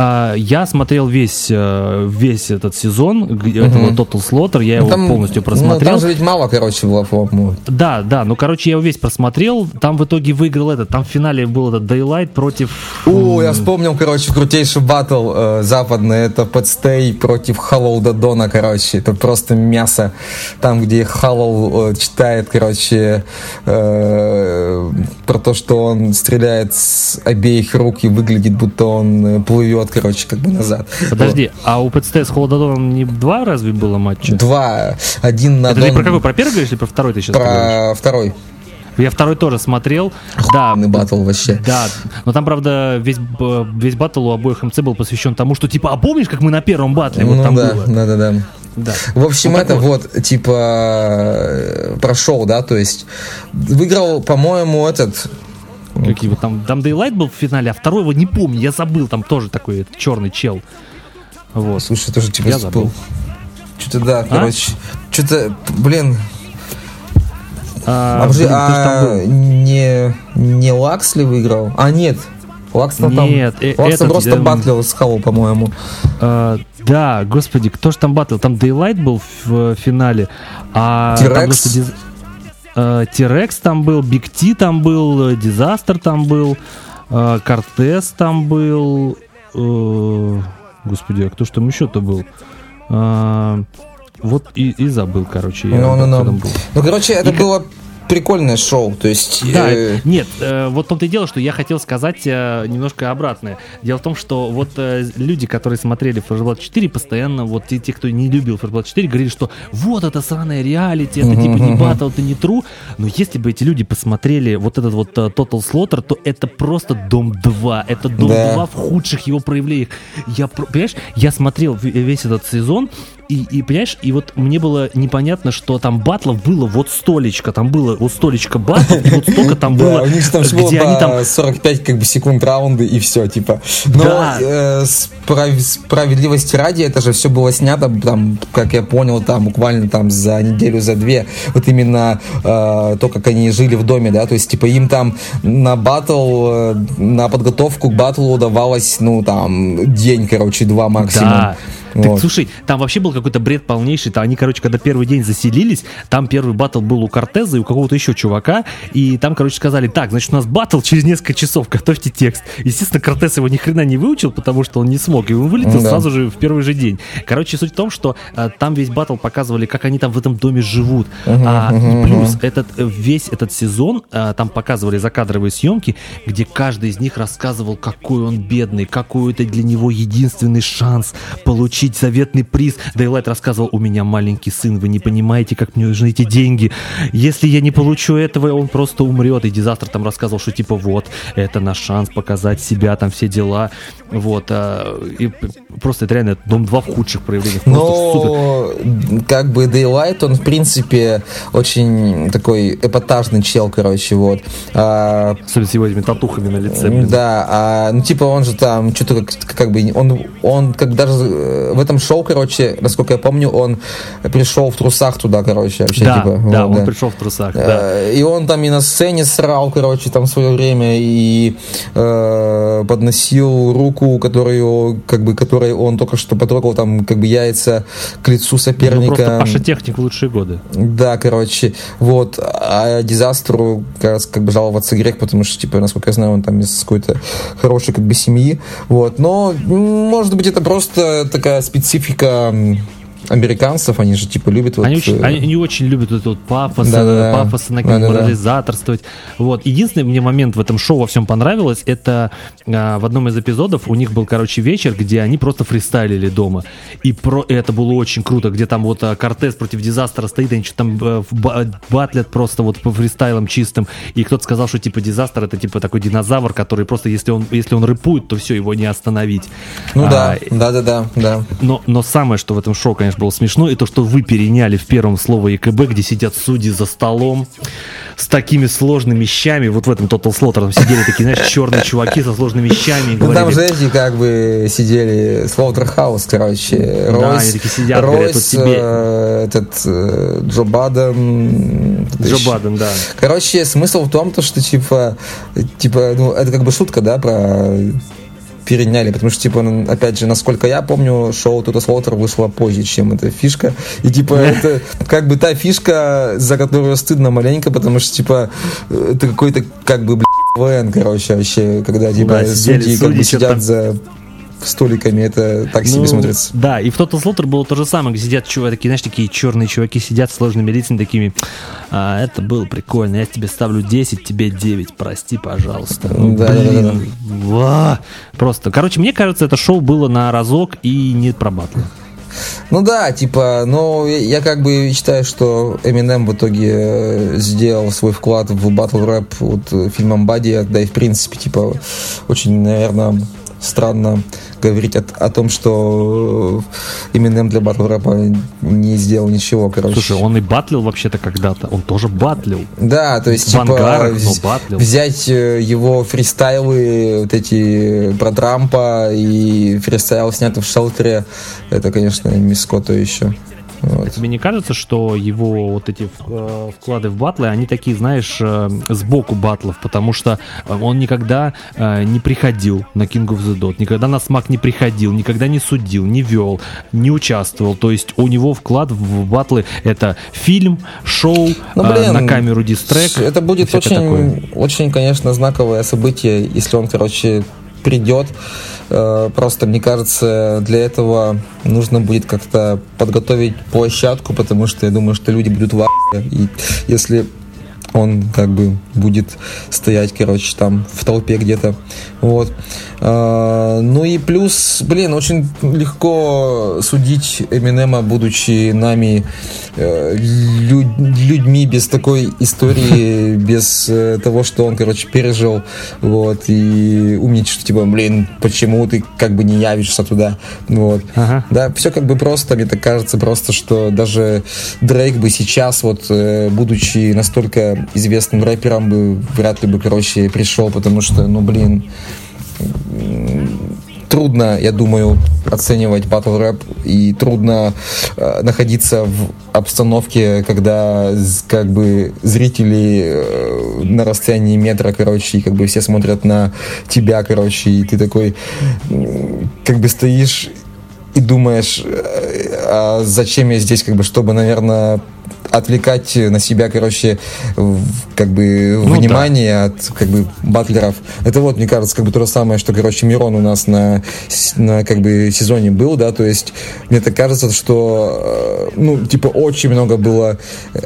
А, Я смотрел весь, э, весь этот сезон этого Total Slaughter. Я его Там- полностью Ну, просмотрел. там же ведь мало, короче, было, по-моему. Да, да, ну, короче, я его весь просмотрел, там в итоге выиграл этот, там в финале был этот Daylight против... О, я вспомнил, короче, крутейший батл э, западный. Это Подстей против Халлоу Дадона, короче. Это просто мясо. Там, где Халлоу э, читает, короче, э, про то, что он стреляет с обеих рук и выглядит, будто он э, плывет, короче, как бы назад. Подожди, а у ПЦТ с Холододоном не два разве было матча? Вот. Два. Один на Это ты Дон- про какой? Про первый говоришь или про второй ты сейчас говоришь? Про второй. Я второй тоже смотрел. Да, Охуенный батл вообще. да, но там, правда, весь, весь батл у обоих МЦ был посвящен тому, что, типа, а помнишь, как мы на первом батле вот ну там да, было? да, да, да. Да. В общем, так это вот, типа, э, прошел, да, то есть выиграл, по-моему, этот... Какие вот там, там Daylight был в финале, а второй его не помню, я забыл, там тоже такой черный чел. Вот. Слушай, тоже типа Я забыл. Что-то да, короче, что-то, блин, А, а, блин, а был? не, не Лаксли выиграл? А, нет, Лакстон там, Нет, э, Лакстон этот, просто эм, батлил с Халу, по-моему. А, да, господи, кто же там батл? Там Daylight был в, э, финале, а там T-Rex? Диз- э, там был, Big T там был, Дизастер там был, э, Кортес там был, э, господи, а кто ж там еще-то был? Вот и, и забыл, короче. Ну, ну, ну. Ну, короче, это И было прикольное шоу, то есть... Да, э, нет, э, вот в том-то и дело, что я хотел сказать э, немножко обратное. Дело в том, что вот э, люди, которые смотрели Blood 4, постоянно, вот те, те, кто не любил Blood 4, говорили, что вот это сраная реалити, это типа не батл, это не true. Но если бы эти люди посмотрели вот этот вот э, Total Slaughter, то это просто Дом 2. Это Дом Да. 2 в худших его проявлениях. Я, понимаешь, я смотрел весь этот сезон, и, и, понимаешь, и вот мне было непонятно, что там батлов было вот столечко, там было вот столечко батлов, и вот столько там Да, было, у них там где они там 45 как бы секунд раунды и все, типа. Но Да. э, справ- справедливости ради это же все было снято, там, как я понял, там буквально там за неделю, за две. Вот именно э, то, как они жили в доме, да, то есть типа им там на батл, э, на подготовку к батлу давалось, ну там день, короче, два максимум. Да. Так, Вот. слушай, там вообще был какой-то бред полнейший. Там они, короче, когда первый день заселились, там первый батл был у Кортеза и у какого-то еще чувака. И там, короче, сказали, так, значит, у нас батл через несколько часов, готовьте текст. Естественно, Кортез его ни хрена не выучил, потому что он не смог. И он вылетел Да. сразу же в первый же день. Короче, суть в том, что э, там весь батл показывали, как они там в этом доме живут. А, и плюс этот, э, весь этот сезон э, там показывали закадровые съемки, где каждый из них рассказывал, какой он бедный, какой это для него единственный шанс получить заветный приз. Дейлайт рассказывал, у меня маленький сын, вы не понимаете, как мне нужны эти деньги. Если я не получу этого, он просто умрет. И Дизастер там рассказывал, что типа вот, это наш шанс показать себя, там все дела. Вот. а, и просто это реально Дом 2 в худших проявлениях. Просто супер. Но как бы Daylight, он в принципе очень такой эпатажный чел, короче, вот. А, Особенно с его этими татухами на лице. блин. да, а, ну типа он же там что-то как, как бы он он как бы даже э, в этом шоу, короче, насколько я помню, он пришел в трусах туда, короче, вообще Да, типа. да, вот, он пришел в трусах, да. Э, И он там и на сцене срал, короче, там в свое время и э, подносил руку, которую, как бы, которой он только что потрогал, там, как бы яйца к лицу Ну, соперника. просто Паша Техник лучшие годы. Да, короче, вот, а Дизастру как раз как бы жаловаться грех, потому что, типа, насколько я знаю, он там из какой-то хорошей как бы семьи, вот, но, может быть, это просто такая специфика м, американцев, они же, типа, любят вот... Они, очень, э, они не очень любят вот этот вот пафос, Да-да-да. э, пафос, на Да-да-да. морализаторствовать. Вот. Единственный мне момент в этом шоу во всем понравилось, это а, в одном из эпизодов у них был, короче, вечер, где они просто фристайлили дома. И про и это было очень круто, где там вот а, Кортес против Дизастера стоит, они что-то там ба- батлят просто вот по фристайлам чистым. И кто-то сказал, что типа Дизастер это типа такой динозавр, который просто, если он, если он рэпует, то все, его не остановить. Ну А, да, да-да-да, да. но, но самое, что в этом шоу, конечно, было смешно, это то, что вы переняли в первом слово ЕКБ, где сидят судьи за столом с такими сложными щами. Вот в этом Total Slaughter там сидели такие, знаешь, черные чуваки со сложными щами. и Ну там же эти как бы сидели Slaughterhouse, короче, Royce, они такие сидят, говорят, вот тебе- э, этот э, Joe Budden, Joe еще? Budden, да. Короче, смысл в том, то, что типа, типа, ну это как бы шутка, да, про переняли, потому что, типа, ну, опять же, насколько я помню, шоу Total Slaughter вышло позже, чем эта фишка. И, типа, это как бы та фишка, за которую стыдно маленько, потому что, типа, это какой-то, как бы, блядь, ВН, короче, вообще, когда, типа, Да, сидели судьи, как судьи, бы что-то сидят там- за столиками, это так себе Ну, смотрится. Да, и в Total Slaughter было то же самое, где сидят чуваки, такие, знаешь, такие черные чуваки сидят с сложными лицами, такими, «А, это было прикольно, я тебе ставлю 10, тебе 9, прости, пожалуйста. Ну, Да, да, да, блин, ва. Просто, короче, мне кажется, это шоу было на разок и не про батлы. Ну да, типа, но я, как бы считаю, что Eminem в итоге э, сделал свой вклад в батл рэп вот э, фильмом Бади, да и в принципе, типа, очень, наверное, странно говорить о, о том, что Eminem для батл рэпа не сделал ничего, короче. Слушай, он и батлил вообще-то когда-то. Он тоже батлил. Да, то есть, В типа, ангарах, батлил. взять э, его фристайлы, вот эти про Трампа и фристайл, снятый в шелтере, это, конечно, миско то еще. Вот. Тебе не кажется, что его вот эти э, вклады в батлы, они такие, знаешь, э, сбоку батлов, потому что э, он никогда э, не приходил на King of the Dot, никогда на смак не приходил, никогда не судил, не вел, не участвовал. То есть у него вклад в батлы это фильм, шоу, Ну, э, блин, на камеру дистрек. Это будет всякое такое. очень, очень, конечно, знаковое событие, если он, короче, придет. Э, Просто, мне кажется, для этого нужно будет как-то подготовить площадку, потому что я думаю, что люди будут в. И если он как бы будет стоять, короче, там в толпе где-то. Вот. А, ну и плюс, блин, очень легко судить Эминема, будучи нами э, лю- людьми без такой истории, [laughs] без э, того, что он, короче, пережил. Вот. И умничать, что типа, блин, почему ты как бы не явишься туда. Вот. Ага. Да, все как бы просто, мне так кажется, просто, что даже Дрейк бы сейчас, вот, э, будучи настолько известным рэпером, бы вряд ли бы, короче, пришел, потому что, ну, блин, трудно, я думаю, оценивать батл рэп и трудно э, находиться в обстановке, когда как бы зрители э, на расстоянии метра, короче, и как бы все смотрят на тебя, короче, и ты такой как бы стоишь и думаешь, э, а зачем я здесь, как бы, чтобы, наверное, отвлекать на себя, короче, как бы Ну внимание от как бы батлеров. Это вот, мне кажется, как бы то же самое, что, короче, Мирон у нас на, на как бы сезоне был, да, то есть мне так кажется, что, э, ну, типа, очень много было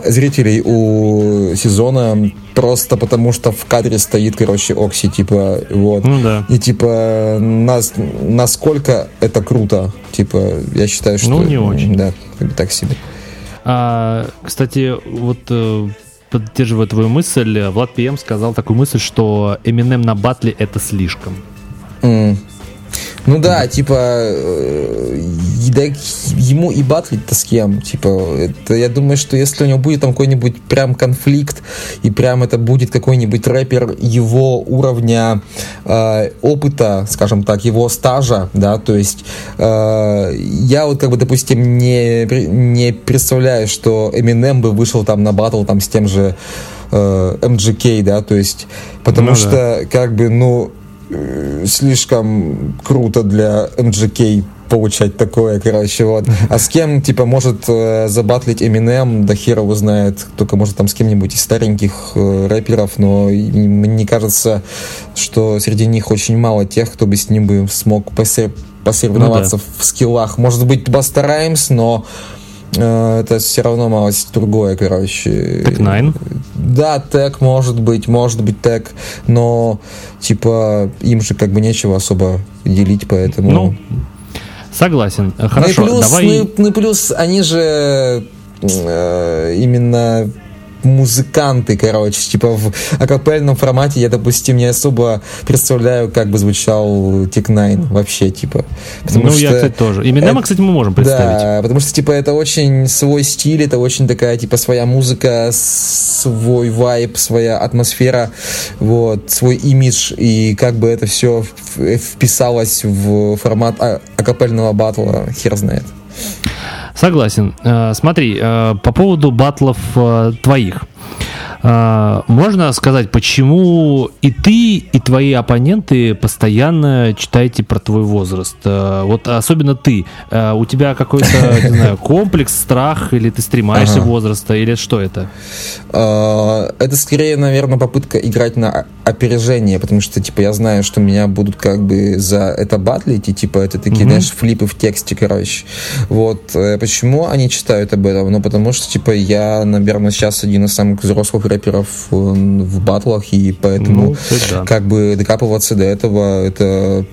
зрителей у сезона просто потому, что в кадре стоит, короче, Окси, типа, вот. Ну да. И типа нас, насколько это круто, типа я считаю, что Ну, не очень. да, как бы так себе. А, кстати, вот э, поддерживая твою мысль, Влад ПМ сказал такую мысль, что Eminem на батле это слишком. М. Ну да, типа э, да, ему и батлить-то с кем, типа это, я думаю, что если у него будет там какой-нибудь прям конфликт и прям это будет какой-нибудь рэпер его уровня э, опыта, скажем так, его стажа, да, то есть э, я вот как бы, допустим, не, не представляю, что Eminem бы вышел там на батл там с тем же э, MGK, да, то есть потому Ну да. что как бы, ну э, слишком круто для MGK получать такое, короче, вот. А с кем, типа, может э, забатлить Eminem, да хер его знает, только может там с кем-нибудь из стареньких э, рэперов, но мне кажется, что среди них очень мало тех, кто бы с ним бы смог посе- посоревноваться в скиллах. Может быть, Баста Раймс, но это все равно малость другое, короче. Так Найн. Да, тег может быть, может быть тег, но типа им же как бы нечего особо делить, поэтому. Ну, согласен. Э, Хорошо, ну и плюс, давай... ну ну и плюс они же э, именно музыканты, короче, типа в акапельном формате я, допустим, не особо представляю, как бы звучал Тик Найн вообще, типа. Потому ну, что я, кстати, тоже. Eminem, это- кстати, мы можем представить. да, потому что, типа, это очень свой стиль, это очень такая, типа, своя музыка, свой вайб, своя атмосфера, вот, свой имидж, и как бы это все вписалось в формат а- акапельного батла, хер знает. Согласен. Э, Смотри, э, по поводу батлов э, твоих. Э, Можно сказать, почему и ты, и твои оппоненты постоянно читаете про твой возраст? Э, Вот особенно ты. Э, У тебя какой-то, не [laughs] знаю, комплекс, страх, или ты стремаешься Ага. возраста, или что это? А, Это скорее, наверное, попытка играть на опережение, потому что, типа, я знаю, что меня будут как бы за это батлить, и, типа, это такие, знаешь, флипы в тексте, короче. Вот. Э, Почему они читают об этом? Ну, потому что, типа, я, наверное, сейчас один из самых взрослых рэперов э, в батлах, и поэтому, Ну, да. как бы, докапываться до этого, это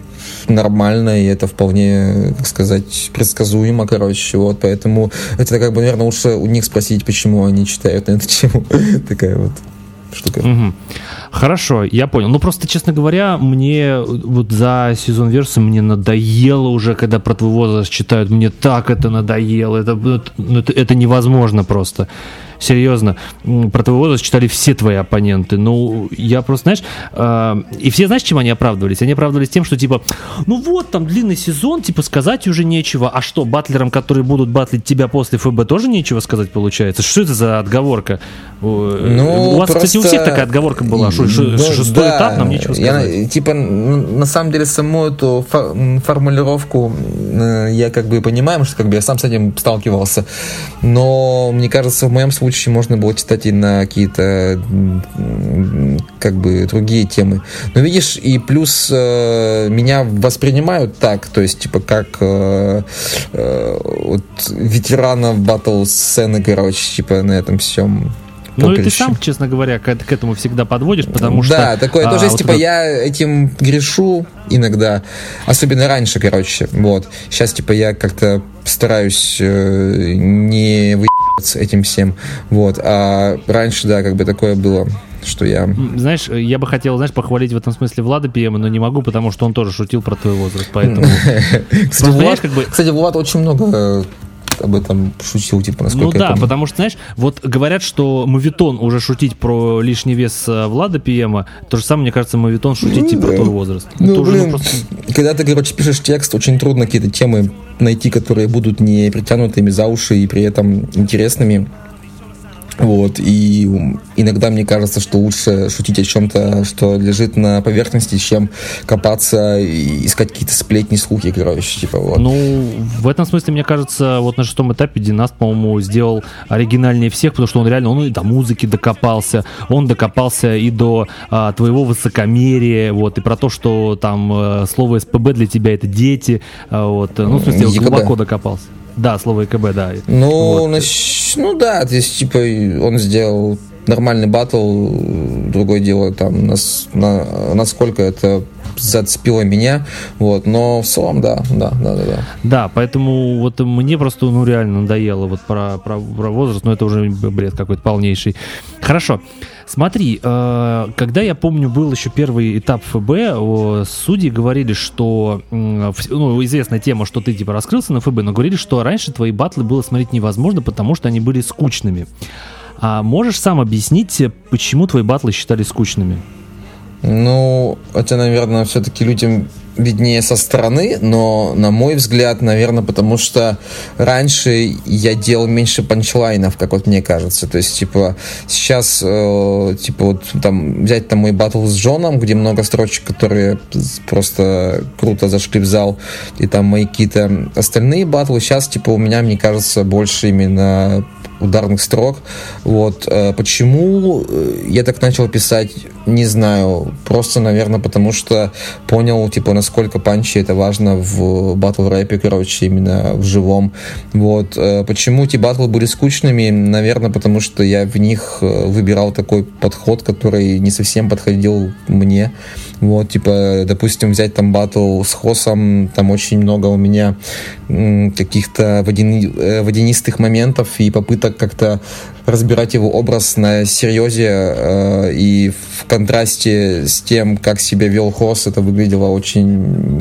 нормально, и это вполне, как сказать, предсказуемо, короче, вот, поэтому это, как бы, наверное, лучше у них спросить, почему они читают на эту тему. [laughs] Такая вот штука. Мгм. Хорошо, я понял. Ну просто, честно говоря, мне вот за сезон верса мне надоело уже, когда про твой возраст читают. Мне так это надоело. Это, ну, это, это невозможно просто. Серьезно. Про твой возраст читали все твои оппоненты. Ну, я просто, знаешь, э, и все, знаешь, чем они оправдывались? Они оправдывались тем, что типа, ну вот, там длинный сезон, типа сказать уже нечего. А что, батлерам, которые будут батлить тебя после ФБ, тоже нечего сказать получается? Что это за отговорка? Ну, у вас, кстати, у просто- всех такая отговорка была. Что, Ну, шестой да. этап, нам нечего Я, сказать. типа, н- на самом деле, саму эту формулировку э, я как бы понимаю, что как бы я сам с этим сталкивался. Но мне кажется, в моем случае можно было читать и на какие-то как бы другие темы. Но видишь, и плюс э, меня воспринимают так, то есть, типа, как э, э, вот ветерана батл сцены, короче, типа, на этом всем. Ну и ты сам, честно говоря, к, к этому всегда подводишь, потому что... Да, такое а, тоже есть, вот типа, это- я этим грешу иногда, особенно раньше, короче, вот. Сейчас, типа, я как-то стараюсь э, не выебаться этим всем, вот. А раньше, да, как бы такое было, что я... Знаешь, я бы хотел, знаешь, похвалить в этом смысле Влада Пиема, но не могу, потому что он тоже шутил про твой возраст, поэтому... [laughs] Кстати, Влад, как бы- кстати, Влад очень много об этом шутил, типа, насколько Ну я да, помню. потому что, знаешь, вот говорят, что Мавитон уже шутить про лишний вес э, Влада Пиема, то же самое, мне кажется, Мавитон шутить и про да. твой возраст. Ну, Это уже, блин, просто- когда ты, короче, пишешь текст, очень трудно какие-то темы найти, которые будут не притянутыми за уши и при этом интересными. Вот, и иногда мне кажется, что лучше шутить о чем-то, что лежит на поверхности, чем копаться и искать какие-то сплетни, слухи, короче, типа вот. Ну, в этом смысле, мне кажется, вот на шестом этапе Династ, по-моему, сделал оригинальнее всех, потому что он реально, он и до музыки докопался, он докопался и до а, твоего высокомерия, вот, и про то, что там э, слово СПБ для тебя это дети, а, вот, ну, в смысле, он глубоко докопался. Да, слово ЕКБ, да. Ну, Вот. нащ- ну да, то есть, типа, он сделал нормальный батл, другое дело, там, нас, на- насколько это зацепило меня, вот, но в целом, да, да, да, да, да. Да, поэтому вот мне просто, ну, реально надоело вот про, про, про возраст, но это уже бред какой-то полнейший. Хорошо. Смотри, э, когда я помню, был еще первый этап ФБ, судьи говорили, что, ну, известная тема, что ты, типа, раскрылся на ФБ, но говорили, что раньше твои батлы было смотреть невозможно, потому что они были скучными. А можешь сам объяснить, почему твои батлы считали скучными? Ну, это, наверное, все-таки людям виднее со стороны, но, на мой взгляд, наверное, потому что раньше я делал меньше панчлайнов, как вот мне кажется. То есть, типа, сейчас, э, типа, вот там взять там мой батл с Джоном, где много строчек, которые просто круто зашли в зал, и там мои какие-то остальные батлы, сейчас, типа, у меня, мне кажется, больше именно ударных строк. Вот. Э, Почему э, я так начал писать, не знаю. Просто, наверное, потому что понял, типа, насколько панчи это важно в батл рэпе, короче, именно в живом. Вот. Э, Почему эти батлы были скучными? Наверное, потому что я в них э, выбирал такой подход, который не совсем подходил мне. Вот, типа, допустим, взять там батл с Хосом, там очень много у меня каких-то водяни- э, водянистых моментов и попыток как-то разбирать его образ на серьезе э, и в контрасте с тем, как себя вел Хос, это выглядело очень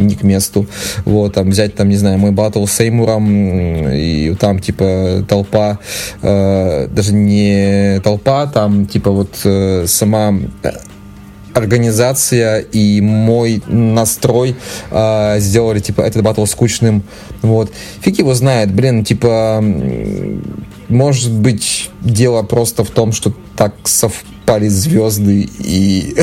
не к месту. Вот, там взять, там, не знаю, мой батл с Эймуром, и там, типа, толпа, э, даже не толпа, там, типа, вот э, сама организация и мой настрой э, сделали типа этот батл скучным вот фиг его знает блин типа может быть дело просто в том что так совпали звезды и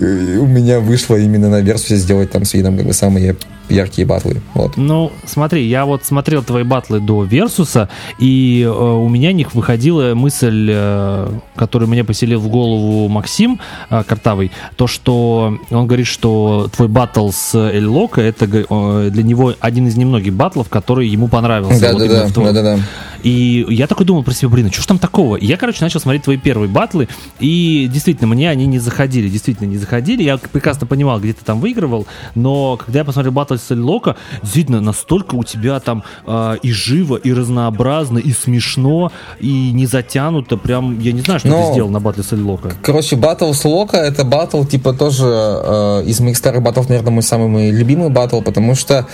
[laughs] у меня вышло именно на версию сделать там с видом как бы самые яркие батлы вот Ну, смотри, я вот смотрел твои батлы до Версуса, и э, у меня них выходила мысль, э, которую мне поселил в голову Максим э, Картавый, то, что он говорит, что твой батл с Эль Локо, это э, для него один из немногих батлов, который ему понравился. да Вот да да да да да И я такой думал про себя, блин, а что ж там такого? И я, короче, начал смотреть твои первые батлы, и действительно, мне они не заходили, действительно не заходили. Я прекрасно понимал, где ты там выигрывал, но когда я посмотрел батл Солилока, действительно, настолько у тебя там э, и живо, и разнообразно, и смешно, и не затянуто, прям, я не знаю, что Но- ты сделал на батле Солилока. Короче, батл с Лока это батл, типа, тоже э, из моих старых батлов, наверное, мой самый мой любимый батл, потому что,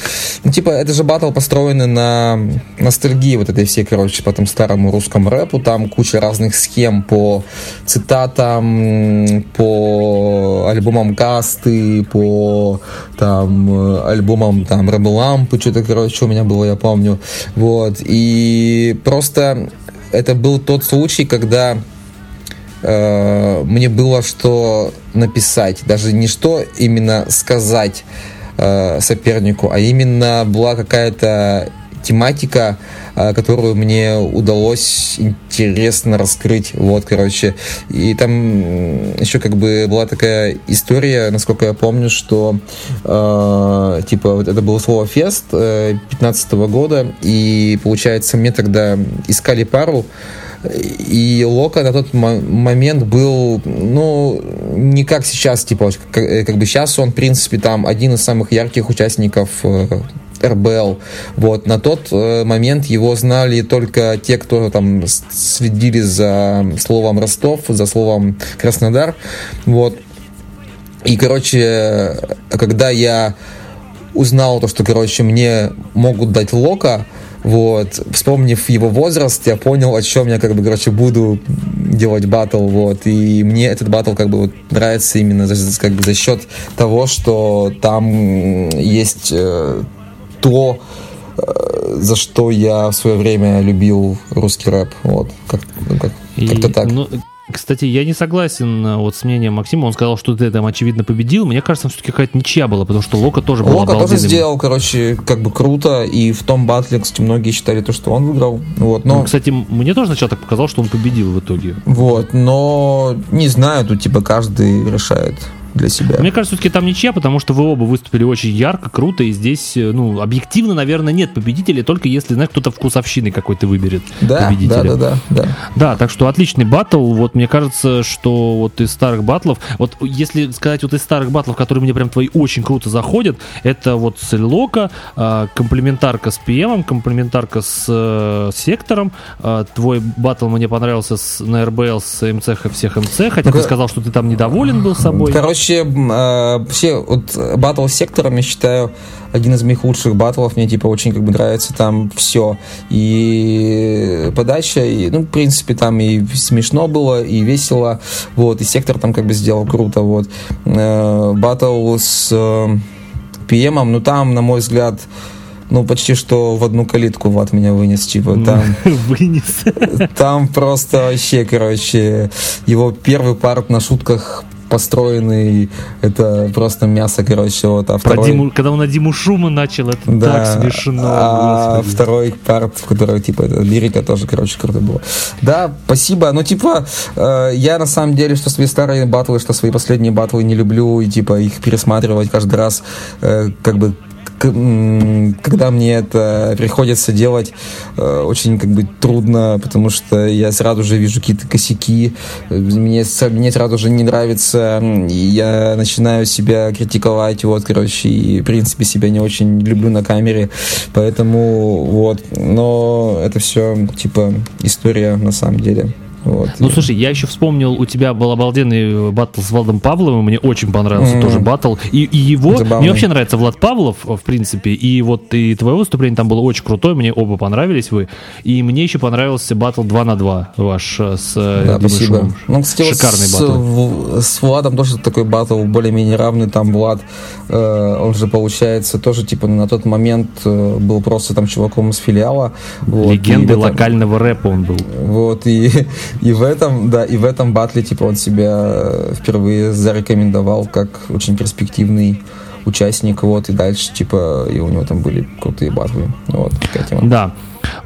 ну, типа, это же батл построенный на ностальгии вот этой всей, короче, по там старому русскому рэпу, там куча разных схем по цитатам, по альбомам Касты, по там э, альбомам там Рэб Лампы, что-то, короче, у меня было, я помню, вот, и просто это был тот случай, когда э, мне было что написать. Даже не что именно сказать э, сопернику, а именно была какая-то тематика, э, которую мне удалось интересно раскрыть. Вот, короче. И там еще как бы была такая история, насколько я помню, что э, типа вот это было слово фест э, 15 года, и получается мне тогда искали пару, и Лока на тот мо- момент был, ну, не как сейчас, типа, как, э, как бы сейчас он, в принципе, там один из самых ярких участников э, РБЛ. Вот, на тот э, момент его знали только те, кто там следили за словом Ростов, за словом Краснодар. Вот. И, короче, когда я узнал то, что, короче, мне могут дать Лока, вот, вспомнив его возраст, я понял, о чем я, как бы, короче, буду делать батл, вот, и мне этот батл, как бы, вот, нравится именно за, как бы, за счет того, что там есть э, то, э, за что я в свое время любил русский рэп, вот, как, ну, как, И, как-то так. ну, кстати, я не согласен э, вот с мнением Максима. Он сказал, что ты там очевидно победил. Мне кажется, все-таки какая-то ничья была, потому что Лока тоже был Лока тоже сделал, короче, как бы круто, и в том батле, кстати, многие считали то, что он выиграл, вот, но... Ну, кстати, мне тоже сначала так показалось, что он победил в итоге. Вот, но не знаю, тут типа каждый решает для себя. Мне кажется, все-таки там ничья, потому что вы оба выступили очень ярко, круто, и здесь, э, ну, объективно, наверное, нет победителя, только если, знаешь, кто-то вкусовщины какой-то выберет Да, победителя. да, да, да, да. Да, так что отличный батл. Вот мне кажется, что вот из старых батлов, вот если сказать вот из старых батлов, которые мне прям твои очень круто заходят, это вот Сельлока, э, комплементарка с PM, комплементарка с э, сектором. Э, твой батл мне понравился с, на РБЛ с МЦХ всех МЦ, хотя ты Ну-ка. сказал, что ты там недоволен был собой. Короче, м, э, вообще, вот батл с сектором, я считаю, один из моих лучших батлов. Мне, типа, очень как бы нравится там все. И подача, и, ну, в принципе, там и смешно было, и весело. Вот, и сектор там как бы сделал круто. Вот. Э, Батл с э, PM, ну, там, на мой взгляд, ну, почти что в одну калитку Влад меня вынес, типа, там... [laughs] Вынес. Там просто вообще, короче, его первый парт на шутках построенный, это просто мясо, короче, вот, а Про второй... Диму- когда он на Диму Шума начал, это Да, так смешно. а господи. второй парт, в котором, типа, лирика тоже, короче, круто было. Да, спасибо. Ну, типа, э, я на самом деле, что свои старые батлы, что свои последние батлы не люблю, и, типа, их пересматривать каждый раз, э, как бы, когда мне это приходится делать, э, очень как бы трудно, потому что я сразу же вижу какие-то косяки, мне, мне сразу же не нравится, я начинаю себя критиковать, вот, короче, и, в принципе, себя не очень люблю на камере, поэтому, вот, но это все, типа, история на самом деле. Вот. Ну, слушай, я еще вспомнил, у тебя был обалденный э, батл с Владом Павловым, мне очень понравился Мгм. тоже батл. И, и его, Забавный. мне вообще нравится Влад Павлов, э, в принципе, и вот и твое выступление там было очень крутое, мне оба понравились вы. И мне еще понравился батл 2 на 2 ваш э, с Да, Димой спасибо. Шумом. Ну, кстати, Шикарный с, батл. В- с Владом тоже такой батл более-менее равный. Там Влад, э, он же, получается, тоже, типа, на тот момент э, был просто там чуваком из филиала. Вот, Легенды и локального рэпа он был. Вот, и, [laughs] и в этом, да, и в этом батле, типа, он себя э, впервые зарекомендовал как очень перспективный участник, вот, и дальше, типа, и у него там были крутые батлы, вот, такая тема. Да.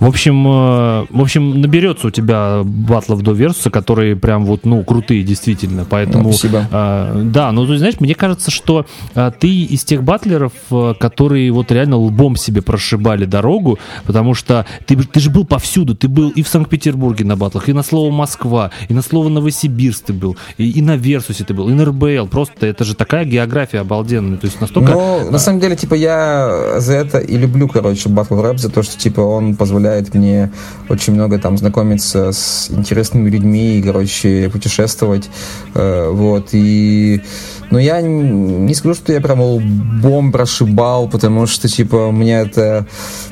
В общем, э, в общем, наберется у тебя батлов до Версуса, которые прям вот, ну, крутые, действительно. Поэтому, Ну, спасибо. э, да, ну, ты знаешь, мне кажется, что э, ты из тех батлеров, э, которые вот реально лбом себе прошибали дорогу, потому что ты, ты же был повсюду, ты был и в Санкт-Петербурге на батлах, и на слово Москва, и на слово Новосибирск ты был, и, и на Версусе ты был, и на РБЛ. Просто это же такая география обалденная. То есть настолько... Ну, на самом деле, типа, я за это и люблю, короче, батл рэп, за то, что, типа, он позволяет мне очень много там знакомиться с интересными людьми и, короче, путешествовать, э, вот, и... Но я не скажу, что я прям лбом прошибал, потому что, типа, мне это...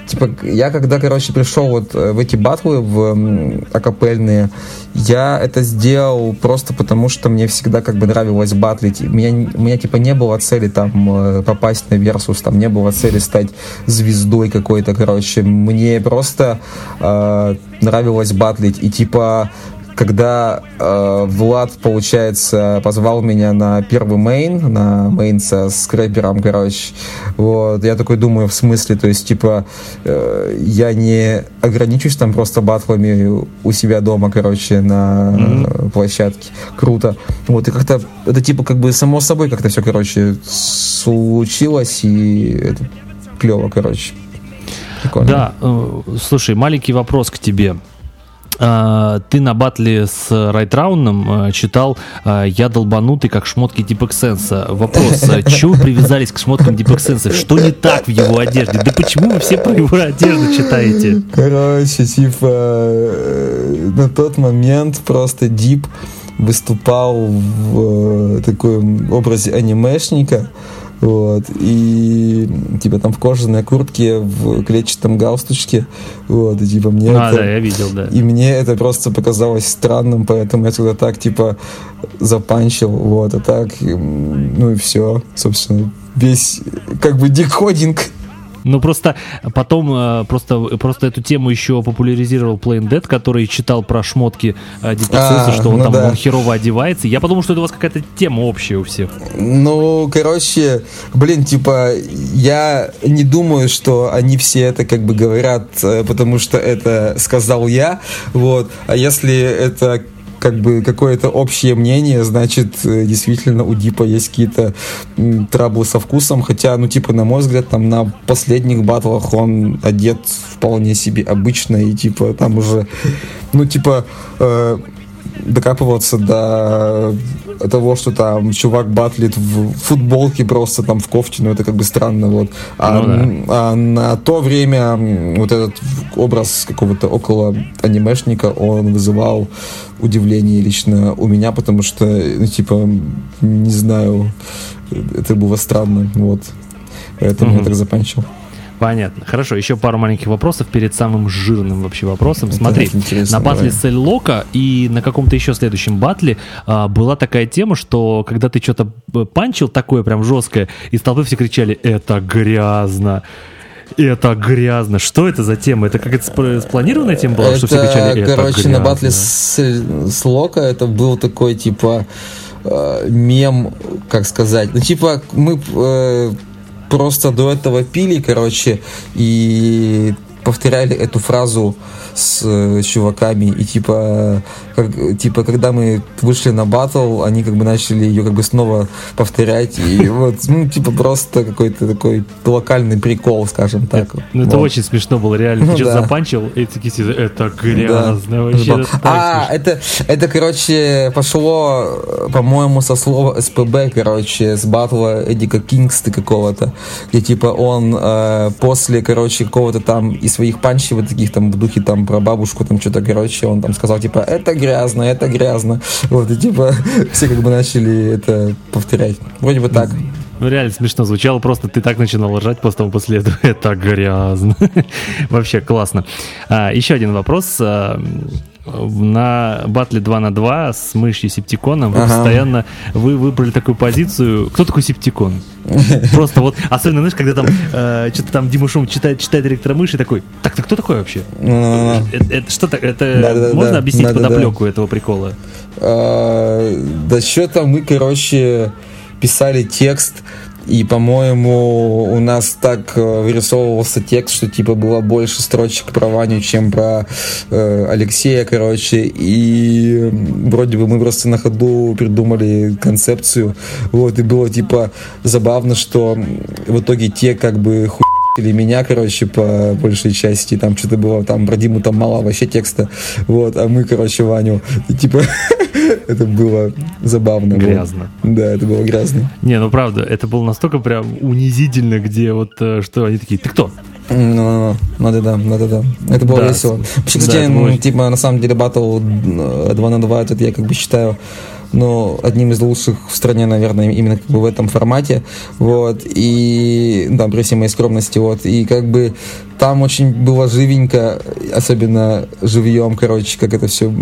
Типа, я когда, короче, пришел вот э, в эти батлы, в акапельные, я это сделал просто потому, что мне всегда как бы нравилось батлить. У меня, у меня типа не было цели там э, попасть на Версус, там не было цели стать звездой какой-то, короче. Мне просто э, нравилось батлить. И типа когда э, Влад, получается, позвал меня на первый main, на main со скрэпером, короче, вот, я такой думаю, в смысле, то есть, типа, э, я не ограничусь там просто батлами у себя дома, короче, на э, площадке. Круто. Вот, и как-то, это типа, как бы само собой как-то все, короче, случилось, и это клево, короче. Прикольно. Да, э, слушай, маленький вопрос к тебе. А, Ты на батле с Райтрауном э, читал э, «Я долбанутый, как шмотки Deep Ex Sense'а». Вопрос, [laughs] чего вы привязались к шмоткам Deep Ex Sense'а? Что не так в его одежде? Да почему вы все про его одежду читаете? Короче, типа, э, на тот момент просто Дип выступал в э, таком образе анимешника, вот, и типа там в кожаной куртке, в клетчатом галстучке, вот, и типа мне А, это- да, я видел, да. и мне это просто показалось странным, поэтому я тогда так, типа, запанчил, вот, а так, ну и все, собственно, весь, как бы, декодинг. Ну просто потом э, просто, просто эту тему еще популяризировал Plain Dead, который читал про шмотки э, Дипэксенса, А, что он ну там да. он херово одевается. Я подумал, что это у вас какая-то тема общая у всех. Ну, короче, блин, типа, я не думаю, что они все это как бы говорят, э, потому что это сказал я, вот, а если это как бы какое-то общее мнение, значит, э, действительно у Дипа есть какие-то траблы со вкусом, хотя, ну, типа, на мой взгляд, там на последних батлах он одет вполне себе обычно, и, типа, там уже, ну, типа, э, докапываться до того, что там чувак батлит в футболке просто там в кофте, ну это как бы странно, вот. А, Ну да. а на то время вот этот образ какого-то около анимешника, он вызывал удивление лично у меня, потому что, ну типа, не знаю, это было странно, вот. Поэтому я Мгм. так заканчивал. Понятно. Хорошо, еще пару маленьких вопросов перед самым жирным вообще вопросом. Смотри, интересно, на батле с Эль-Лока и на каком-то еще следующем батле а, была такая тема, что когда ты что-то э, панчил такое прям жесткое, из толпы все кричали «Это грязно!» Это грязно. Что это за тема? Это как это спланированная тема была, что все кричали «Это короче, грязно». на батле с, с Лока это был такой, типа, э, мем, как сказать. Ну, типа, мы э, просто до этого пили, короче, и повторяли эту фразу с э, чуваками и типа как, типа когда мы вышли на батл они как бы начали ее как бы снова повторять и [laughs] вот ну типа просто какой-то такой локальный прикол скажем так Ну, это Вот. очень смешно было, реально. Ну ты да. запанчил, и такие это грязно. Да. Вообще, это а, смешно. это, это, короче, пошло, э, по-моему, со слова СПБ, короче, с батла Эдика Кингста какого-то, где, типа, он э, после, короче, какого-то там из своих панчей вот таких там в духе там про бабушку, там что-то, короче, он там сказал, типа, это грязно, это грязно. Вот, и, типа, [laughs] все как бы начали это повторять. Вроде бы так. Ну, реально смешно звучало, просто ты так начинал ржать потом после этого. [laughs] Это грязно. [laughs] Вообще классно. А, еще один вопрос. На батле 2 на 2 с мышью Септиконом вы Ага. постоянно вы выбрали такую позицию. Кто такой Септикон? Просто вот, особенно, знаешь, когда там э, что-то там Дима Шум читает, читает директора мыши, такой, так ты кто такой вообще? Ну, Это, это что так? Это Да-да-да. можно объяснить Да-да-да. подоплеку этого прикола? А, Да что-то мы, короче, писали текст, И, по-моему, у нас так э, вырисовывался текст, что типа было больше строчек про Ваню, чем про э, Алексея, короче. И вроде бы мы просто на ходу придумали концепцию. Вот, и было типа забавно, что в итоге те как бы хуй или меня, короче, по большей части, там что-то было, там про Диму там мало вообще текста, вот, а мы, короче, Ваню, типа, [laughs] это было забавно. Грязно. Вот. Да, это было грязно. Не, ну правда, это было настолько прям унизительно, где вот, э, что они такие, ты кто? Ну, ну, ну, да, да, да, да, да. Это было Да. весело. Вообще, Да, кстати, было- типа, на самом деле, батл 2 на 2, это я как бы считаю, ну, одним из лучших в стране, наверное, именно как бы в этом формате, вот, и, да, при всей моей скромности, вот, и как бы там очень было живенько, особенно живьем, короче, как это все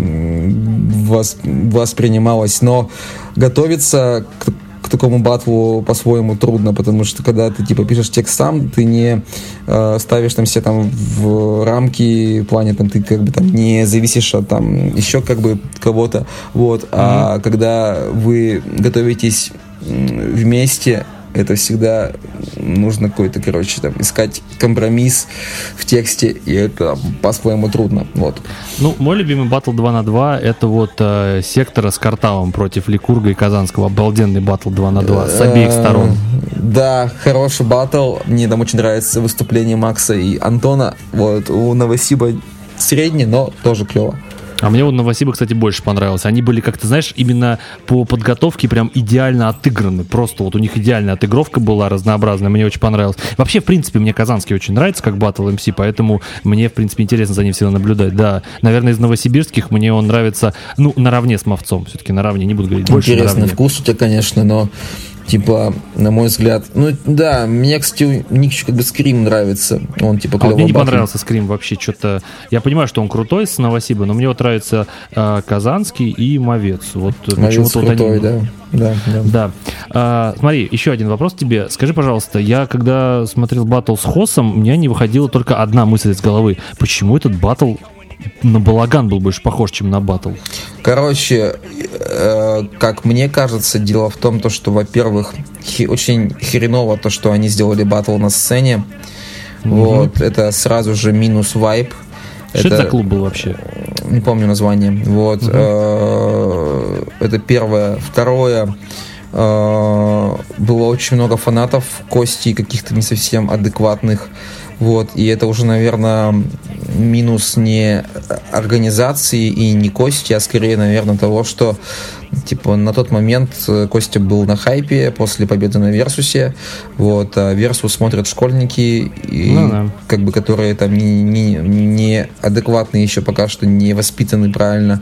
воспринималось, но готовиться к такому батлу по-своему трудно, потому что когда ты типа пишешь текст сам, ты не э, ставишь там все там в рамки, в плане там ты как бы там не зависишь от там еще как бы кого-то, вот, а когда вы готовитесь вместе, это всегда нужно какой-то, короче, там, искать компромисс в тексте, и это по-своему трудно, вот. Ну, мой любимый батл 2 на 2 это вот э, сектора с Картавом против Ликурга и Казанского. Обалденный батл 2 на 2 с обеих сторон. Э, Да, хороший батл. Мне там очень нравится выступление Макса и Антона. Вот, у Новосиба средний, но тоже клево. А мне вот Новосиба, кстати, больше понравился. Они были, как ты знаешь, именно по подготовке прям идеально отыграны. Просто вот у них идеальная отыгровка была разнообразная. Мне очень понравилось. Вообще, в принципе, мне Казанский очень нравится как батл МС, поэтому мне, в принципе, интересно за ним всегда наблюдать. Да, наверное, из новосибирских мне он нравится, ну, наравне с Мовцом. Все-таки наравне, не буду говорить больше Интересный наравне. вкус у тебя, конечно, но типа, на мой взгляд, ну да, мне, кстати, у них еще как бы скрим нравится. Он типа А вот клево мне не понравился скрим вообще что-то. Я понимаю, что он крутой с Новосиба, но мне вот нравится э, Казанский и Мовец. Вот э, почему-то вот крутой, они- да. Да, да. Да. А, смотри, еще один вопрос тебе. Скажи, пожалуйста, я когда смотрел батл с Хосом, у меня не выходила только одна мысль из головы. Почему этот батл на балаган был больше похож, чем на батл? Короче, э, как мне кажется, дело в том, то, что, во-первых, хи- очень хреново то, что они сделали батл на сцене. Вот, это сразу же минус вайп. Что это за клуб был вообще? не помню название. Вот. э, Это первое. Второе. э, Было очень много фанатов Кости, каких-то не совсем адекватных. Вот. И это уже, наверное, минус не организации и не Кости, а скорее, наверное, того, что типа на тот момент э, Костя был на хайпе после победы на Версусе. Вот. А Версус смотрят школьники, и, Ну да. как бы, которые там не, не, не адекватные еще пока что, не воспитаны правильно.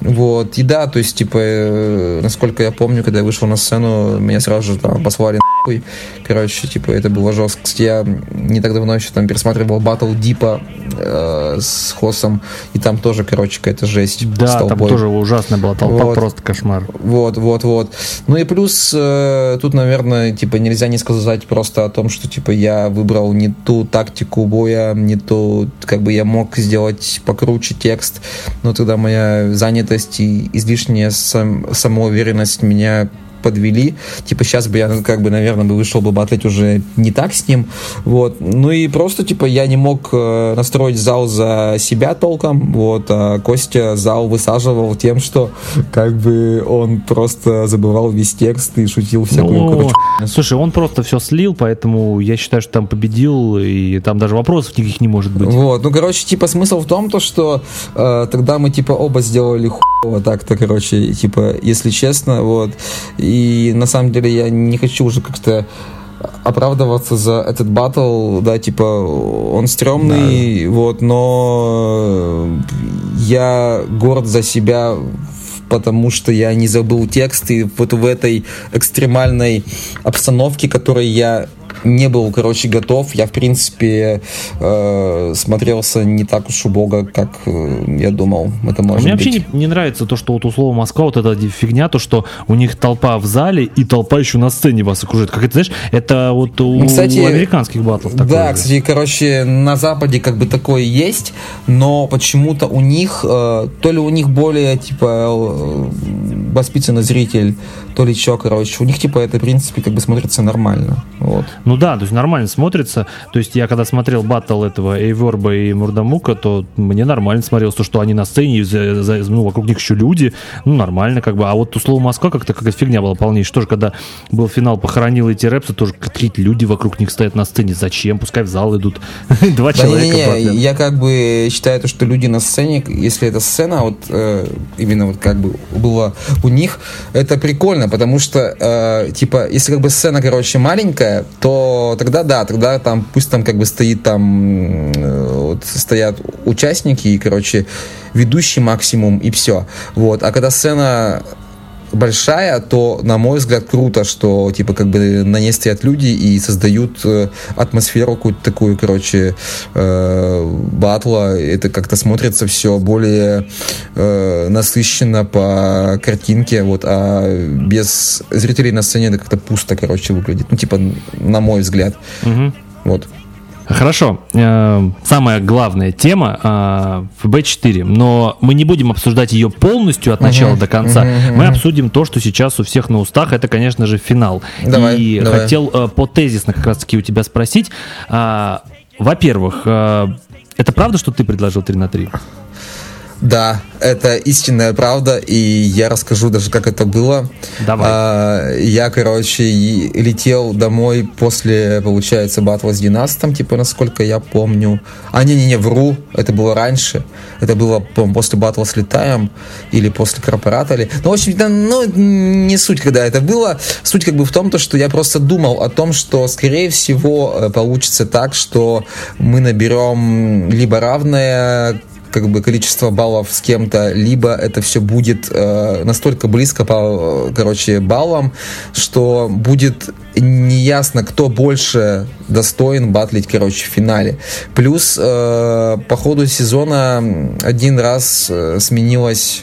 Вот. И да, то есть, типа, э, насколько я помню, когда я вышел на сцену, меня сразу же там послали нахуй. Короче, типа, это было жестко. Кстати, Я не так давно еще там пересматривал батл Дипа э, с Хосом, и там тоже, короче, какая-то жесть. Да, там тоже ужасная была толпа, Вот. просто кошмар. Вот, вот, вот. Ну и плюс э, тут, наверное, типа нельзя не сказать просто о том, что типа я выбрал не ту тактику боя, не ту, как бы я мог сделать покруче текст, но тогда моя занятость и излишняя сам, самоуверенность меня подвели. Типа сейчас бы я, как бы, наверное, бы вышел бы батлить уже не так с ним. Вот. Ну и просто, типа, я не мог э, настроить зал за себя толком. Вот. А Костя зал высаживал тем, что как бы он просто забывал весь текст и шутил всякую, Ну, короче, слушай, он просто все слил, поэтому я считаю, что там победил, и там даже вопросов никаких не может быть. Вот, ну, короче, типа, смысл в том, то, что э, тогда мы, типа, оба сделали хуево так-то, короче, типа, если честно, вот. И на самом деле я не хочу уже как-то оправдываться за этот батл, да, типа, он стрёмный, вот, но я горд за себя потому что я не забыл текст, и вот в этой экстремальной обстановке, которой я не был, короче, готов. Я, в принципе, э, смотрелся не так уж убого, как э, я думал. Это А может Мне быть. вообще не, не нравится то, что вот у слова Москва вот эта фигня, то, что у них толпа в зале и толпа еще на сцене вас окружает. Как это, знаешь, это вот у, кстати, у американских батлов такое Да, же. кстати, короче, на Западе как бы такое есть, но почему-то у них, э, то ли у них более, типа, э, воспитанный зритель, то ли чё, короче. У них, типа, это, в принципе, как бы смотрится нормально. Вот. Ну да, то есть нормально смотрится. То есть я когда смотрел батл этого Эйворба и Мурдамука, то мне нормально смотрелось то, что они на сцене, за- за- ну, вокруг них еще люди, ну нормально как бы. А вот у слова Москва как-то какая-то фигня была полнейшая. Тоже когда был финал, похоронил эти рэпсы, тоже какие-то люди вокруг них стоят на сцене. Зачем? Пускай в зал идут. [laughs] Два Да человека. не-не-не, батлят. я как бы считаю, то, что люди на сцене, если это сцена, вот э, именно вот как бы было у них, это прикольно, потому что, э, типа, если как бы сцена, короче, маленькая, то тогда да, тогда там, пусть там как бы стоит там, э, вот стоят участники и, короче, ведущий максимум и все. Вот, а когда сцена большая, то, на мой взгляд, круто, что, типа, как бы на ней стоят люди и создают э, атмосферу какую-то такую, короче, э, батла. Это как-то смотрится все более э, насыщенно по картинке, вот, а без зрителей на сцене это как-то пусто, короче, выглядит. Ну, типа, на мой взгляд. Вот. Хорошо. Э, Самая главная тема э, ФБ-4, но мы не будем обсуждать ее полностью от начала до конца. Мы обсудим то, что сейчас у всех на устах. Это, конечно же, финал. Давай, И давай. хотел э, по тезисно как раз-таки у тебя спросить. А, Во-первых, это правда, что ты предложил 3 на 3? Да, это истинная правда, и я расскажу даже, как это было. Давай. А, я, короче, летел домой после, получается, батла с Династом, типа, насколько я помню. А, не-не-не, вру, это было раньше. Это было, по после батла с Летаем или после Корпората. Или... Ну, в общем, да, ну, не суть, когда это было. Суть как бы в том, то, что я просто думал о том, что, скорее всего, э, получится так, что мы наберем либо равное как бы количество баллов с кем-то, либо это все будет э, настолько близко по, короче, баллам, что будет неясно, кто больше достоин батлить, короче, в финале. Плюс э, по ходу сезона один раз э, сменилась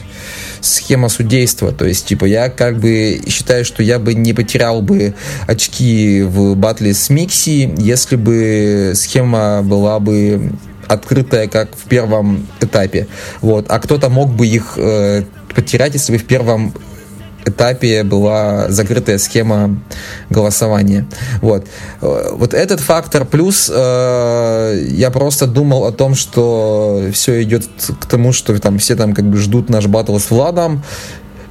схема судейства. То есть, типа, я как бы считаю, что я бы не потерял бы очки в батле с Микси, если бы схема была бы открытая, как в первом этапе. Вот. А кто-то мог бы их э, потерять, если бы в первом этапе была закрытая схема голосования. Вот. Э, Вот этот фактор. Плюс э, я просто думал о том, что все идет к тому, что там все там как бы ждут наш батл с Владом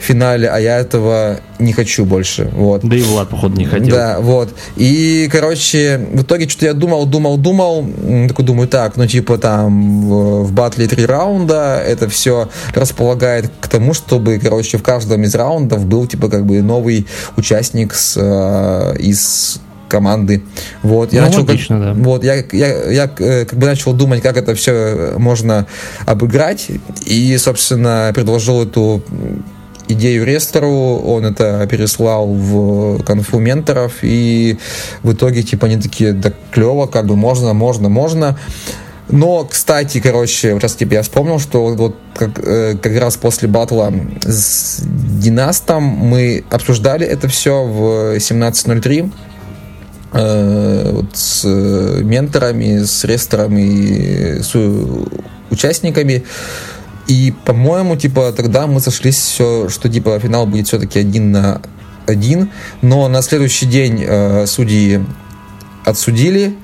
финале, а я этого не хочу больше. Вот. Да и Влад, походу, не хотел. Да, вот. И, короче, в итоге что-то я думал, думал, думал, такой думаю, так, ну, типа там в, в батле три раунда, это все располагает к тому, чтобы, короче, в каждом из раундов был, типа, как бы новый участник с, э, из команды. Вот, я Ну, начал, как- логично, да. вот, я, я, я э, как бы начал думать, как это все можно обыграть, и, собственно, предложил эту идею Рестору, он это переслал в конфу менторов, и в итоге, типа, они такие, да клево, как бы можно, можно, можно. Но, кстати, короче, раз типа я вспомнил, что вот, как, э, как раз после батла с Династом мы обсуждали это все в 17.03 э, вот с э, менторами, с ресторами, с участниками. И, по-моему, типа, тогда мы сошлись все, что, типа, финал будет все-таки один на один. Но на следующий день э, судьи отсудили.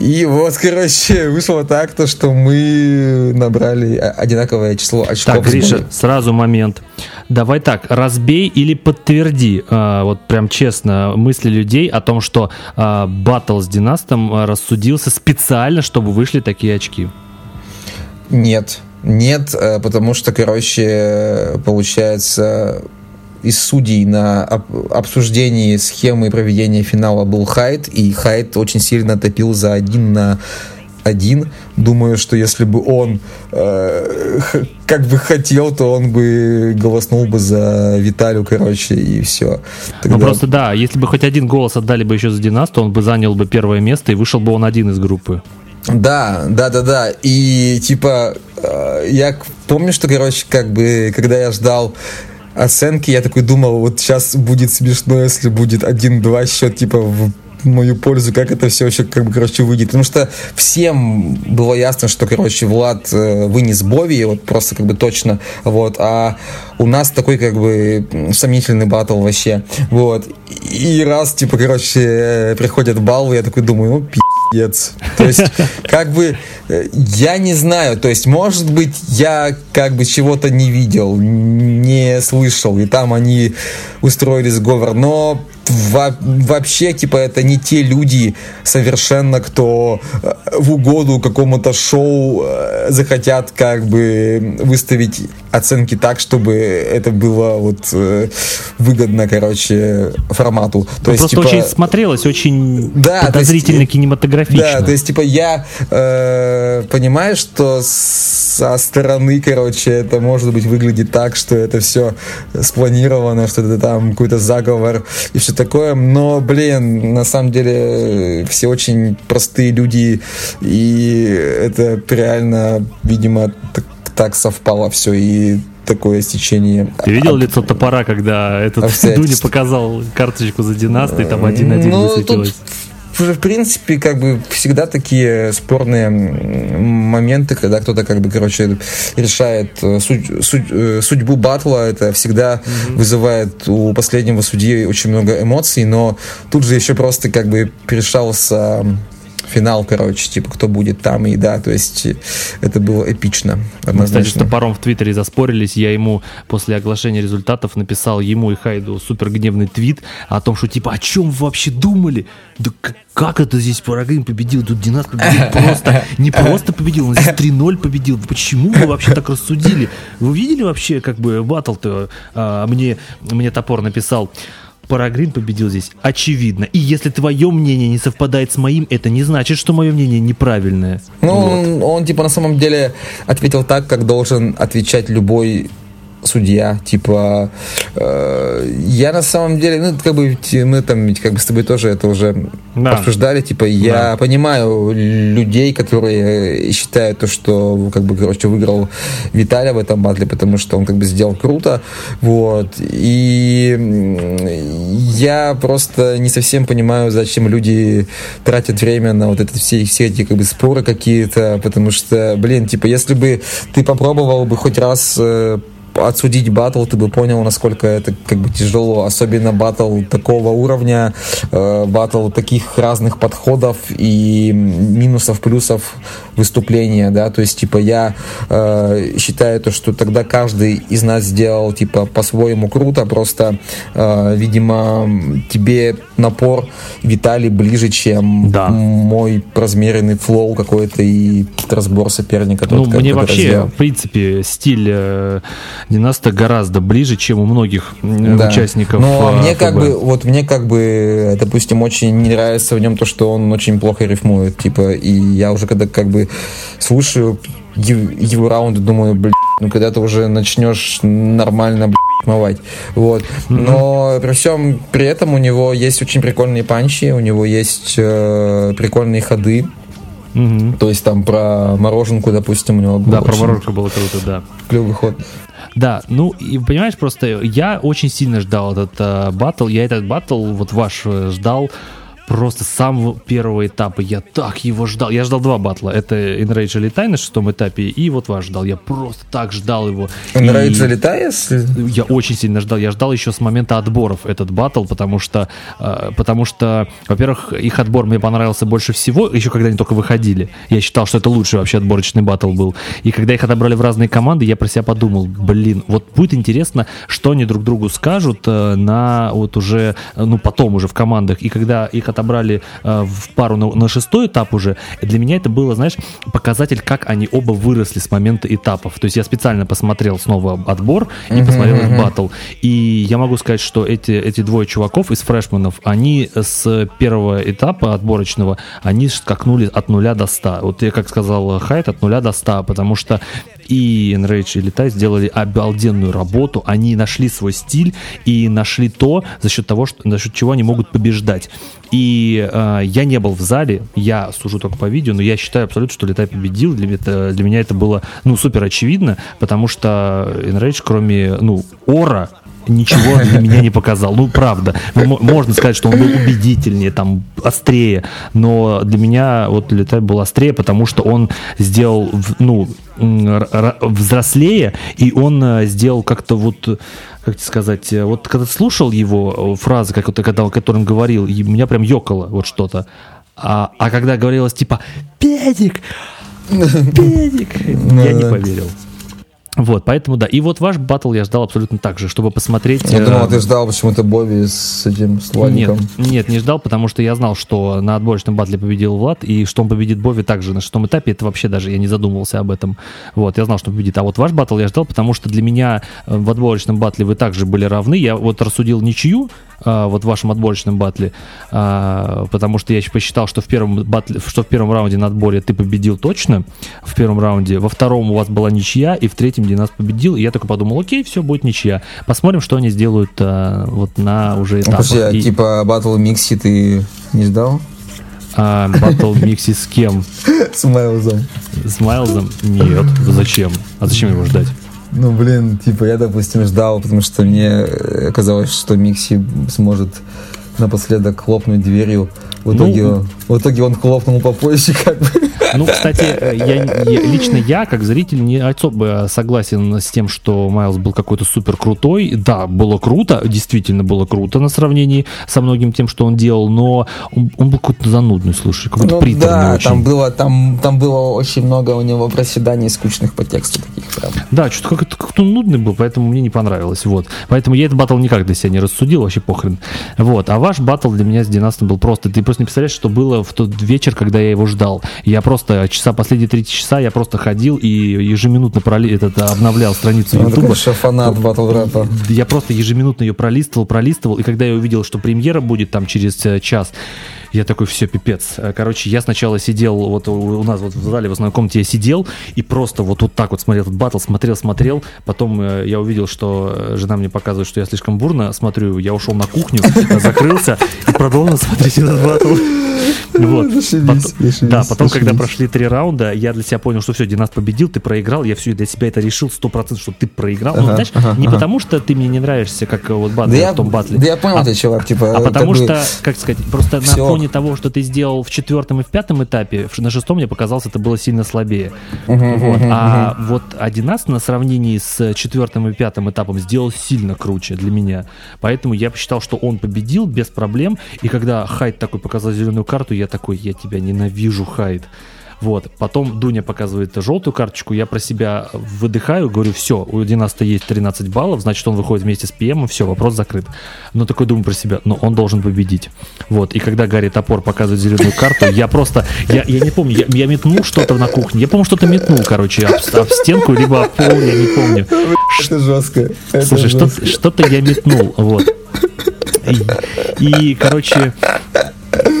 И вот, короче, вышло так, то, что мы набрали одинаковое число очков. Так, Гриша, сразу момент. Давай так, разбей или подтверди, а, вот прям честно, мысли людей о том, что а, батл с Династом а, рассудился специально, чтобы вышли такие очки. Нет, нет, э, потому что, короче, получается, из судей на об- обсуждении схемы проведения финала был Хайт, и Хайт очень сильно топил за один на один. Думаю, что если бы он э, как бы хотел, то он бы голоснул бы за Виталю, короче, и все. Ну просто да, если бы хоть один голос отдали бы еще за Династа, он бы занял бы первое место и вышел бы он один из группы. Да, да, да, да. И типа э, я помню, что, короче, как бы, когда я ждал оценки, я такой думал, вот сейчас будет смешно, если будет 1-2 счет, типа, в, в мою пользу, как это все вообще, как бы, короче, выйдет. Потому что всем было ясно, что, короче, Влад э, вынес Бови, вот просто как бы точно, вот, а у нас такой, как бы, сомнительный батл вообще, вот. И раз, типа, короче, приходят баллы, я такой думаю, ну, пи***, Пиздец. То есть, как бы, э, я не знаю, то есть, может быть, я как бы чего-то не видел, не слышал, и там они устроили сговор, но во- вообще, типа, это не те люди совершенно, кто э, в угоду какому-то шоу э, захотят как бы выставить оценки так, чтобы это было вот э, выгодно, короче, формату. То Ну, есть, просто типа, очень смотрелось, очень Да, есть, подозрительно э, кинематографично. да, то есть, типа, я э, понимаю, что со стороны, короче, это может быть выглядит так, что это все спланировано, что это там какой-то заговор и все такое, но, блин, на самом деле э, все очень простые люди, и это реально, видимо, так, так совпало все, и такое стечение. Ты видел лицо топора, когда этот Обстоятельства. [laughs] Дуня показал карточку за династы, там один-один Ну, высветилось. тут, в в принципе, как бы всегда такие спорные моменты, когда кто-то, как бы, короче, решает э, судь- судь- э, судьбу батла, это всегда вызывает у последнего судьи очень много эмоций, но тут же еще просто, как бы, решался финал, короче, типа, кто будет там, и да, то есть э, это было эпично, Мы, кстати, с однозначно. топором в Твиттере заспорились. Я ему после оглашения результатов написал ему и Хайду супер гневный твит о том, что типа, о чем вы вообще думали? Да как это здесь Парагрин победил? Тут Динас победил [laughs] просто. Не просто победил, он здесь 3-0 победил. Почему вы вообще так рассудили? Вы видели вообще, как бы, батл-то? А, мне, мне топор написал. Парагрин победил здесь, очевидно. И если твое мнение не совпадает с моим, это не значит, что мое мнение неправильное. Ну, Вот. он, он, типа, на самом деле ответил так, как должен отвечать любой судья, типа, э, я на самом деле, ну, как бы, мы там, ведь как бы с тобой тоже это уже Да. обсуждали, типа, я понимаю людей, которые считают то, что, как бы, короче, выиграл Виталий в этом батле, потому что он, как бы, сделал круто, вот, и я просто не совсем понимаю, зачем люди тратят время на вот это все, все эти, как бы, споры какие-то, потому что, блин, типа, если бы ты попробовал бы хоть раз э, отсудить батл, ты бы понял, насколько это как бы тяжело, особенно батл такого уровня, э, батл таких разных подходов и минусов, плюсов выступления, да, то есть, типа, я э, считаю то, что тогда каждый из нас сделал, типа, по-своему круто, просто, э, видимо, тебе напор Виталий ближе, чем Да. мой размеренный флоу какой-то и разбор соперника. Ну, тот, как- мне вообще, сделал. в принципе, стиль э, Династа гораздо ближе, чем у многих м, Да. участников. Но э, мне как ФБ. бы, вот мне как бы, допустим, очень не нравится в нем то, что он очень плохо рифмует, типа, и я уже когда как бы слушаю его раунды, думаю, блин, ну когда ты уже начнешь нормально, блин, рифмовать. Вот. Но при всем при этом у него есть очень прикольные панчи, у него есть э, прикольные ходы. Мгм. То есть там про мороженку, допустим, у него был Да, про воронку было круто, да. клевый ход. Да, ну и понимаешь, просто я очень сильно ждал этот э, батл. Я этот батл, вот ваш, э, ждал просто с самого первого этапа. Я так его ждал. Я ждал два батла. Это Enrage Elite на шестом этапе, и вот ваш ждал. Я просто так ждал его. Enrage И- Elite, Я очень сильно ждал. Я ждал еще с момента отборов этот батл, потому что, э, потому что, во-первых, их отбор мне понравился больше всего, еще когда они только выходили. Я считал, что это лучший вообще отборочный батл был. И когда их отобрали в разные команды, я про себя подумал, блин, вот будет интересно, что они друг другу скажут э, на вот уже, э, ну потом уже в командах. И когда их отобрали э, в пару на, на шестой этап уже, для меня это было, знаешь, показатель, как они оба выросли с момента этапов. То есть я специально посмотрел снова отбор и посмотрел их батл. И я могу сказать, что эти, эти двое чуваков из фрешманов, они с первого этапа отборочного, они скакнули от нуля до 100. Вот я, как сказал Хайт, от нуля до 100, потому что и Enrage и Летай сделали обалденную работу, они нашли свой стиль и нашли то, за счет того, что, за счет чего они могут побеждать. И э, я не был в зале, я сужу только по видео, но я считаю абсолютно, что Летай победил. Для, это- для меня это было, ну, супер очевидно, потому что Enrage, кроме, ну, Ора, ничего для меня не показал. Ну, правда. Ну, можно сказать, что он был убедительнее, там, острее. Но для меня вот Летай был острее, потому что он сделал, ну, взрослее, и он э, сделал как-то вот как сказать, э, вот когда слушал его фразы, как когда, которым говорил, и меня прям ёкало вот что-то. А, а когда говорилось типа «Педик! Педик!» Я не поверил. Вот, поэтому да. И вот ваш батл я ждал абсолютно так же, чтобы посмотреть... Я э, думал, ты ждал почему-то Бобби с этим, с Владиком. Нет, нет, не ждал, потому что я знал, что на отборочном батле победил Влад, и что он победит Бобби также на шестом этапе, это вообще даже я не задумывался об этом. Вот, я знал, что победит. А вот ваш батл я ждал, потому что для меня э, в отборочном батле вы также были равны. Я вот рассудил ничью, а, вот в вашем отборочном батле, а, потому что я посчитал, что в первом батле, что в первом раунде на отборе ты победил точно, в первом раунде, во втором у вас была ничья, и в третьем Динас победил, и я только подумал, окей, все, будет ничья. Посмотрим, что они сделают а, вот на уже этапах. А и... типа батл микси ты не ждал? А, батл микси с кем? [laughs] С Майлзом. С Майлзом? Нет. Зачем? А зачем его ждать? Ну, блин, типа, я, допустим, ждал, потому что мне казалось, что Микси сможет напоследок хлопнуть дверью. В итоге, ну, в итоге он хлопнул по поясе, как бы. Ну, кстати, я, я, лично я, как зритель, не особо согласен с тем, что Майлз был какой-то супер крутой. Да, было круто, действительно было круто на сравнении со многим тем, что он делал, но он, он был какой-то занудный, слушай, какой-то ну, приторный да, очень. там было, там, там было очень много у него проседаний скучных по тексту таких прям. Да, что-то как-то как нудный был, поэтому мне не понравилось, вот. Поэтому я этот батл никак для себя не рассудил, вообще похрен. Вот, а ваш батл для меня с Династом был просто, ты просто не представляешь, что было в тот вечер, когда я его ждал. Я просто часа, последние три часа я просто ходил и ежеминутно проли, этот, обновлял страницу ну, Ютуба. Ну, фанат батл рэпа. Я просто ежеминутно ее пролистывал, пролистывал, и когда я увидел, что премьера будет там через э, час, я такой, все, пипец. Э, короче, я сначала сидел, вот у нас вот в зале в основной комнате я сидел и просто вот, вот так вот смотрел этот батл, смотрел, смотрел. Потом э, я увидел, что жена мне показывает, что я слишком бурно смотрю. Я ушел на кухню, [laughs] закрылся и продолжил смотреть этот батл. [laughs] Вот. Потом, да, потом, когда прошли три раунда, я для себя понял, что все, Динас победил, ты проиграл, я все для себя это решил сто процентов, что ты проиграл. ну, знаешь, не потому что ты мне не нравишься, как вот батл да в том батле. Да я понял а, тебя, чувак, типа. А потому что, как сказать, просто на фоне того, что ты сделал в четвертом и в пятом этапе, на шестом мне показалось, это было сильно слабее. вот. а вот Динас на сравнении с четвертым и пятым этапом сделал сильно круче для меня. Поэтому я посчитал, что он победил без проблем. И когда Хайт такой показал зеленую карту, я такой, я тебя ненавижу, Хайд. Вот. Потом Дуня показывает желтую карточку, я про себя выдыхаю, говорю, все, у Династа есть 13 баллов, значит, он выходит вместе с ПМом, все, вопрос закрыт. Но такой думаю про себя, но он должен победить. Вот. И когда Гарри Топор показывает зеленую карту, я просто, я, я не помню, я, я метнул что-то на кухне, я, помню, что-то метнул, короче, об, об стенку, либо об пол, я не помню. Это жестко. Это Слушай, что-то, что-то я метнул, вот. И, и, короче,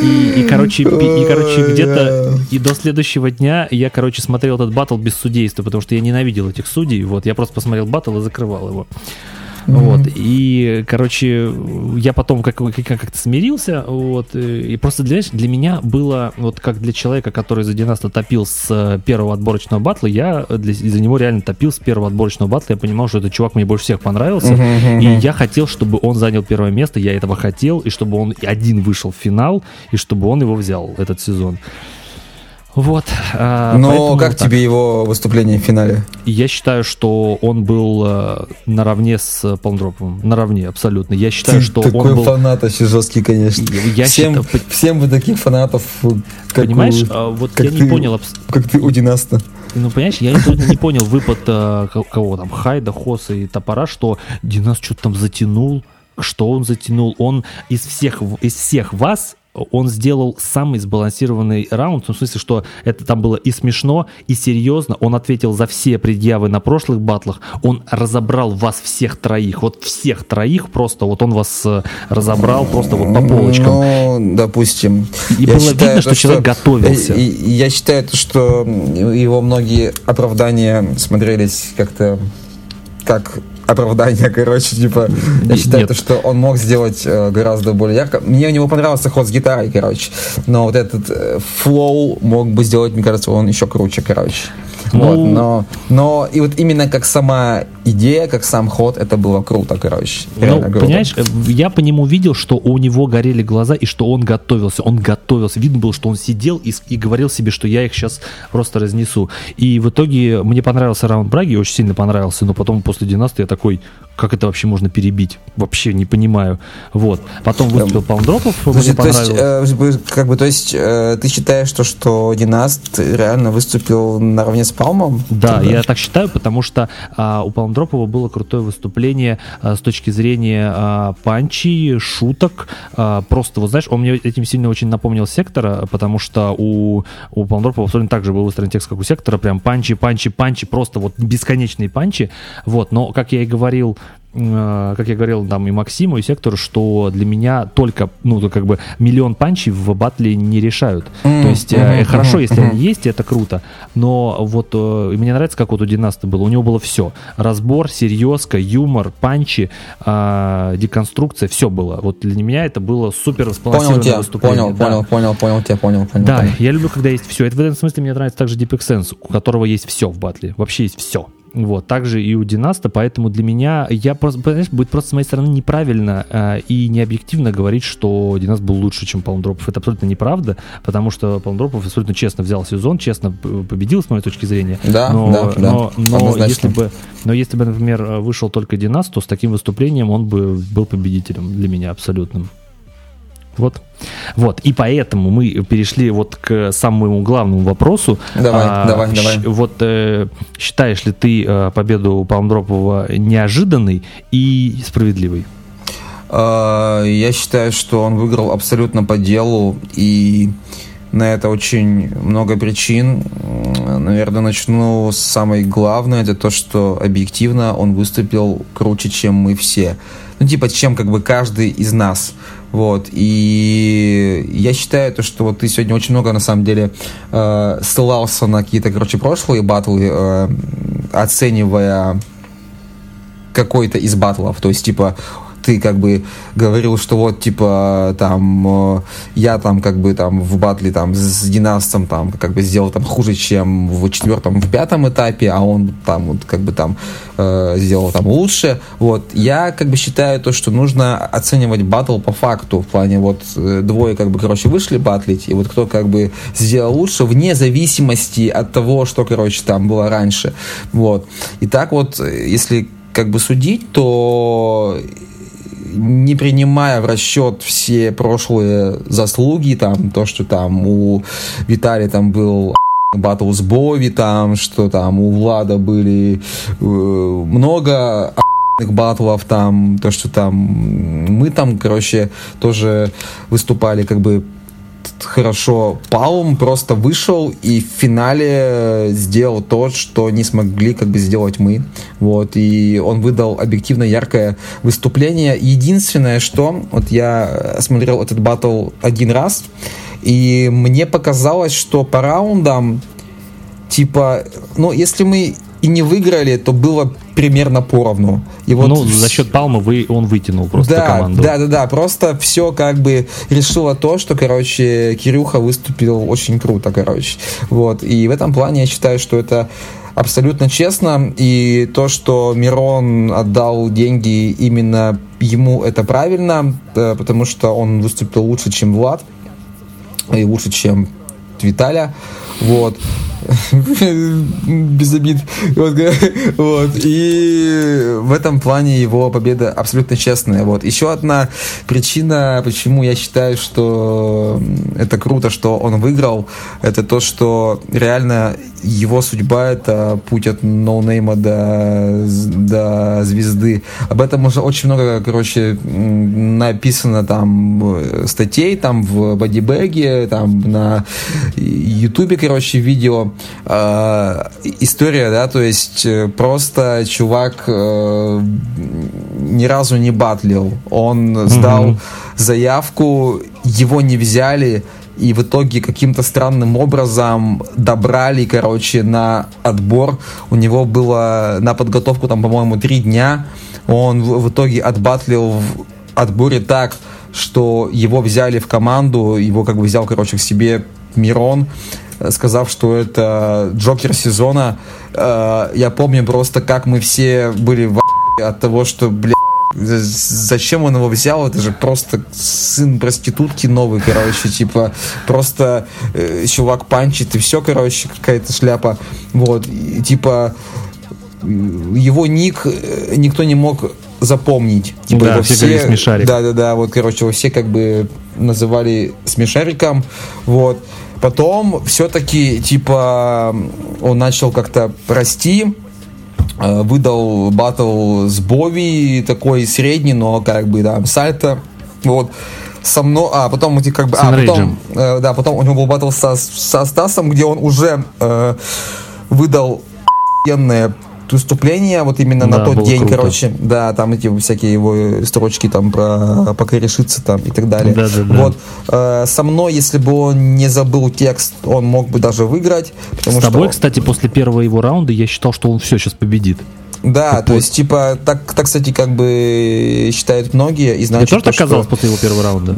и, и короче, и, и, короче, где-то и до следующего дня я, короче, смотрел этот батл без судейства, потому что я ненавидел этих судей. Вот, я просто посмотрел батл и закрывал его. Mm-hmm. Вот. И, короче, я потом как- как-то смирился. Вот. И просто для, для меня было, вот как для человека, который за Династа топил с э, первого отборочного батла, я для, за него реально топил с первого отборочного батла. Я понимал, что этот чувак мне больше всех понравился. Mm-hmm. И я хотел, чтобы он занял первое место. Я этого хотел. И чтобы он один вышел в финал. И чтобы он его взял этот сезон. Вот. А, Но как так. тебе его выступление в финале? Я считаю, что он был э, наравне с Полндроповым. Наравне, абсолютно. Я считаю, Ты что такой он был... фанат вообще жесткий, конечно. Я всем, считаю... всем бы таких фанатов, как Понимаешь, у, а, вот как я ты, не понял... Как ты у Династа. Ну, понимаешь, я не, не понял выпад э, кого там, Хайда, Хоса и Топора, что Динас что-то там затянул, что он затянул. Он из всех, из всех вас он сделал самый сбалансированный раунд, в смысле, что это там было и смешно, и серьезно. Он ответил за все предъявы на прошлых батлах. Он разобрал вас всех троих. Вот всех троих просто, вот он вас э, разобрал просто вот по полочкам. Ну, допустим. И было считаю, видно, что, что человек готовился. Я считаю, что его многие оправдания смотрелись как-то как оправдание, короче, типа, я считаю, то, что он мог сделать э, гораздо более ярко. Мне у него понравился ход с гитарой, короче, но вот этот э, флоу мог бы сделать, мне кажется, он еще круче, короче. Ну... Вот, но, но и вот именно как сама идея, как сам ход, это было круто, короче. Ну, круто. понимаешь, э, я по нему видел, что у него горели глаза и что он готовился. Он готовился. Видно было, что он сидел и, и говорил себе, что я их сейчас просто разнесу. И в итоге мне понравился раунд Браги, очень сильно понравился, но потом после Династы я такой, как это вообще можно перебить? Вообще не понимаю. Вот. Потом выступил Палмдропов, мне Подожди, то есть, понравилось. э, как бы, то есть, э, ты считаешь, что, что Династ реально выступил наравне с Палмом? Да, Тогда? я так считаю, потому что а, у Палмдропова было крутое выступление а, с точки зрения а, панчи, шуток. а, просто, вот знаешь, он мне этим сильно очень напомнил Сектора, потому что у, у Палмдропова абсолютно так же был выстроен текст, как у Сектора, прям панчи, панчи, панчи, просто вот бесконечные панчи. Вот, но, как я и говорил, как я говорил там и Максиму, и Сектору, что для меня только, ну, как бы миллион панчей в батле не решают. То есть э, мгм, хорошо, если мгм. они есть, это круто. Но вот э, мне нравится, как вот у Династа было. У него было все. Разбор, серьезка, юмор, панчи, э, деконструкция, все было. Вот для меня это было супер Понял сбалансированное тебя, выступление. понял, да. понял, понял, понял тебя, понял, понял. Да, понял. я люблю, когда есть все. Это в этом смысле мне нравится также Deep Sense, у которого есть все в батле. Вообще есть все. Вот, также и у Династа, поэтому для меня, я просто, понимаешь, будет просто с моей стороны неправильно э, и необъективно говорить, что Династ был лучше, чем Палмдропов. Это абсолютно неправда, потому что Палмдропов абсолютно честно взял сезон, честно победил, с моей точки зрения. Да, но, да, да, но, но однозначно. если бы, но если бы, например, вышел только Династ, то с таким выступлением он бы был победителем для меня абсолютным. Вот. Вот. И поэтому мы перешли вот к самому главному вопросу. Давай, давай, щ- давай. Вот э, считаешь ли ты э, победу Палмдропова неожиданной и справедливой? А, Я считаю, что он выиграл абсолютно по делу, и на это очень много причин. Наверное, начну с самой главной, это то, что объективно он выступил круче, чем мы все. Ну, типа, чем как бы каждый из нас. Вот. И я считаю, то, что вот ты сегодня очень много, на самом деле, э, ссылался на какие-то, короче, прошлые батлы, э, оценивая какой-то из батлов. То есть, типа, ты как бы говорил, что вот, типа, там, э, я там, как бы, там, в батле, там, с Династом, там, как бы, сделал там хуже, чем в четвертом, в пятом этапе, а он там, вот, как бы, там, э, сделал там лучше. Вот. Я, как бы, считаю то, что нужно оценивать батл по факту, в плане, вот, э, двое, как бы, короче, вышли батлить, и вот кто, как бы, сделал лучше, вне зависимости от того, что, короче, там было раньше. Вот. И так вот, э, если как бы судить, то не принимая в расчет все прошлые заслуги, там, то, что там у Виталия там был батл с Бови, там, что там у Влада были э, много батлов, там, то, что там мы там, короче, тоже выступали как бы хорошо. Палм просто вышел и в финале сделал то, что не смогли как бы сделать мы. Вот, и он выдал объективно яркое выступление. Единственное, что вот я смотрел этот батл один раз, и мне показалось, что по раундам типа, ну, если мы и не выиграли, то было примерно поровну. И вот ну, за счет Палмы вы, он вытянул просто да, команду. Да, да, да. Просто все как бы решило то, что, короче, Кирюха выступил очень круто, короче. Вот. И в этом плане я считаю, что это абсолютно честно. И то, что Мирон отдал деньги именно ему, это правильно, э, потому что он выступил лучше, чем Влад. И лучше, чем Виталя. Вот. Без обид. Вот, вот. И в этом плане его победа абсолютно честная. Вот. Еще одна причина, почему я считаю, что это круто, что он выиграл, это то, что реально его судьба это путь от ноунейма до, до звезды. Об этом уже очень много, короче, написано там статей там в бодибэге, там на ютубе, короче, видео. Э, история, да, то есть просто чувак э, ни разу не батлил. Он сдал mm-hmm. заявку, его не взяли, и в итоге каким-то странным образом добрали, короче, на отбор. У него было на подготовку там, по-моему, три дня. Он в, в итоге отбатлил в отборе так, что его взяли в команду, его как бы взял, короче, к себе Мирон. э, сказав, что это Джокер сезона. Э, Я помню просто, как мы все были в от того, что, бля, зачем он его взял? Это же просто сын проститутки новый, короче, типа, просто э, чувак панчит и все, короче, какая-то шляпа. Вот, и, типа, его ник э, никто не мог запомнить. Типа, Да, его все говорили смешарик. Да, да, да, вот, короче, его все как бы называли смешариком, вот. Потом все-таки, типа, он начал как-то расти, э, выдал батл с Бови, такой средний, но как бы, да, сальто, вот. Со мной, а потом как бы, а потом, э, да, потом у него был батл со, со Стасом, где он уже э, выдал охуенное выступление, вот именно Да, на тот день, круто. короче, да, там эти всякие его строчки там про пока решится там и так далее. Да-да-да. Вот э, со мной, если бы он не забыл текст, он мог бы даже выиграть, потому С тобой, что кстати, после первого его раунда я считал, что он все сейчас победит. Да, то есть типа так, так, кстати, как бы считают многие и значит тоже то, так казалось что после его первого раунда?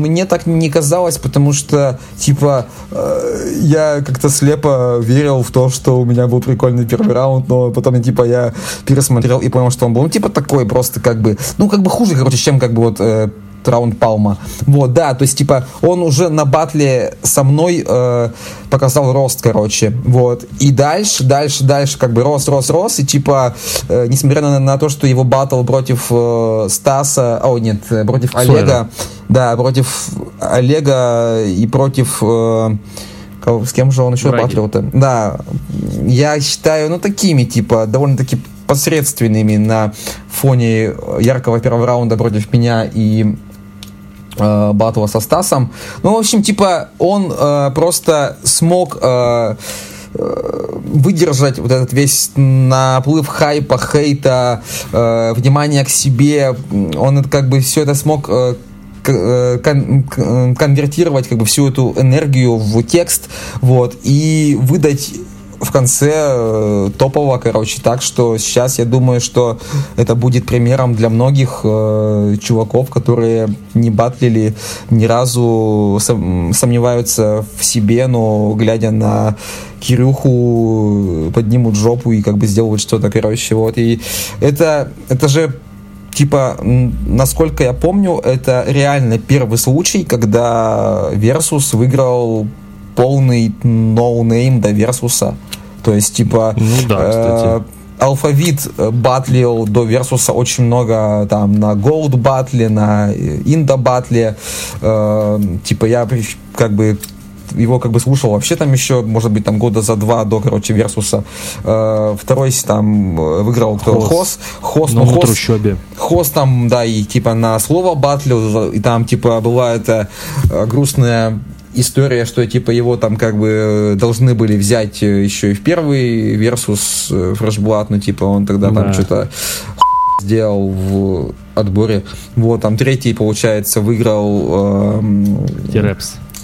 мне так не казалось, потому что типа э, я как-то слепо верил в то, что у меня был прикольный первый раунд, но потом типа я пересмотрел и понял, что он был ну, типа такой просто как бы ну как бы хуже, короче, чем как бы вот э, раунд Палма. Вот, да, то есть, типа, он уже на батле со мной э, показал рост, короче. Вот. И дальше, дальше, дальше, как бы рос, рос, рос. И типа, э, несмотря на, на то, что его батл против э, Стаса, о, нет, э, против Сойера. Олега, да, против Олега и против... э, с кем же он еще батлил-то? Да, я считаю, ну, такими, типа, довольно-таки посредственными на фоне яркого первого раунда против меня и э, батла со Стасом. Ну, в общем, типа, он э, просто смог э, э, выдержать вот этот весь наплыв хайпа, хейта, э, внимания к себе. Он это как бы все это смог э, э, кон- э, конвертировать как бы всю эту энергию в текст, вот, и выдать в конце э, топового, короче, так что сейчас я думаю, что это будет примером для многих э, чуваков, которые не батлили ни разу, сом- сомневаются в себе, но глядя на Кирюху поднимут жопу и как бы сделают что-то, короче, вот, и это, это же типа, насколько я помню, это реально первый случай, когда Versus выиграл полный ноунейм до Версуса. То есть, типа, Ну да, кстати. э, Алфавит батлил до Версуса очень много там на Gold батле, на In Da батле. Э, типа я как бы его как бы слушал вообще там еще, может быть, там года за два до, короче, Версуса. Э, второй там выиграл кто? Хос. Хос. Хос, ну, Хос, трущобе. Хост там, да, и типа на слово батлил, и там типа была эта э, грустная история, что типа его там как бы должны были взять э, еще и в первый версус э, Фрешблат, но типа он тогда Да. там что-то сделал в отборе. Вот, там третий, получается, выиграл эм,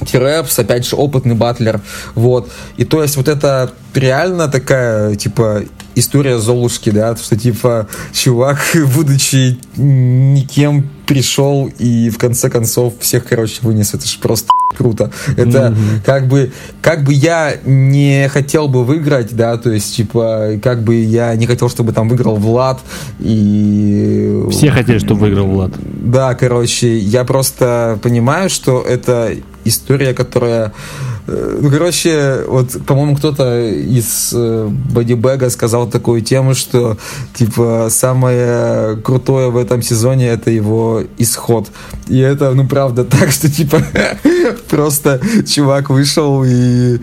Тирепс, опять же, опытный батлер, вот, и то есть вот это реально такая, типа, история Золушки, да, что, типа, чувак, [laughs] будучи никем, пришел и в конце концов всех, короче, вынес, это же просто [laughs] круто. Это как бы, как бы я не хотел бы выиграть, да, то есть, типа, как бы я не хотел, чтобы там выиграл Влад и... Все хотели, чтобы выиграл Влад. Да, короче, я просто понимаю, что это история, которая... э, Ну, короче, вот, по-моему, кто-то из э, бодибэга сказал такую тему, что, типа, самое крутое в этом сезоне это его исход. И это, ну, правда [laughs] так, что, типа, просто чувак вышел и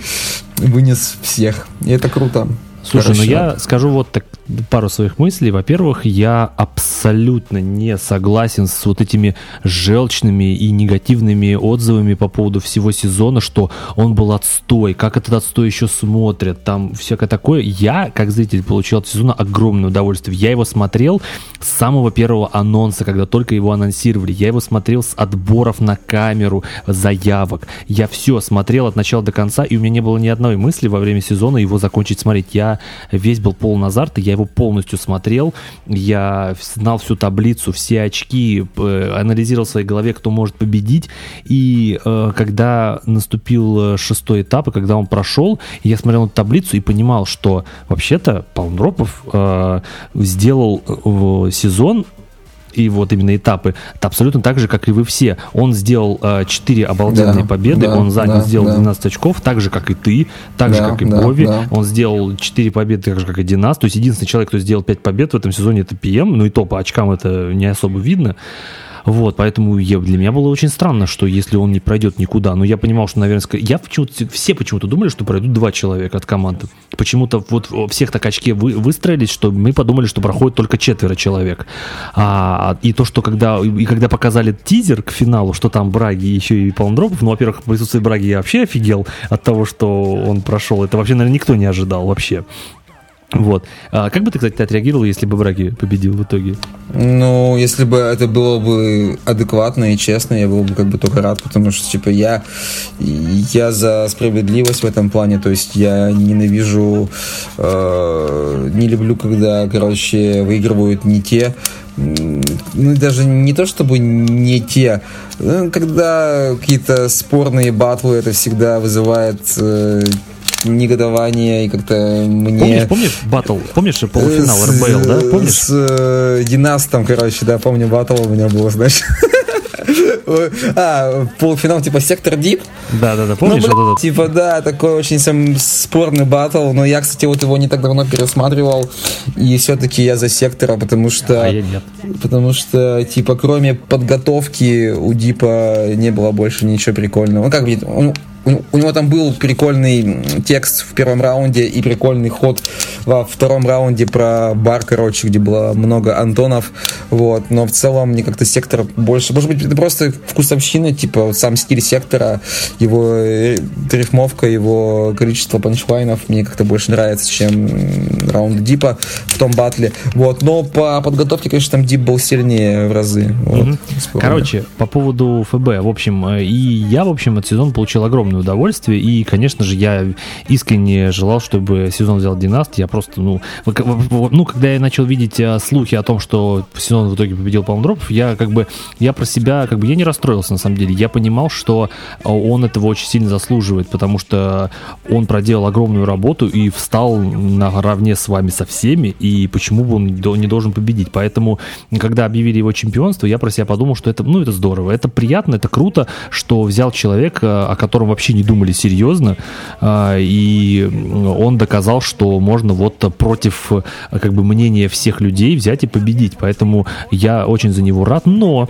вынес всех. И это круто. Слушай, ну Короче, я скажу вот так пару своих мыслей. Во-первых, я абсолютно не согласен с вот этими желчными и негативными отзывами по поводу всего сезона, что он был отстой, как этот отстой еще смотрят, там всякое такое. Я, как зритель, получил от сезона огромное удовольствие. Я его смотрел с самого первого анонса, когда только его анонсировали. Я его смотрел с отборов на камеру, заявок. Я все смотрел от начала до конца, и у меня не было ни одной мысли во время сезона его закончить смотреть. Я весь был полон азарта, я его полностью смотрел, я знал всю таблицу, все очки, анализировал в своей голове, кто может победить, и э, когда наступил э, шестой этап, и когда он прошел, я смотрел на таблицу и понимал, что вообще-то Палмдропов э, сделал сезон и вот именно этапы, это абсолютно так же, как и вы все. Он сделал э, 4 обалденные Да, победы, да, он занял, да, сделал да. 12 очков, так же, как и ты, так же, Да, как и да, Бови. да. Он сделал 4 победы, так же, как и Динас. То есть единственный человек, кто сделал 5 побед в этом сезоне, это ПМ. Ну и то по очкам это не особо видно. Вот, поэтому я, для меня было очень странно, что если он не пройдет никуда, но я понимал, что, наверное, я почему-то, все почему-то думали, что пройдут два человека от команды. Почему-то вот всех так очки вы, выстроились, что мы подумали, что проходит только четверо человек. А, и то, что когда, и когда показали тизер к финалу, что там Браги еще и Палмдропов, ну, во-первых, в присутствии Браги я вообще офигел от того, что он прошел. Это вообще, наверное, никто не ожидал вообще. Вот. А как бы ты, кстати, отреагировал, если бы Браги победил в итоге? Ну, если бы это было бы адекватно и честно, я был бы как бы только рад, потому что, типа, я, я за справедливость в этом плане, то есть я ненавижу, э, не люблю, когда, короче, выигрывают не те, ну, даже не то чтобы не те, когда какие-то спорные батлы, это всегда вызывает э, негодование и как-то мне... Помнишь, помнишь батл? Помнишь полуфинал С- РБЛ, да? Помнишь? С э, Династом, короче, да, помню, батл у меня был, знаешь. [laughs] А, полуфинал типа Сектор Дип. Да, да, да, Ну, помнишь блин, вот этот? Типа, да, такой очень сам спорный батл, но я, кстати, вот его не так давно пересматривал, и все-таки я за Сектора, потому что... А я нет. Потому что, типа, кроме подготовки у Дипа не было больше ничего прикольного. Ну, как бы, у- у него там был прикольный текст в первом раунде и прикольный ход во втором раунде про бар, короче, где было много Антонов, вот, но в целом мне как-то сектор больше, может быть, это просто вкусовщина, типа, вот сам стиль сектора, его э, рифмовка, его количество панчлайнов мне как-то больше нравится, чем раунд Дипа в том батле, вот, но по подготовке, конечно, там Дип был сильнее в разы, вот, спорно. Короче, по поводу ФБ, в общем, э, и я, в общем, от сезона получил огромное удовольствие, и, конечно же, я искренне желал, чтобы сезон взял Династ, я просто, ну, ну, когда я начал видеть э, слухи о том, что сезон в итоге победил Палмдропов, я как бы, я про себя, как бы, я не расстроился, на самом деле, я понимал, что э, он этого очень сильно заслуживает, потому что он проделал огромную работу и встал наравне с вами со всеми, и почему бы он не должен победить, поэтому, когда объявили его чемпионство, я про себя подумал, что это, ну, это здорово, это приятно, это круто, что взял человек, э, о котором вообще не думали серьезно, а, и он доказал, что можно вот против как бы мнения всех людей взять и победить, поэтому я очень за него рад, но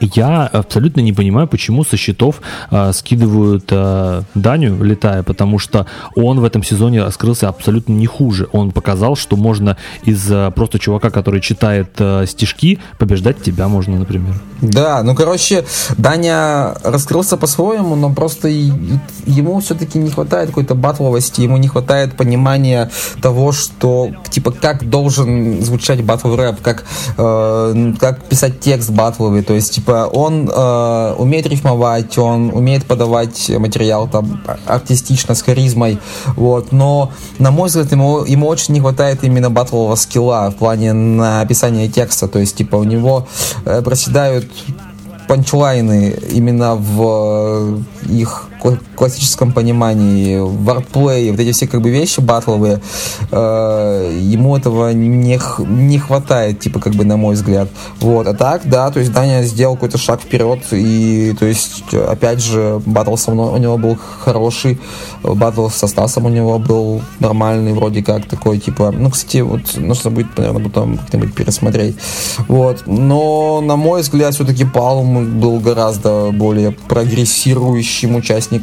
я абсолютно не понимаю, почему со счетов а, скидывают а, Даню, летая, потому что он в этом сезоне раскрылся абсолютно не хуже. Он показал, что можно из а, просто чувака, который читает а, стишки, побеждать тебя можно, например. Да, ну, короче, Даня раскрылся по-своему, но просто ему все-таки не хватает какой-то батловости, ему не хватает понимания того, что, типа, как должен звучать батл рэп, как, э, как писать текст батловый, то есть, типа, он э, умеет рифмовать, он умеет подавать материал там артистично, с харизмой, вот, но, на мой взгляд, ему, ему очень не хватает именно батлового скилла в плане написания текста, то есть, типа, у него э, проседают панчлайны именно в э, их классическом понимании, варплей, вот эти все как бы вещи батловые, э, ему этого не, не хватает, типа, как бы, на мой взгляд. Вот, а так, да, то есть Даня сделал какой-то шаг вперед, и, то есть, опять же, батл со мной у него был хороший, батл со Стасом у него был нормальный, вроде как, такой, типа, ну, кстати, вот, нужно будет, наверное, потом как-нибудь пересмотреть. Вот, но, на мой взгляд, все-таки Палм был гораздо более прогрессирующим участником,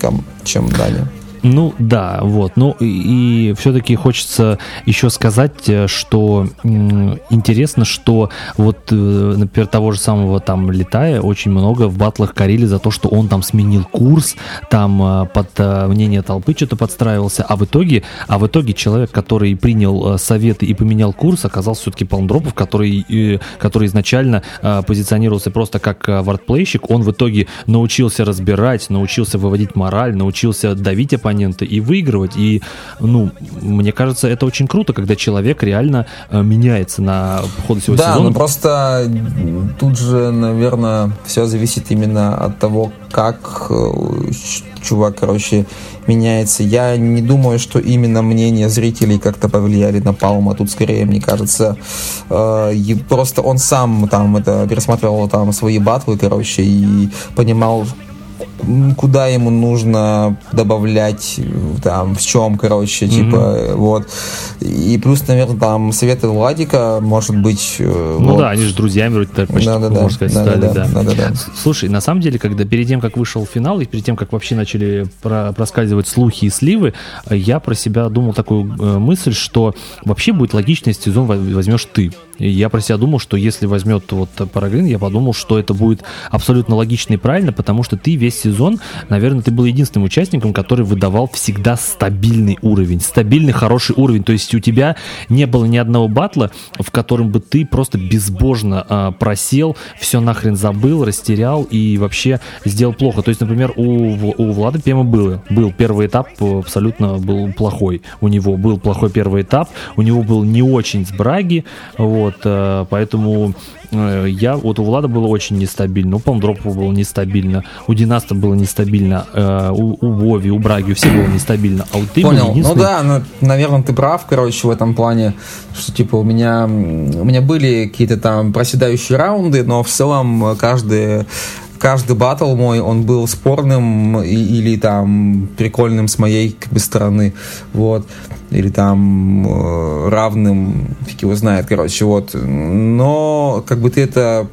чем Даня. Ну да, вот. Ну и, и все-таки хочется еще сказать, э, что интересно, что вот, э, например, того же самого там Летая очень много в батлах корили за то, что он там сменил курс, там э, под мнение толпы что-то подстраивался, а в итоге, а в итоге человек, который принял советы и поменял курс, оказался все-таки Палмдропов, который, который изначально позиционировался просто как вардплейщик, он в итоге научился разбирать, научился выводить мораль, научился давить оппонента, оппонента и выигрывать. И, ну, мне кажется, это очень круто, когда человек реально э, меняется на ходу всего Да, сезона. ну просто тут же, наверное, все зависит именно от того, как э, чувак, короче, меняется. Я не думаю, что именно мнение зрителей как-то повлияли на Палма. Тут скорее, мне кажется, э, просто он сам там это пересматривал там свои батлы, короче, и понимал, куда ему нужно добавлять, там, в чем, короче, типа, э, вот. И плюс, наверное, там советы Владика, может быть... э, Ну вот. да, они же друзьями вроде так почти, можно сказать, стали, да. да-да-да. С- Слушай, на самом деле, когда перед тем, как вышел финал, и перед тем, как вообще начали про- проскальзывать слухи и сливы, я про себя думал такую э, мысль, что вообще будет логично, если сезон во- возьмешь ты. Я про себя думал, что если возьмет вот Парагрин, я подумал, что это будет абсолютно логично и правильно, потому что ты весь сезон, наверное, ты был единственным участником, который выдавал всегда стабильный уровень, стабильный хороший уровень. То есть у тебя не было ни одного батла, в котором бы ты просто безбожно а, просел, все нахрен забыл, растерял и вообще сделал плохо. То есть, например, у, у Влада Пема было. Был первый этап э, абсолютно был плохой. У него был плохой первый этап, у него был не очень с Браги, вот, э, поэтому э, я, вот у Влада было очень нестабильно, у Памдропова было нестабильно, у Династа было нестабильно, э, у, у Вови, у Браги, у всех было нестабильно, а у ты Понял. Ну да, ну, наверное, ты прав, короче, в этом плане, что типа у меня, у меня были какие-то там проседающие раунды, но в целом э, каждый каждый батл мой, он был спорным и- или там прикольным с моей как бы стороны, вот, или там э, равным, фиг его знает, короче, вот. Но как бы ты это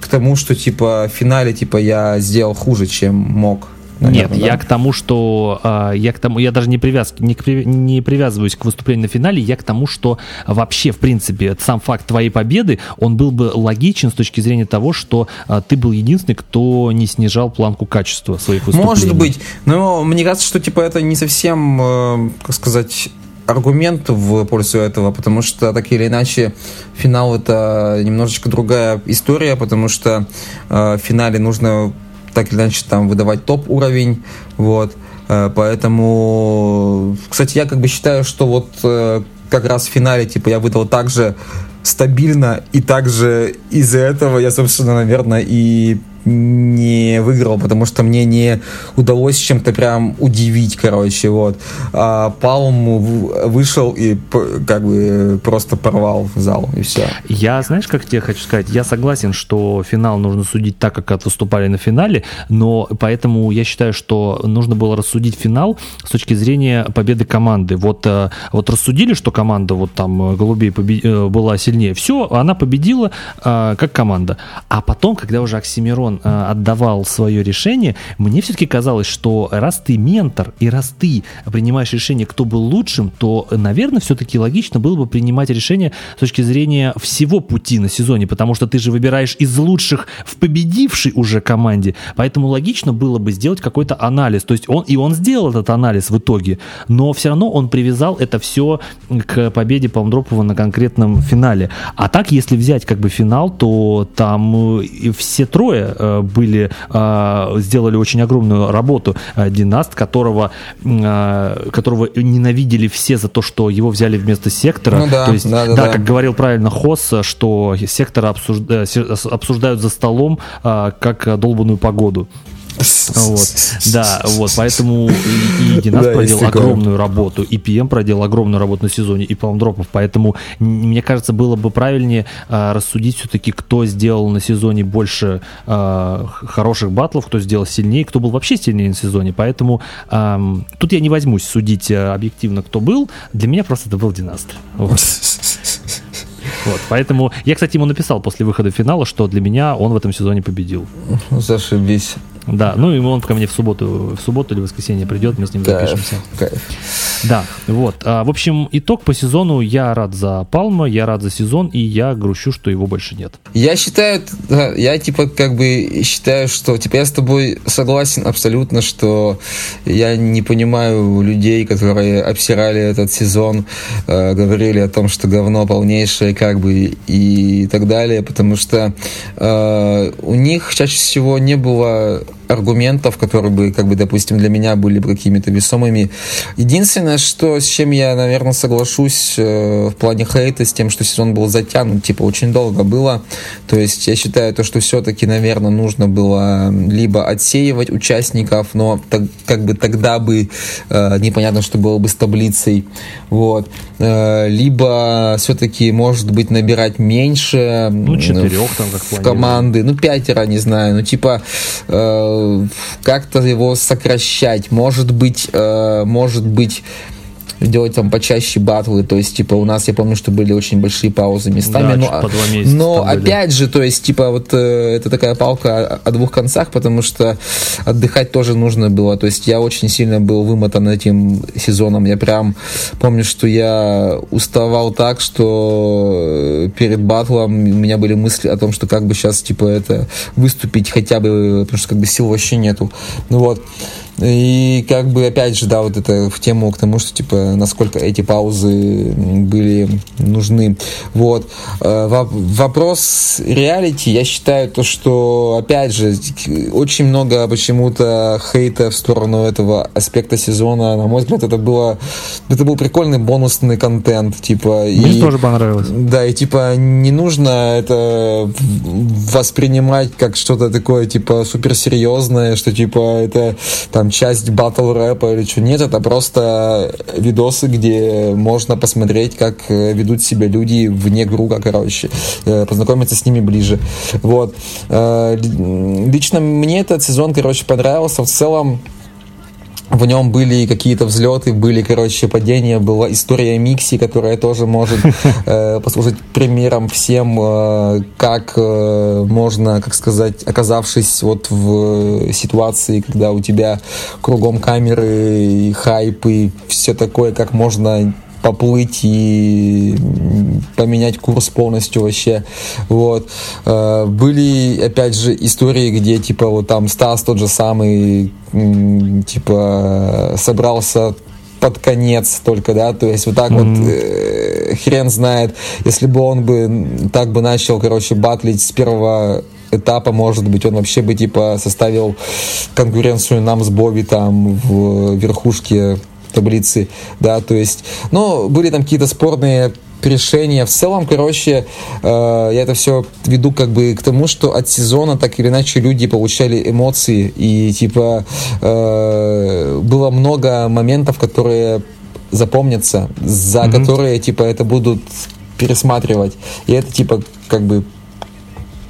к тому, что типа в финале типа я сделал хуже, чем мог. Нет, наверное, я да? к тому, что а, я к тому, я даже не привяз, не, при- не привязываюсь к выступлению на финале, я к тому, что вообще, в принципе, сам факт твоей победы, он был бы логичен с точки зрения того, что а, ты был единственный, кто не снижал планку качества своих выступлений. Может быть, но мне кажется, что типа это не совсем, э, как сказать, аргумент в пользу этого, потому что так или иначе финал это немножечко другая история, потому что э, в финале нужно так или иначе там выдавать топ уровень, вот. Э, Поэтому, кстати, я как бы считаю, что вот э, как раз в финале, типа, я выдал так же стабильно, и также из-за этого я, собственно, наверное, и не выиграл, потому что мне не удалось чем-то прям удивить, короче, вот. А Палм вышел и как бы просто порвал зал, и все. Я, знаешь, как тебе хочу сказать, я согласен, что финал нужно судить так, как выступали на финале, но поэтому я считаю, что нужно было рассудить финал с точки зрения победы команды. Вот, э, вот рассудили, что команда вот там э, голубей побе- э, была сильнее, все, она победила как команда. А потом, когда уже Оксимирон э, отдавал свое решение, мне все-таки казалось, что раз ты ментор и раз ты принимаешь решение, кто был лучшим, то, наверное, все-таки логично было бы принимать решение с точки зрения всего пути на сезоне, потому что ты же выбираешь из лучших в победившей уже команде, поэтому логично было бы сделать какой-то анализ, то есть он и он сделал этот анализ в итоге, но все равно он привязал это все к победе Павдропова на конкретном финале. А так, если взять как бы финал, то там э, все трое э, были, э, сделали очень огромную работу. Э, Династ, которого, э, которого ненавидели все за то, что его взяли вместо сектора. Ну да, то есть, да, да, да, да. как говорил правильно Хосс, что сектора обсужда- се- обсуждают за столом э, как э, долбанную погоду. Вот. Да, вот, поэтому и, и [laughs] Динас Да, проделал огромную работу, и ПМ проделал огромную работу на сезоне, и Палмдропов, поэтому мне кажется, было бы правильнее а, рассудить все-таки, кто сделал на сезоне больше а, хороших батлов, кто сделал сильнее, кто был вообще сильнее на сезоне, поэтому тут я не возьмусь судить а, объективно, кто был, для меня просто это был Династ. Вот. [laughs] Вот, поэтому я, кстати, ему написал после выхода финала, что для меня он в этом сезоне победил. Зашибись. Да, ну и он ко мне в субботу, в субботу или воскресенье придет, мы с ним запишемся. Кайф, кайф. Да, вот. А, в общем, итог по сезону. Я рад за Палма, я рад за сезон, и я грущу, что его больше нет. Я считаю, я типа как бы считаю, что типа я с тобой согласен абсолютно, что я не понимаю людей, которые обсирали этот сезон, э, говорили о том, что говно полнейшее, как бы и так далее, потому что э, у них чаще всего не было аргументов, которые бы, как бы, допустим, для меня были бы какими-то весомыми. Единственное, что с чем я, наверное, соглашусь э, в плане хейта, с тем, что сезон был затянут, типа, очень долго было. То есть я считаю то, что все-таки, наверное, нужно было либо отсеивать участников, но так, как бы тогда бы э, непонятно, что было бы с таблицей. Вот. Э, либо все-таки, может быть, набирать меньше. Ну, четырех там, как в команды. Ну, пятеро, не знаю. Ну, типа, э, как-то его сокращать. Может быть, э, может быть, делать там почаще батлы, то есть, типа, у нас, я помню, что были очень большие паузы местами, да, но, месяца но опять же, то есть, типа, вот э, это такая палка о, о двух концах, потому что отдыхать тоже нужно было, то есть, я очень сильно был вымотан этим сезоном, я прям помню, что я уставал так, что перед батлом у меня были мысли о том, что как бы сейчас, типа, это выступить хотя бы, потому что как бы сил вообще нету, ну вот, и как бы опять же, да, вот это в тему к тому, что типа насколько эти паузы были нужны. Вот. Э, вопрос реалити, я считаю то, что опять же очень много почему-то хейта в сторону этого аспекта сезона. На мой взгляд, это было это был прикольный бонусный контент, типа. Мне и, тоже понравилось. Да, и типа не нужно это воспринимать как что-то такое типа суперсерьезное, что типа это там там часть батл рэпа или что. Нет, это просто видосы, где можно посмотреть, как э, ведут себя люди вне круга, короче, э, познакомиться с ними ближе. Вот. Э, лично мне этот сезон, короче, понравился. В целом, в нем были какие-то взлеты, были, короче, падения, была история Микси, которая тоже может [laughs] э, послужить примером всем, э, как э, можно, как сказать, оказавшись вот в ситуации, когда у тебя кругом камеры и хайп и все такое, как можно поплыть и поменять курс полностью вообще. Вот. Э, были, опять же, истории, где, типа, вот там Стас тот же самый, типа, собрался под конец только, да, то есть вот так mm-hmm. вот э, хрен знает, если бы он бы так бы начал, короче, батлить с первого этапа, может быть, он вообще бы, типа, составил конкуренцию нам с Боби там в верхушке таблицы, да, то есть, ну, были там какие-то спорные решения. В целом, короче, э, я это все веду как бы к тому, что от сезона так или иначе люди получали эмоции и типа э, было много моментов, которые запомнятся, за mm-hmm. которые типа это будут пересматривать. И это типа как бы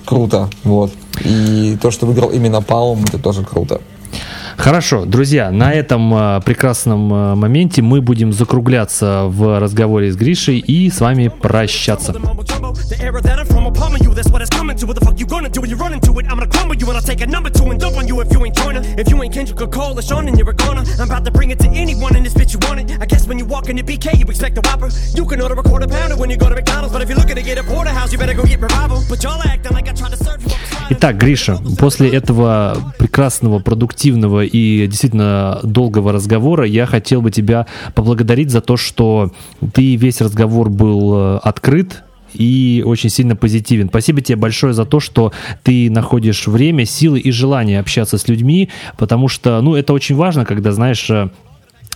круто, вот. И то, что выиграл именно Палм, это тоже круто. Хорошо, друзья, на этом э, прекрасном э, моменте мы будем закругляться в разговоре с Гришей и с вами прощаться. Итак, Гриша, после этого прекрасного, продуктивного и действительно долгого разговора я хотел бы тебя поблагодарить за то, что ты весь разговор был э, открыт, и очень сильно позитивен. Спасибо тебе большое за то, что ты находишь время, силы и желание общаться с людьми, потому что, ну, это очень важно, когда, знаешь, э,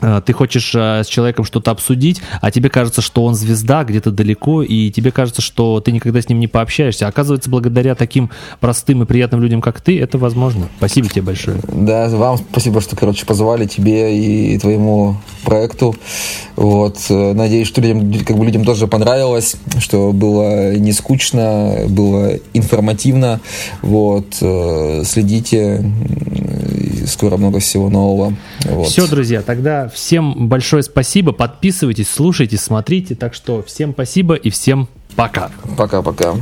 ты хочешь э, с человеком что-то обсудить, а тебе кажется, что он звезда где-то далеко, и тебе кажется, что ты никогда с ним не пообщаешься. Оказывается, благодаря таким простым и приятным людям, как ты, это возможно. Спасибо тебе большое. Да, вам спасибо, что, короче, позвали тебе и твоему проекту. Вот. Э, надеюсь, что людям, как бы людям тоже понравилось, что было не скучно, было информативно. Вот. Следите скоро много всего нового. Вот. Все, друзья, тогда всем большое спасибо. Подписывайтесь, слушайте, смотрите. Так что всем спасибо и всем пока. Пока-пока.